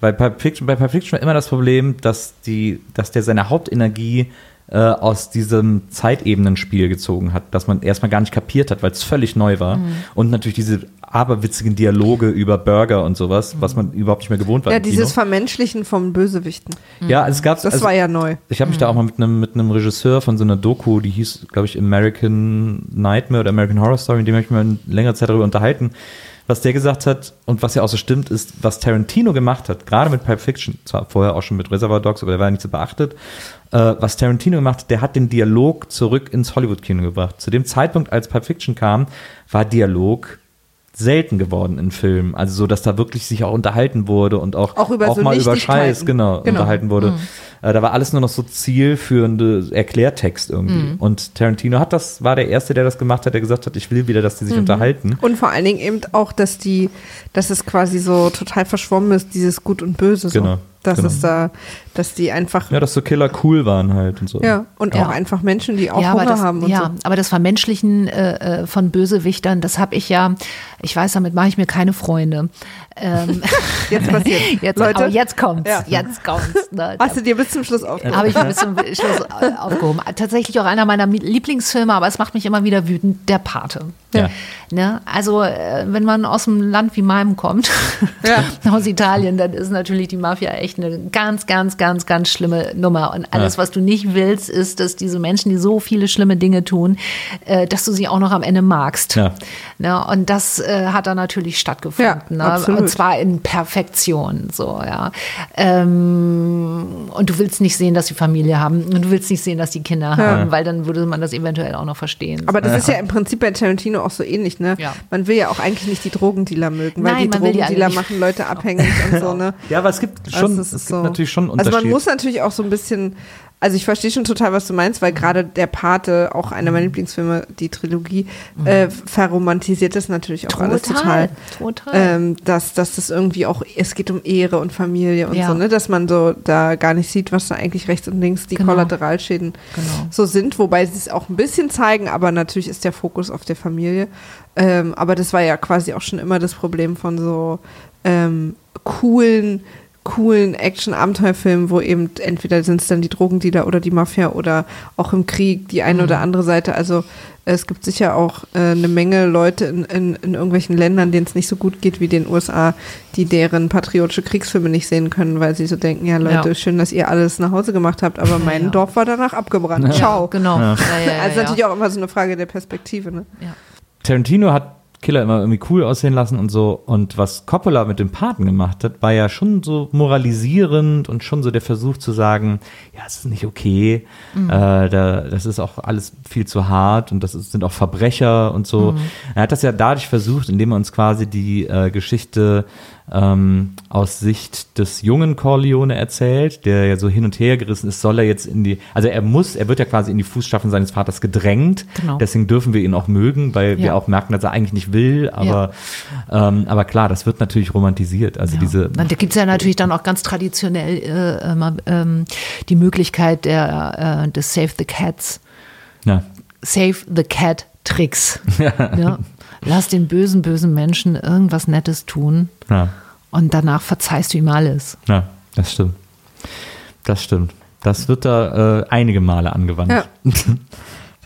Bei Pulp Fiction, bei Pulp Fiction war immer das Problem, dass, die, dass der seine Hauptenergie äh, aus diesem Zeitebenenspiel gezogen hat, dass man erstmal gar nicht kapiert hat, weil es völlig neu war. Und natürlich diese aberwitzigen Dialoge über Burger und sowas, was man überhaupt nicht mehr gewohnt war. Ja, dieses Vermenschlichen vom Bösewichten. ja, es gab Das war ja neu. ich habe mich da auch mal mit einem mit einem Regisseur von so einer Doku, die hieß, glaube ich, American Nightmare oder American Horror Story, in dem habe ich mich mal längere Zeit darüber unterhalten. Was der gesagt hat und was ja auch so stimmt, ist, was Tarantino gemacht hat, gerade mit Pulp Fiction, zwar vorher auch schon mit Reservoir Dogs, aber der war ja nicht so beachtet, äh, was Tarantino gemacht hat, der hat den Dialog zurück ins Hollywood-Kino gebracht. Zu dem Zeitpunkt, als Pulp Fiction kam, war Dialog selten geworden in Filmen. Also so, dass da wirklich sich auch unterhalten wurde und auch, Auch über so mal über. Scheiß, genau, Genau. unterhalten wurde. Äh, da war alles nur noch so zielführende Erklärtext irgendwie. Und Tarantino hat das, war der Erste, der das gemacht hat, der gesagt hat, ich will wieder, dass die sich unterhalten. Und vor allen Dingen eben auch, dass die, dass es quasi so total verschwommen ist, dieses Gut und Böse. So. Genau, Dass genau. es da, dass die einfach, ja, Ja, dass so Killer cool waren halt und so. und Ja. auch einfach Menschen, die auch ja, aber Hunger das, haben und ja, so. aber das Vermenschlichen äh, äh, von Bösewichtern, das habe ich ja, ich weiß, damit mache ich mir keine Freunde. Ähm, <laughs> Jetzt passiert. <laughs> jetzt, Leute, aber jetzt kommt's, Ja. jetzt kommt's. <laughs> Ne? hast du dir bis zum Schluss aufgehört? Habe ich mir bis zum Schluss äh, aufgehoben. Tatsächlich auch einer meiner Lieblingsfilme, aber es macht mich immer wieder wütend, Der Pate. Ja. Ne? Also, äh, wenn man aus einem Land wie meinem kommt, Ja. aus Italien, dann ist natürlich die Mafia echt eine ganz, ganz, ganz, ganz schlimme Nummer. Und alles, Ja. was du nicht willst, ist, dass diese Menschen, die so viele schlimme Dinge tun, äh, dass du sie auch noch am Ende magst. Ja. Ne? Und das äh, hat da natürlich stattgefunden. Ja, ne? absolut. Und zwar in Perfektion. So, ja. Ähm, und du willst nicht sehen, dass die Familie haben. Und du willst nicht sehen, dass die Kinder haben, weil dann würde man das eventuell auch noch verstehen. Aber das ist ja im Prinzip bei Tarantino auch so ähnlich, ne? Ja. Man will ja auch eigentlich nicht die Drogendealer mögen, weil Nein, die man will die alle Drogendealer machen Leute abhängig und so, ne? Ja, aber es gibt Also schon, das es ist gibt so- natürlich schon einen Also Unterschied. man muss natürlich auch so ein bisschen, also ich verstehe schon total, was du meinst, weil gerade der Pate, auch einer meiner Lieblingsfilme, die Trilogie, äh, verromantisiert das natürlich auch alles total. total. Ähm, dass, dass das irgendwie auch, es geht um Ehre und Familie und Ja. so, ne? Dass man so da gar nicht sieht, was da eigentlich rechts und links die Genau. Kollateralschäden Genau. so sind, wobei sie es auch ein bisschen zeigen, aber natürlich ist der Fokus auf der Familie. Ähm, aber das war ja quasi auch schon immer das Problem von so ähm, coolen, coolen Action-Abenteuerfilmen, wo eben entweder sind es dann die Drogendealer oder die Mafia oder auch im Krieg die eine oder andere Seite. Also es gibt sicher auch äh, eine Menge Leute in, in, in irgendwelchen Ländern, denen es nicht so gut geht wie den USA, die deren patriotische Kriegsfilme nicht sehen können, weil sie so denken, ja Leute, Ja. schön, dass ihr alles nach Hause gemacht habt, aber <laughs> mein ja. Dorf war danach abgebrannt. Ciao. Genau. Ja. Ja, ja, Also ja. natürlich auch immer so eine Frage der Perspektive. Ne? Ja. Tarantino hat Killer immer irgendwie cool aussehen lassen und so. Und was Coppola mit dem Paten gemacht hat, war ja schon so moralisierend und schon so der Versuch zu sagen, ja, es ist nicht okay, Mhm. äh, da, das ist auch alles viel zu hart und das ist, sind auch Verbrecher und so. Mhm. Er hat das ja dadurch versucht, indem er uns quasi die äh, Geschichte ähm, aus Sicht des jungen Corleone erzählt, der ja so hin und her gerissen ist, soll er jetzt in die, also er muss, er wird ja quasi in die Fußstapfen seines Vaters gedrängt, Genau. deswegen dürfen wir ihn auch mögen, weil wir Ja. auch merken, dass er eigentlich nicht will, aber, ähm, aber klar, das wird natürlich romantisiert, also diese, Na, Da gibt es ja natürlich dann auch ganz traditionell äh, immer, ähm, die Möglichkeit der, äh, des Save the Cats, ja, Save the Cat Tricks. <laughs> ja. Lass den bösen, bösen Menschen irgendwas Nettes tun ja, und danach verzeihst du ihm alles. ja, das stimmt, das stimmt. Das wird da äh, einige Male angewandt. Ja. <laughs>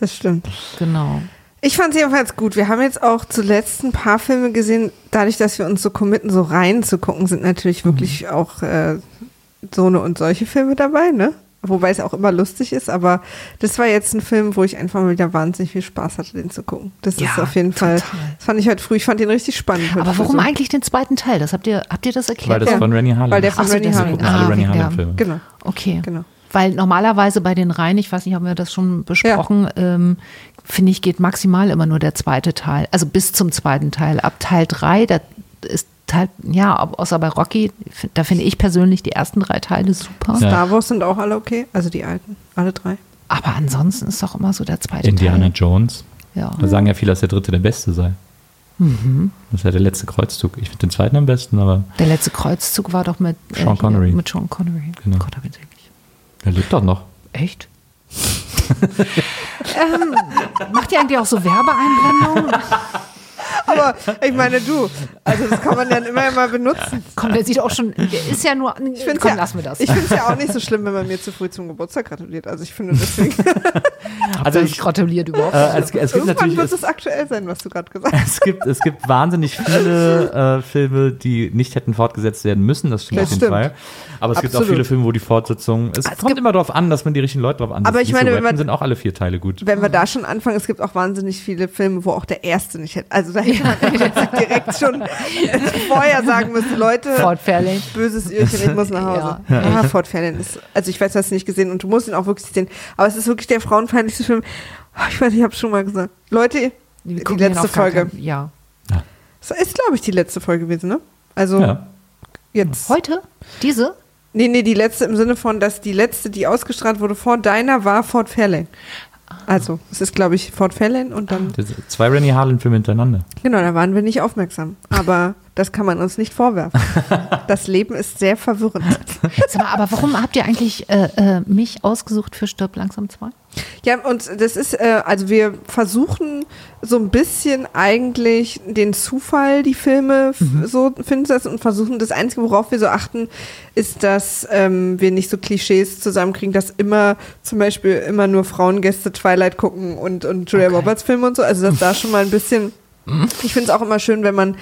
Das stimmt. Genau. Ich fand es jedenfalls gut. Wir haben jetzt auch zuletzt ein paar Filme gesehen. Dadurch, dass wir uns so committen, so rein zu gucken, sind natürlich wirklich auch äh, so eine und solche Filme dabei, ne? Wobei es auch immer lustig ist, aber das war jetzt ein Film, wo ich einfach mal wieder wahnsinnig viel Spaß hatte, den zu gucken. Das Ja, ist auf jeden Fall, total. das fand ich heute früh, ich fand den richtig spannend. Aber warum so. eigentlich den zweiten Teil? Das habt ihr, habt ihr das erklärt? Weil das Ja. von Rennie Harlan Weil der ist. von Rennie. Harlan. alle Ah, Rennie wegen der- Harlan-Filme. Genau. Okay. Genau. Weil normalerweise bei den Reihen, ich weiß nicht, haben wir das schon besprochen, ähm, finde ich, geht maximal immer nur der zweite Teil. Also bis zum zweiten Teil. Ab Teil 3, da ist Teil, ja, außer bei Rocky, da finde ich persönlich die ersten drei Teile super. Ja. Star Wars sind auch alle okay, also die alten, alle drei. Aber ansonsten ist doch immer so der zweite Indiana Teil. Jones. Ja. Da sagen ja viele, dass der dritte der beste sei. Mhm. Das ist ja der letzte Kreuzzug. Ich finde den zweiten am besten, aber Der letzte Kreuzzug war doch mit Sean hier, Connery. Mit Sean Connery. Genau. Gott, hab ich wirklich. der lebt doch noch. Echt? <laughs> ähm, macht ihr eigentlich auch so Werbeeinblendungen? <laughs> <laughs> Aber ich meine, du, also das kann man dann immer mal benutzen. Komm, der sieht auch schon, der ist ja nur, Ich find's komm, ja, lassen wir das. Ich finde es ja auch nicht so schlimm, wenn man mir zu früh zum Geburtstag gratuliert. Also ich finde deswegen, <laughs> Also ich gratuliert überhaupt. Äh, es, es gibt irgendwann natürlich wird es, es aktuell sein, was du gerade gesagt hast. es gibt es gibt wahnsinnig viele äh, Filme, die nicht hätten fortgesetzt werden müssen. Das stimmt Das auf jeden stimmt. Fall. Aber es gibt auch Absolut. viele Filme, wo die Fortsetzung. Es, kommt gibt- immer darauf an, dass man die richtigen Leute drauf ansetzt. Aber ich meine, wenn man- sind auch alle vier Teile gut. Wenn wir da schon anfangen, es gibt auch wahnsinnig viele Filme, wo auch der erste nicht hätte. Also da hätte man <laughs> Prinzip direkt schon vorher sagen müssen, Leute, Fairlane. böses Irrchen, ich muss nach <laughs> Hause. Ja, Ford Fairlane ist, also ich weiß, du hast ihn nicht gesehen und du musst ihn auch wirklich sehen, aber es ist wirklich der frauenfeindlichste Film. Oh, Ich weiß, ich habe es schon mal gesagt. Leute, Wir die den letzte Folge. keinen- Ja. Das ist, glaube ich, die letzte Folge gewesen, ne? Also Ja. jetzt. Heute? Diese? Nee, nee, die letzte im Sinne von, dass die letzte, die ausgestrahlt wurde vor deiner, war Fort Fairlane. Also, es ist, glaube ich, Fort Fairlane und dann, Zwei Rennie Harlan-Filme hintereinander. genau, da waren wir nicht aufmerksam. Aber das kann man uns nicht vorwerfen. <laughs> Das Leben ist sehr verwirrend. <laughs> Mal, aber warum habt ihr eigentlich äh, äh, mich ausgesucht für Stirb langsam 2? Ja, und das ist, äh, also wir versuchen so ein bisschen eigentlich den Zufall, die Filme f- so finden zu lassen und versuchen, das Einzige, worauf wir so achten, ist, dass ähm, wir nicht so Klischees zusammenkriegen, dass immer zum Beispiel immer nur Frauengäste Twilight gucken und, und Julia Okay. Roberts Filme und so. Also dass da schon mal ein bisschen ich finde es auch immer schön, wenn man,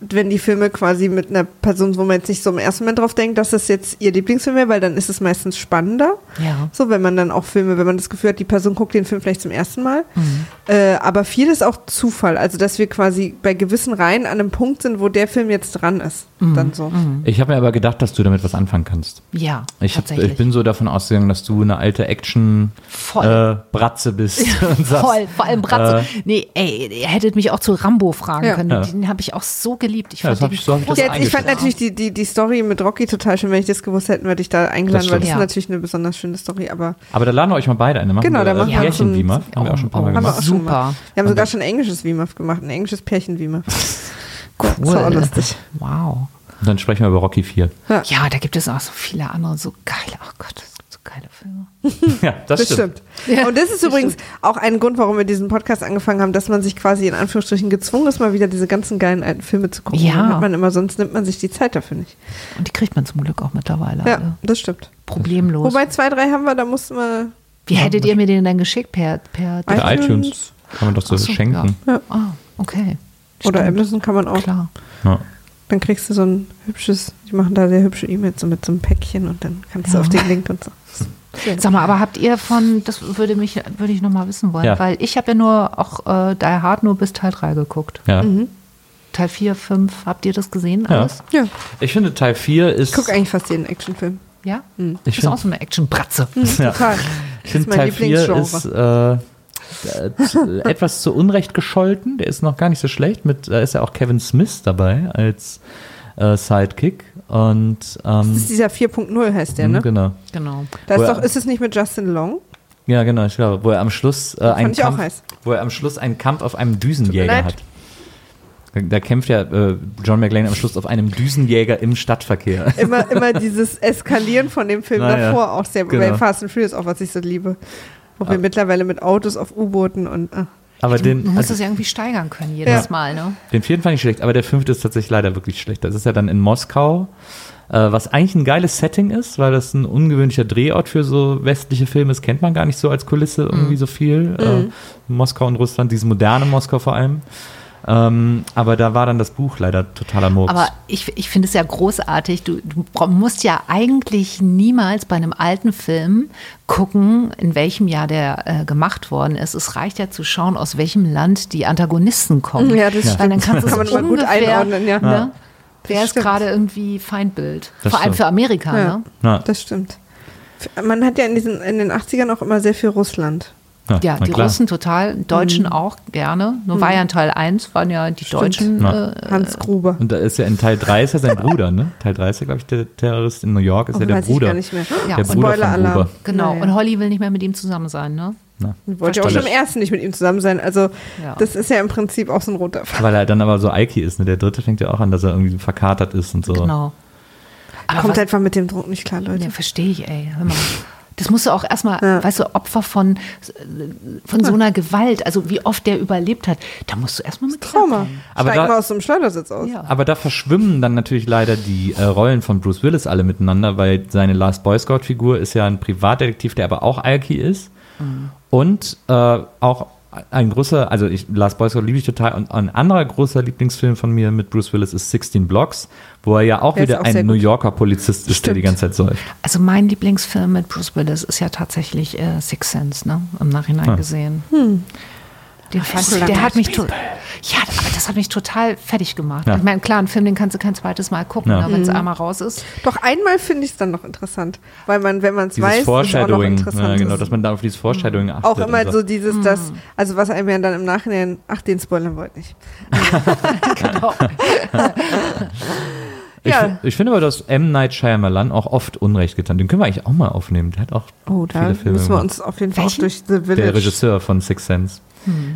wenn die Filme quasi mit einer Person, wo man jetzt nicht so im ersten Moment drauf denkt, dass das jetzt ihr Lieblingsfilm wäre, weil dann ist es meistens spannender. Ja. So, wenn man dann auch Filme, wenn man das Gefühl hat, die Person guckt den Film vielleicht zum ersten Mal. Mhm. Äh, aber viel ist auch Zufall. Also, dass wir quasi bei gewissen Reihen an einem Punkt sind, wo der Film jetzt dran ist. Mhm. Dann so. Ich habe mir aber gedacht, dass du damit was anfangen kannst. Ja, Ich, hab, tatsächlich. ich bin so davon ausgegangen, dass du eine alte. Action-Bratze bist. <laughs> und sagst, Voll, vor allem Bratze. Äh, nee, ey, ihr hättet mich auch zu Rambo fragen Ja. können. Ja. Den habe ich auch so geliebt. Ich Ja, fand ich- so ich Ja, ich fand natürlich die, die, die Story mit Rocky total schön. Wenn ich das gewusst hätte, hätte ich da eingeladen, Das weil das stimmt. ist Ja. natürlich eine besonders schöne Story. Aber Aber da laden wir euch mal beide ein. Dann machen Genau, da machen wir Pärchen ein- wie Haben wir auch schon ein paar Mal Oh, gemacht. Super. mal. Wir haben sogar schon ein englisches WIMAF gemacht, ein englisches Pärchen WIMAF. <laughs> Cool. Das war lustig. Wow. Und dann sprechen wir über Rocky 4. Ja, da gibt es auch so viele andere, so geile, oh Gott, geile Filme. <laughs> ja, das, Das stimmt. Ja, und das ist das übrigens auch ein Grund, warum wir diesen Podcast angefangen haben, dass man sich quasi in Anführungsstrichen gezwungen ist, mal wieder diese ganzen geilen alten Filme zu gucken. Ja. Hat man immer, sonst nimmt man sich die Zeit dafür nicht. Und die kriegt man zum Glück auch mittlerweile Ja, alle. das stimmt. Problemlos. Wobei zwei, drei haben wir, da mussten wir. Wie hättet ihr mir den dann geschickt? Per, per Per iTunes. iTunes. Kann man doch so, so, schenken. Ja. Ah, okay. Oder Stimmt. Amazon kann man auch. Klar. Ja. Dann kriegst du so ein hübsches, die machen da sehr hübsche E-Mails so mit so einem Päckchen und dann kannst du Ja. auf den Link und so. Sag mal, aber habt ihr von, das würde mich, würde ich nochmal wissen wollen, Ja. weil ich habe ja nur auch äh, Die Hard nur bis Teil 3 geguckt. Ja. Mhm. Teil 4, 5, habt ihr das gesehen Ja. alles? Ja, Ich finde, Teil 4 ist. ich gucke eigentlich fast jeden Actionfilm. Ja? Ich ist find- auch so eine Action-Bratze. Ja. Total. Ich Das finde, Teil 4 ist äh, <laughs> etwas zu Unrecht gescholten. Der ist noch gar nicht so schlecht. Mit, da ist ja auch Kevin Smith dabei als äh, Sidekick. Und ähm, Das ist dieser 4.0 heißt der, ne? genau. Genau. Da ist doch, ist es nicht mit Justin Long? Ja, genau, ich glaube, wo er am Schluss äh, einen Kampf, wo er am Schluss einen Kampf auf einem Düsenjäger hat. Da, da kämpft ja äh, John McClane am Schluss auf einem Düsenjäger im Stadtverkehr. <laughs> Immer, immer <laughs> dieses Eskalieren von dem Film Na ja, davor auch sehr. genau. Bei Fast and Furious auch, was ich so liebe. Wo wir mittlerweile mit Autos auf U-Booten und. Ah. Aber Du den, musst also, das ja irgendwie steigern können jedes Ja. Mal, ne? den vierten fand ich schlecht, aber der fünfte ist tatsächlich leider wirklich schlecht. Das ist ja dann in Moskau Äh, was eigentlich ein geiles Setting ist, weil das ein ungewöhnlicher Drehort für so westliche Filme ist, kennt man gar nicht so als Kulisse irgendwie so viel. Äh, Moskau und Russland, dieses moderne Moskau vor allem. Ähm, aber da war dann das Buch leider totaler Murks. Aber ich, ich finde es ja großartig. Du, du musst ja eigentlich niemals bei einem alten Film gucken, in welchem Jahr der äh, gemacht worden ist. Es reicht ja zu schauen, aus welchem Land die Antagonisten kommen. Ja, das Weil stimmt. dann kannst du <laughs> Kann man mal gut ungefähr, einordnen, ja. Ne? Wer ist gerade irgendwie Feindbild? Das Vor allem stimmt. für Amerika. Ja. Ne? ja, Das stimmt. Man hat ja in, diesen, in den 80ern auch immer sehr viel Russland. Ja, na die klar. Russen total, Deutschen auch gerne. Nur war ja in Teil 1, waren ja die Deutschen. Ja. Äh, Hans Gruber. Und da ist ja in Teil 3 ist ja sein Bruder, ne? Teil 3 ist ja, glaube ich, der Terrorist in New York, ist Oh, ja der weiß ich Bruder. gar nicht mehr. Ja, Der Bruder von Spoiler-Alarm. Gruber. genau. Und Holly will nicht mehr mit ihm zusammen sein, ne? Na. Wollte ja auch schon im ersten nicht mit ihm zusammen sein. Also, Ja. das ist ja im Prinzip auch so ein roter Fall. Weil er dann aber so Ike ist, ne? Der dritte fängt ja auch an, dass er irgendwie verkatert ist und so. Genau. Aber Kommt was, einfach mit dem Druck nicht klar, Leute. ja, verstehe ich, ey. Hör mal. Das musst du auch erstmal, Ja. weißt du, Opfer von, von so einer Gewalt, also wie oft der überlebt hat, da musst du erstmal mit Trauma. Aber Steig da- mal aus so einem Schleudersitz aus. Ja. Aber da verschwimmen dann natürlich leider die äh, Rollen von Bruce Willis alle miteinander, weil seine Last Boy Scout-Figur ist ja ein Privatdetektiv, der aber auch Alki ist. Und äh, auch ein großer, also ich, Last Boy Scout liebe ich total. Und ein anderer großer Lieblingsfilm von mir mit Bruce Willis ist 16 Blocks, wo er ja auch Der wieder auch ein. New Yorker Polizist ist, der die Stimmt. ganze Zeit säuft. Also mein Lieblingsfilm mit Bruce Willis ist ja tatsächlich äh, Six Sense, ne? Im Nachhinein Ah. gesehen. Den fand ich, der hat mich, People. to ja, aber das hat mich total fertig gemacht. Ja. Ich meine, klar, einen Film, den kannst du kein zweites Mal gucken, Ja. wenn es einmal raus ist. Doch einmal finde ich es dann noch interessant. Weil man, wenn man es weiß, ist auch noch Foreshadowing, interessant. ja, genau, ist. dass man da auf dieses Foreshadowing achtet. auch immer so dieses, das, also was einem ja dann im Nachhinein, ach, den spoilern wollte ich nicht. <laughs> Genau. Ich, Ja. ich finde aber, dass M. Night Shyamalan auch oft Unrecht getan. Den können wir eigentlich auch mal aufnehmen. Der hat auch Oh, da viele Filme müssen wir uns auf jeden Fall auch durch The Village. Der Regisseur von Six Sense.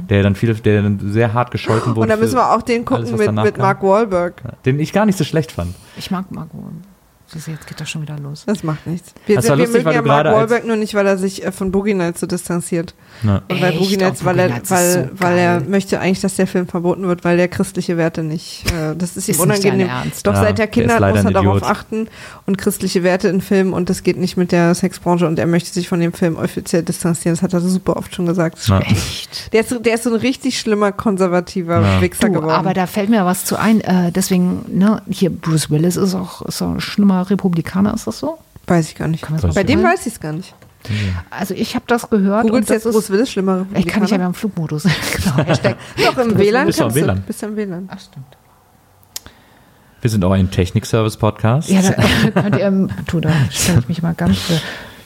Der dann viele, der dann sehr hart gescholten wurde. Und da müssen wir auch den gucken alles, mit, mit. Mark Wahlberg. Den ich gar nicht so schlecht fand. Ich mag Margot. Siehst jetzt geht das schon wieder los. Das macht nichts. Wir, Das war wir lustig, mögen weil ja Mark Wahlberg nur nicht, weil er sich äh, von Boogie Nights so distanziert. Ja. Und bei Echt? Boogie Nights, Oh, weil, Boogie er, weil, so weil er möchte eigentlich, dass der Film verboten wird, weil der christliche Werte nicht, äh, das ist ihm Ist unangenehm. dein Ernst. Doch Ja, seit der er Kinder ist hat, leider muss er darauf achten und christliche Werte in Filmen und das geht nicht mit der Sexbranche und er möchte sich von dem Film offiziell distanzieren. Das hat er super oft schon gesagt. Echt? Der, ist, so- der ist so ein richtig schlimmer konservativer Ja. Wichser Du, geworden. aber da fällt mir was zu ein. Äh, deswegen, ne, hier Bruce Willis ist auch ist auch ein schlimmer Republikaner, ist das so? weiß ich gar nicht. Bei dem weiß ich es gar nicht. Also ich habe das gehört. Und jetzt Bruce Willis, schlimmer ich kann nicht ja mehr im Flugmodus. <laughs> genau. Doch, im WLAN Bist kannst du. WLAN? Bist du im WLAN. Ach, stimmt. Wir sind auch ein Technik-Service-Podcast. Ja, da <laughs> könnt ihr, ähm, du, da stelle ich mich mal ganz für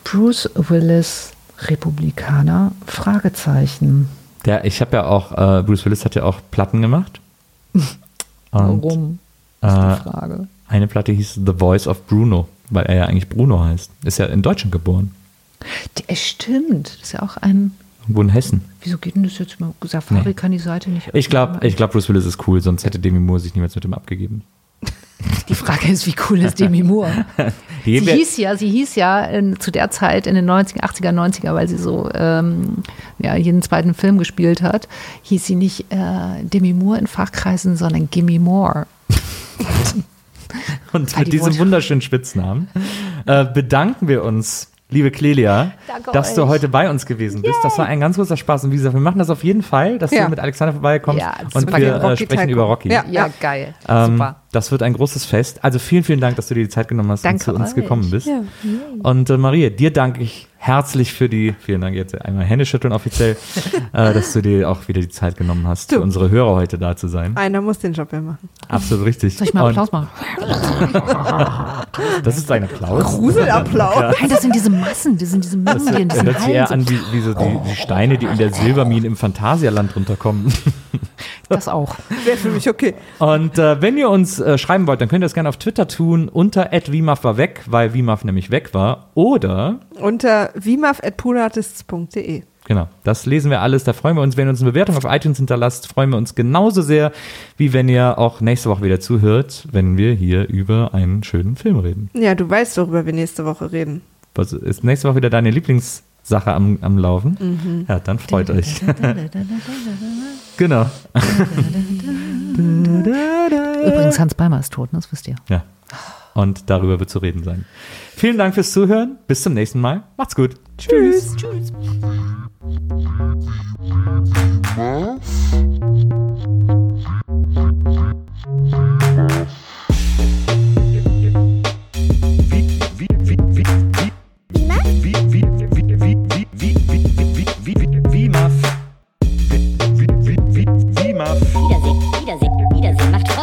Bruce Willis, Republikaner, Fragezeichen. Der, ich habe ja auch, äh, Bruce Willis hat ja auch Platten gemacht. <laughs> Und Warum? Äh, Frage. eine Platte hieß The Voice of Bruno, weil er ja eigentlich Bruno heißt. Ist ja in Deutschland geboren. Die, äh, stimmt, das ist ja auch ein. Irgendwo in Hessen. Wieso geht denn das jetzt mal? Safari Nee. kann die Seite nicht Ich glaube, ich glaub, Bruce Willis ist cool, sonst hätte Demi Moore sich niemals mit ihm abgegeben. <laughs> Die Frage ist, wie cool ist Demi Moore? <laughs> Sie hieß ja, sie hieß ja in, zu der Zeit in den 90er, 80er, 90er, weil sie so ähm, ja, jeden zweiten Film gespielt hat, hieß sie nicht äh, Demi Moore in Fachkreisen, sondern Gimme More. <laughs> <laughs> Und mit die diesem wunderschönen Spitznamen äh, bedanken wir uns, liebe Clelia, Danke dass du euch. heute bei uns gewesen bist. Das war ein ganz großer Spaß. Und wie gesagt, wir machen das auf jeden Fall, dass Ja. du mit Alexander vorbeikommst Ja, das und wir äh, sprechen über Rocky. Ja. Ja, geil. Ähm, Super. Das wird ein großes Fest. Also vielen, vielen Dank, dass du dir die Zeit genommen hast Danke und zu uns euch. gekommen bist. Ja. Und äh, Maria, dir danke ich herzlich für die, vielen Dank jetzt einmal Hände schütteln offiziell, <laughs> äh, dass du dir auch wieder die Zeit genommen hast, Du. für unsere Hörer heute da zu sein. Einer muss den Job ja machen. Absolut richtig. Soll ich mal Applaus machen? <laughs> Das ist ein Applaus. Gruselapplaus. Nein, das sind diese Massen, das sind diese Mengen, die in Das sich eher an wie, wie so die, die Steine, die in der Silbermine im Phantasialand runterkommen. <laughs> Das auch. Wäre für mich okay. Und äh, wenn ihr uns äh, schreiben wollt, dann könnt ihr das gerne auf Twitter tun, unter @wimaf war weg, weil Wimaf nämlich weg war. Oder, Unter vimaf.polartists.de. genau, das lesen wir alles. Da freuen wir uns, wenn ihr uns eine Bewertung auf iTunes hinterlasst, freuen wir uns genauso sehr, wie wenn ihr auch nächste Woche wieder zuhört, wenn wir hier über einen schönen Film reden. Ja, du weißt, worüber wir nächste Woche reden. Was ist nächste Woche wieder deine Sache am, am Laufen. Mhm. Ja, dann freut euch. <laughs> genau. Übrigens, Hans Beimer ist tot, ne? das wisst ihr. Ja. Und darüber wird zu reden sein. Vielen Dank fürs Zuhören. Bis zum nächsten Mal. Macht's gut. Tschüss. Tschüss. Tschüss.